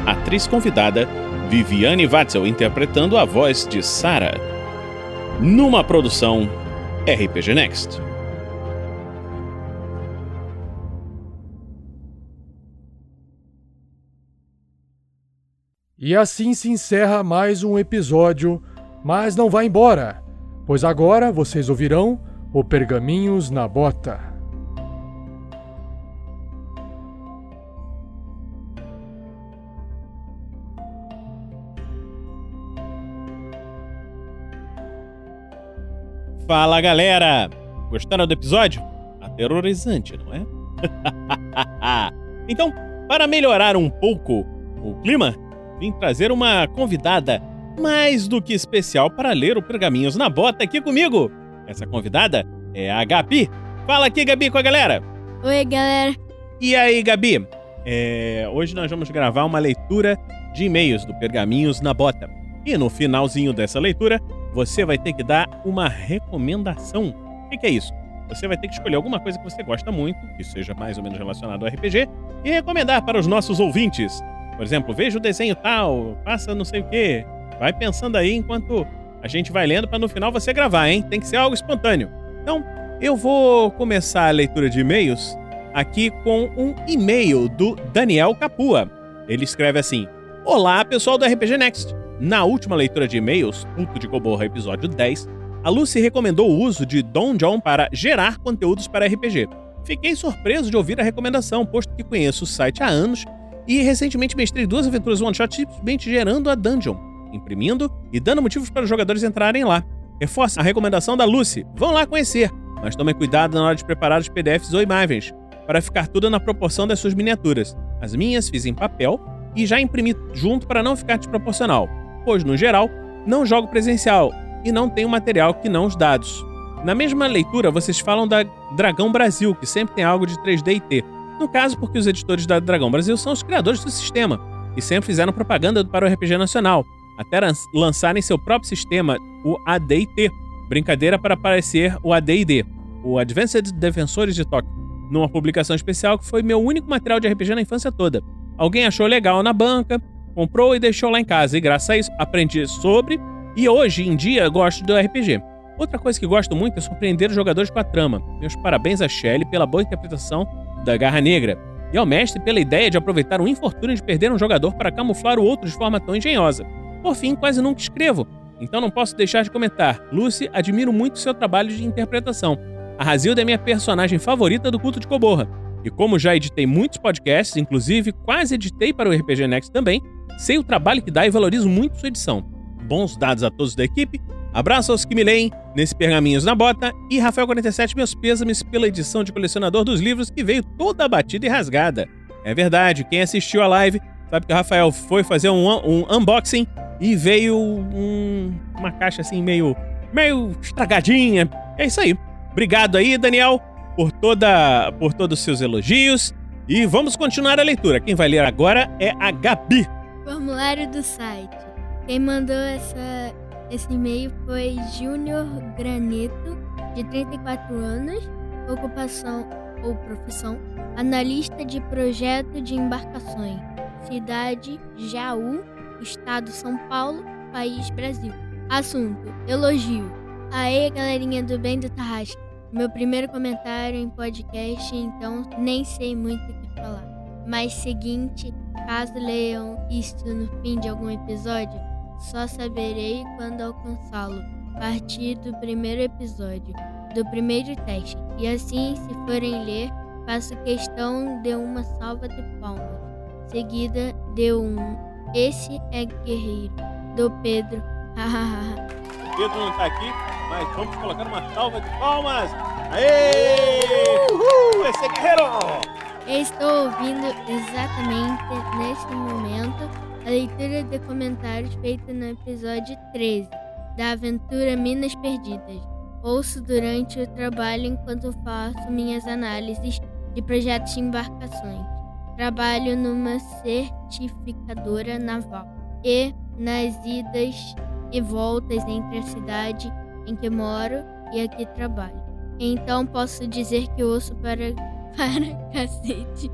atriz convidada Viviane Watzel interpretando a voz de Sarah, numa produção RPG Next. E assim se encerra mais um episódio, mas não vá embora, pois agora vocês ouvirão o Pergaminhos na Bota. Fala galera! Gostaram do episódio? Aterrorizante, não é? [LAUGHS] então, para melhorar um pouco o clima, vim trazer uma convidada mais do que especial para ler o Pergaminhos na Bota aqui comigo. Essa convidada é a Gabi. Fala aqui, Gabi, com a galera. Oi, galera. E aí, Gabi? É, hoje nós vamos gravar uma leitura de e-mails do Pergaminhos na Bota. E no finalzinho dessa leitura, você vai ter que dar uma recomendação. O que, é isso? Você vai ter que escolher alguma coisa que você gosta muito, que seja mais ou menos relacionado ao RPG, e recomendar para os nossos ouvintes. Por exemplo, veja o desenho tal, faça não sei o quê. Vai pensando aí enquanto a gente vai lendo para no final você gravar, hein? Tem que ser algo espontâneo. Então, eu vou começar a leitura de e-mails aqui com um e-mail do Daniel Capua. Ele escreve assim: Olá, pessoal do RPG Next. Na última leitura de e-mails, Culto de Goborra, episódio 10, a Lucy recomendou o uso de Don John para gerar conteúdos para RPG. Fiquei surpreso de ouvir a recomendação, posto que conheço o site há anos e recentemente mestrei duas aventuras one-shot simplesmente gerando a dungeon, imprimindo e dando motivos para os jogadores entrarem lá. Reforça a recomendação da Lucy, vão lá conhecer, mas tomem cuidado na hora de preparar os PDFs ou imagens, para ficar tudo na proporção das suas miniaturas. As minhas fiz em papel e já imprimi junto para não ficar desproporcional, pois no geral não jogo presencial e não tenho material que não os dados. Na mesma leitura, vocês falam da Dragão Brasil, que sempre tem algo de 3D e T. No caso, porque os editores da Dragão Brasil são os criadores do sistema e sempre fizeram propaganda para o RPG Nacional, até lançarem seu próprio sistema, o AD&T, brincadeira para aparecer o AD&D, o Advanced Defensores de Tóquio, numa publicação especial que foi meu único material de RPG na infância toda. Alguém achou legal na banca, comprou e deixou lá em casa, e graças a isso aprendi sobre e hoje em dia gosto do RPG. Outra coisa que gosto muito é surpreender os jogadores com a trama. Meus parabéns a Shelley pela boa interpretação da Garra Negra e ao mestre pela ideia de aproveitar o infortúnio de perder um jogador para camuflar o outro de forma tão engenhosa. Por fim, quase nunca escrevo, então não posso deixar de comentar. Lucy, admiro muito seu trabalho de interpretação. A Razilda é minha personagem favorita do culto de Coborra. E como já editei muitos podcasts, inclusive quase editei para o RPG Next também, sei o trabalho que dá e valorizo muito sua edição. Bons dados a todos da equipe. Abraço aos que me leem nesse Pergaminhos na Bota. E Rafael47, meus pêsames pela edição de colecionador dos livros que veio toda abatida e rasgada. É verdade, quem assistiu a live sabe que o Rafael foi fazer um, um unboxing e veio um, uma caixa assim meio, meio estragadinha. É isso aí. Obrigado aí, Daniel, por toda por todos os seus elogios. E vamos continuar a leitura. Quem vai ler agora é a Gabi. Formulário do site. Quem mandou essa, esse e-mail foi Júnior Granito, de 34 anos, ocupação ou profissão, analista de projeto de embarcações, cidade Jaú, estado São Paulo, país Brasil. Assunto: elogio. Aê, galerinha do bem do Tarrasque. Meu primeiro comentário em podcast, então nem sei muito o que falar. Mas seguinte, caso leiam isto no fim de algum episódio, só saberei quando alcançá-lo, a partir do primeiro episódio, do primeiro teste. E assim, se forem ler, faço questão de uma salva de palmas. Seguida de um Esse é Guerreiro, do Pedro. o [LAUGHS] Pedro não tá aqui, mas vamos colocar uma salva de palmas. Aê! Uhul! Esse é Guerreiro! Estou ouvindo exatamente neste momento a leitura de comentários feita no episódio 13 da aventura Minas Perdidas. Ouço durante o trabalho enquanto faço minhas análises de projetos de embarcações. Trabalho numa certificadora naval e nas idas e voltas entre a cidade em que moro e a que trabalho. Então posso dizer que ouço para, para cacete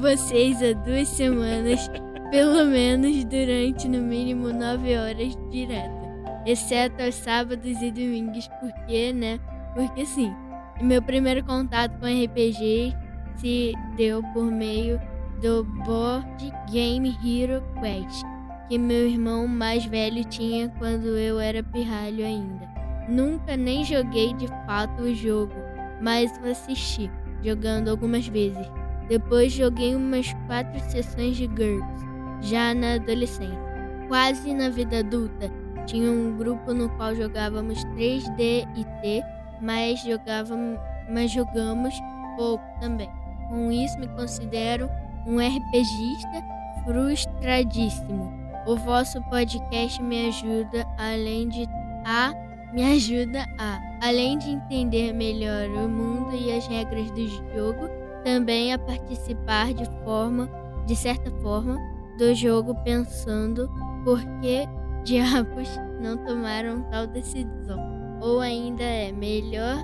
vocês há duas semanas pelo menos durante no mínimo 9 horas direto, exceto aos sábados e domingos, porque, né? Porque sim. Meu primeiro contato com RPG se deu por meio do Board Game Hero Quest, que meu irmão mais velho tinha quando eu era pirralho ainda. Nunca nem joguei de fato o jogo, mas assisti, jogando algumas vezes. Depois joguei umas quatro sessões de GURPS já na adolescência. Quase na vida adulta, tinha um grupo no qual jogávamos 3D e T, mas jogávamos, mas jogamos pouco também. Com isso me considero um RPGista frustradíssimo. O vosso podcast me ajuda além de a me ajuda a além de entender melhor o mundo e as regras do jogo, também a participar de forma, de certa forma, do jogo pensando por que [LAUGHS] diabos não tomaram tal decisão. Ou ainda é melhor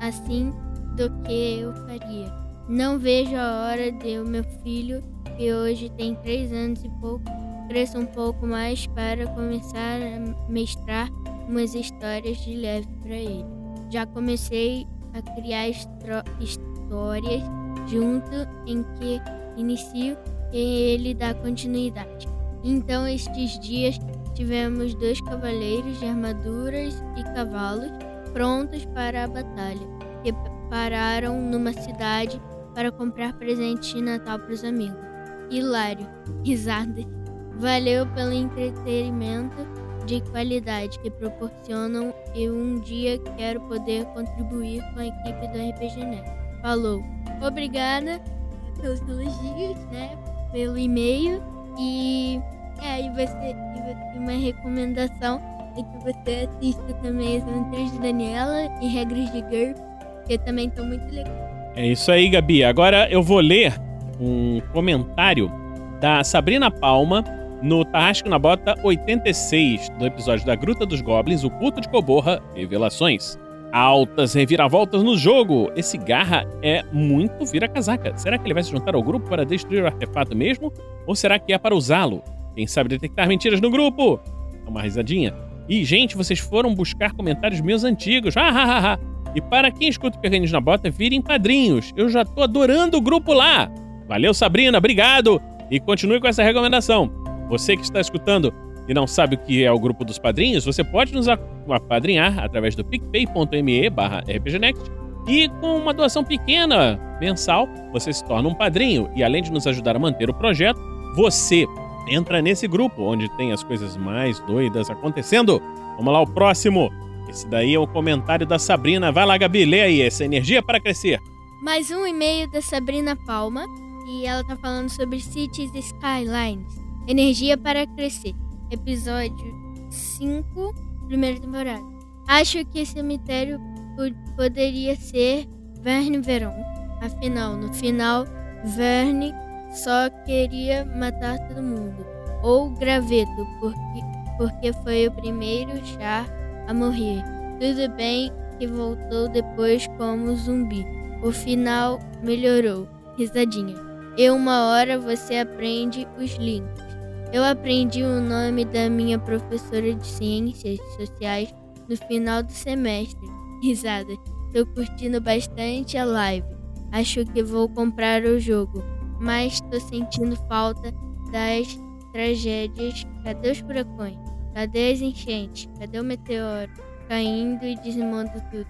assim do que eu faria. Não vejo a hora de o meu filho, que hoje tem três anos e pouco, cresça um pouco mais para começar a mestrar umas histórias de leve para ele. Já comecei a criar histórias junto em que inicio e ele dá continuidade. Então, estes dias tivemos dois cavaleiros de armaduras e cavalos prontos para a batalha, que pararam numa cidade para comprar presentes de Natal para os amigos. Hilário, risadas. Valeu pelo entretenimento de qualidade que proporcionam e um dia quero poder contribuir com a equipe do RPG Net. Falou. Obrigada pelos elogios, né? Pelo e-mail e é, e você e uma recomendação é que você assista também as aventuras de Daniela e regras de GURPS, que também estão muito legais. É isso aí, Gabi. Agora eu vou ler um comentário da Sabrina Palma no Tarrasco na Bota 86, do episódio da Gruta dos Goblins, o culto de Coborra, Revelações. Altas reviravoltas no jogo. Esse Garra é muito vira-casaca. Será que ele vai se juntar ao grupo para destruir o artefato mesmo? Ou será que é para usá-lo? Quem sabe detectar mentiras no grupo? É uma risadinha. E, gente, vocês foram buscar comentários meus antigos. Ah, ah, ah, ah. E para quem escuta o Perganinhos na Bota, virem padrinhos. Eu já tô adorando o grupo lá. Valeu, Sabrina, obrigado. E continue com essa recomendação. Você que está escutando e não sabe o que é o grupo dos padrinhos, você pode nos apadrinhar através do picpay.me barra rpgnext e com uma doação pequena mensal, você se torna um padrinho. E além de nos ajudar a manter o projeto, você entra nesse grupo onde tem as coisas mais doidas acontecendo. Vamos lá, o próximo. Esse daí é o comentário da Sabrina. Vai lá, Gabi, lê aí essa energia para crescer. Mais um e-mail da Sabrina Palma e ela tá falando sobre Cities Skylines. Energia para crescer. Episódio 5, primeira temporada. Acho que esse cemitério po- poderia ser Verne Veron. Afinal, no final, Verne só queria matar todo mundo. Ou Graveto, porque, porque foi o primeiro char a morrer. Tudo bem que voltou depois como zumbi. O final melhorou. Risadinha. E uma hora você aprende os links. Eu aprendi o nome da minha professora de ciências sociais no final do semestre. [LAUGHS] Risada. Tô curtindo bastante a live. Acho que vou comprar o jogo, mas tô sentindo falta das tragédias. Cadê os furacões? Cadê as enchentes? Cadê o meteoro caindo e dizimando tudo?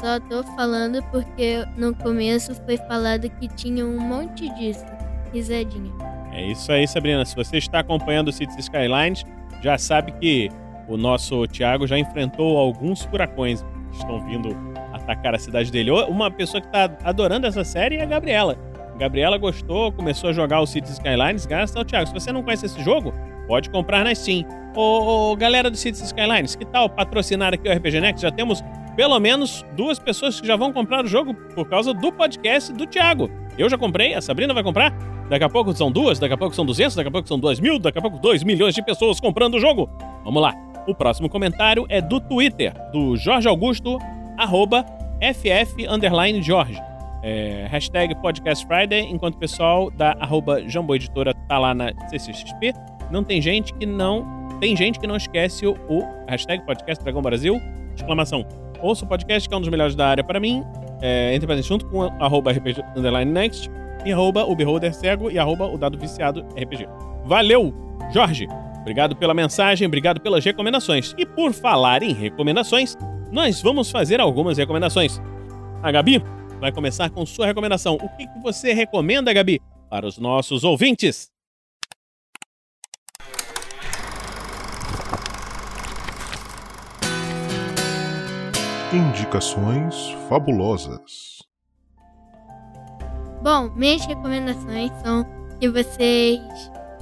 Só tô falando porque no começo foi falado que tinha um monte disso. Risadinha. É isso aí, Sabrina. Se você está acompanhando o Cities Skylines, já sabe que o nosso Thiago já enfrentou alguns furacões que estão vindo atacar a cidade dele. Uma pessoa que está adorando essa série é a Gabriela. Gabriela gostou, começou a jogar o Cities Skylines graças ao Thiago. Se você não conhece esse jogo, pode comprar na Steam. Ô, ô, galera do Cities Skylines, que tal patrocinar aqui o RPG Next? Já temos pelo menos duas pessoas que já vão comprar o jogo por causa do podcast do Thiago. Eu já comprei, a Sabrina vai comprar. Daqui a pouco são duas, daqui a pouco são duzentos, daqui a pouco são dois mil, daqui a pouco dois milhões de pessoas comprando o jogo. Vamos lá. O próximo comentário é do Twitter, do Jorge Augusto, arroba FF underline Jorge. É, hashtag Podcast Friday, enquanto o pessoal da arroba Jambô Editora tá lá na CCXP. Não tem gente que não. Tem gente que não esquece o, o hashtag Podcast Dragão Brasil. Exclamação. Ouça o podcast, que é um dos melhores da área para mim. É, entre pra gente junto com arroba RPG underline Next e arroba o Beholder Cego e arroba o Dado Viciado RPG. Valeu, Jorge! Obrigado pela mensagem, obrigado pelas recomendações. E por falar em recomendações, nós vamos fazer algumas recomendações. A Gabi vai começar com sua recomendação. O que, que você recomenda, Gabi, para os nossos ouvintes? Indicações fabulosas. Bom, minhas recomendações são que vocês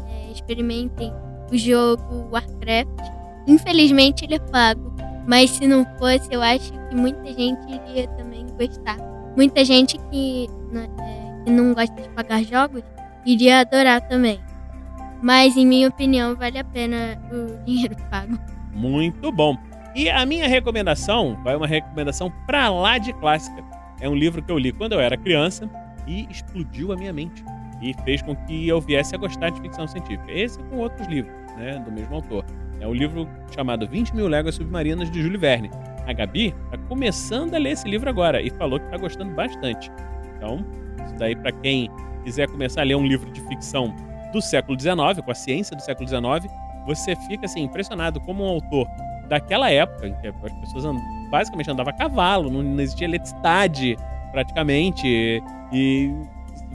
é, experimentem o jogo Warcraft. Infelizmente ele é pago, mas se não fosse, eu acho que muita gente iria também gostar. Muita gente que, né, é, que não gosta de pagar jogos, iria adorar também. Mas, em minha opinião, vale a pena o [LAUGHS] dinheiro pago. Muito bom. E a minha recomendação vai uma recomendação pra lá de clássica. É um livro que eu li quando eu era criança e explodiu a minha mente. E fez com que eu viesse a gostar de ficção científica. Esse com outros livros, né? Do mesmo autor. É um livro chamado 20 Mil Léguas Submarinas de Júlio Verne. A Gabi tá começando a ler esse livro agora e falou que tá gostando bastante. Então, isso daí para quem quiser começar a ler um livro de ficção do século XIX, com a ciência do século XIX, você fica assim impressionado como um autor daquela época, em que as pessoas and- basicamente andavam a cavalo, não existia eletricidade praticamente, e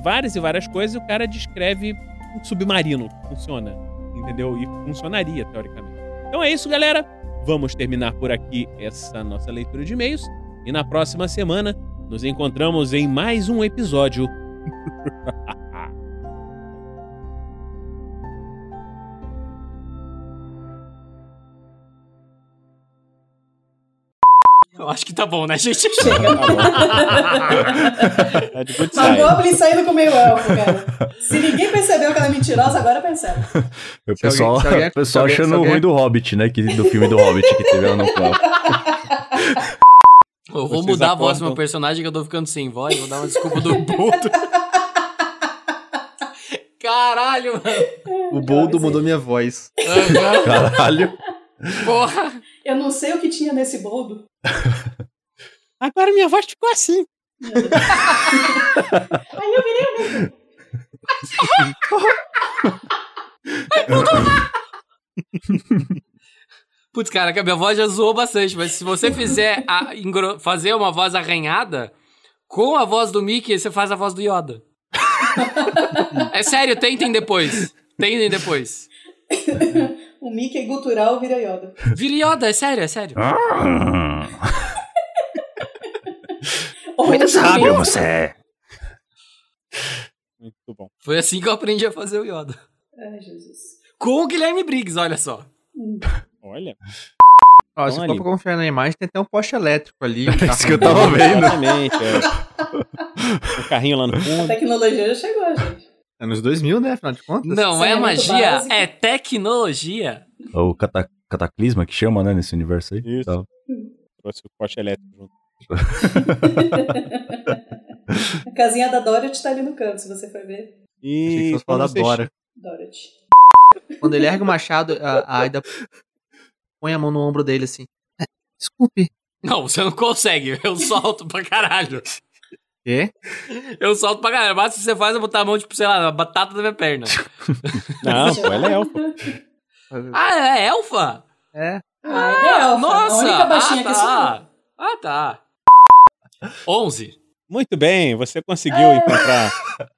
várias e várias coisas, e o cara descreve um submarino que funciona, entendeu? E funcionaria, teoricamente. Então é isso, galera. Vamos terminar por aqui essa nossa leitura de e-mails, e na próxima semana nos encontramos em mais um episódio. [LAUGHS] acho que tá bom, né, gente? [LAUGHS] É de good A side. Goblin saindo com o meio elfo, cara. Se ninguém percebeu que ela é mentirosa, agora percebe. O alguém- pessoal, alguém- o [LAUGHS] pessoal alguém- achando alguém- ruim do Hobbit, né? Que, do filme do Hobbit que teve lá no quarto. [LAUGHS] Eu vou Vocês mudar a voz do meu personagem que eu tô ficando sem voz. Vou dar uma desculpa do Boldo. Caralho, mano. O Boldo mudou minha voz. Caralho. Porra. Eu não sei o que tinha nesse boldo. [LAUGHS] Agora minha voz ficou assim. [LAUGHS] Aí eu virei o mesmo. [LAUGHS] Putz, cara, que a minha voz já zoou bastante, mas se você fizer a, fazer uma voz arranhada, com a voz do Mickey, você faz a voz do Yoda. é sério, tentem depois. Tentem depois. O Mickey gutural vira Yoda. Vira Yoda, é sério, é sério. [LAUGHS] Muito sábio você. Muito bom. Foi assim que eu aprendi a fazer o Yoda. Ai, Jesus. Com o Guilherme Briggs, olha só. Olha. Ó, Então se ali. for pra confiar na imagem, tem até um poste elétrico ali. É [LAUGHS] isso que eu tava vendo. [LAUGHS] Exatamente. É. O carrinho lá no A fundo. tecnologia já chegou, gente. Anos 2000, né? Afinal de contas. Não é Saneamento magia, básico. é tecnologia. O cata- cataclisma que chama, né? Nesse universo aí. Isso. Tal. Trouxe o poste elétrico junto. [LAUGHS] A casinha da Dorothy tá ali no canto, se você for ver. Achei que E fosse falar da Dora. Dorothy. Quando ele ergue o machado, a, a Aida põe a mão no ombro dele assim. "É, Desculpe. Não, você não consegue. Eu solto pra caralho. Quê? Eu solto pra caralho. Mas se você faz, eu botar a mão, tipo, sei lá, na batata da minha perna. [LAUGHS] Não, pô, ela é elfa. ah, é elfa? É. Ah, é elfa. Nossa! A ah, sou eu. tá. Ah, tá. 11. Muito bem, você conseguiu encontrar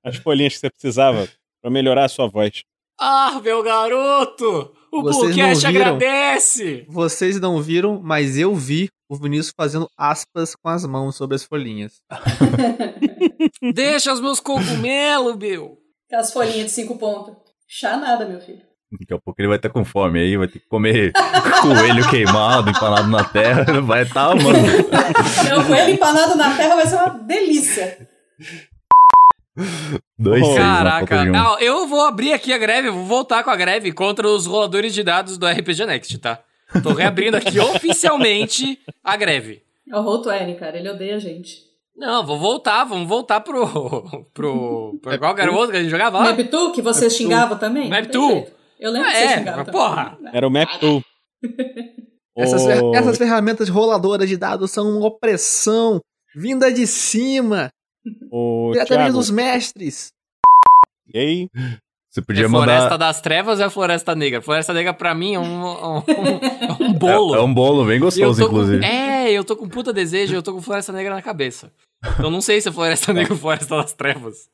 as folhinhas que você precisava pra melhorar a sua voz. Ah, meu garoto! O Vocês Bluecast não viram? agradece! Vocês não viram, mas eu vi o Vinícius fazendo aspas com as mãos sobre as folhinhas. [LAUGHS] Deixa os meus cogumelos, meu! Aquelas folhinhas de cinco pontos. Chá nada, meu filho. Daqui a pouco ele vai estar com fome aí, vai ter que comer [LAUGHS] coelho queimado, empanado na terra, [LAUGHS] vai estar amando. Meu coelho empanado na terra vai ser uma delícia. Dois na Caraca, um. eu vou abrir aqui a greve, vou voltar com a greve contra os roladores de dados do RPG Next, tá? Tô reabrindo aqui [LAUGHS] oficialmente a greve. É o Roll20, cara. Ele odeia a gente. Não, vou voltar, vamos voltar pro. pro. pro qual que era o outro que a gente jogava lá? Map2, que você xingava também? Map2. Perfeito. Eu lembro que você É, xingava mas também. porra. Era o Map Tool. [LAUGHS] Essas, Ô, fer- essas ferramentas roladoras de dados são uma opressão vinda de cima, [LAUGHS] ô, diretamente Thiago, dos mestres. E aí? Você É podia Floresta mandar. das Trevas ou é Floresta Negra? Floresta Negra pra mim é um, um, um- um [LAUGHS] bolo. É, é um bolo bem eu gostoso, com- inclusive. é, eu tô com puta desejo, eu tô com Floresta Negra na cabeça. Então não sei se é Floresta Negra ou Floresta das Trevas.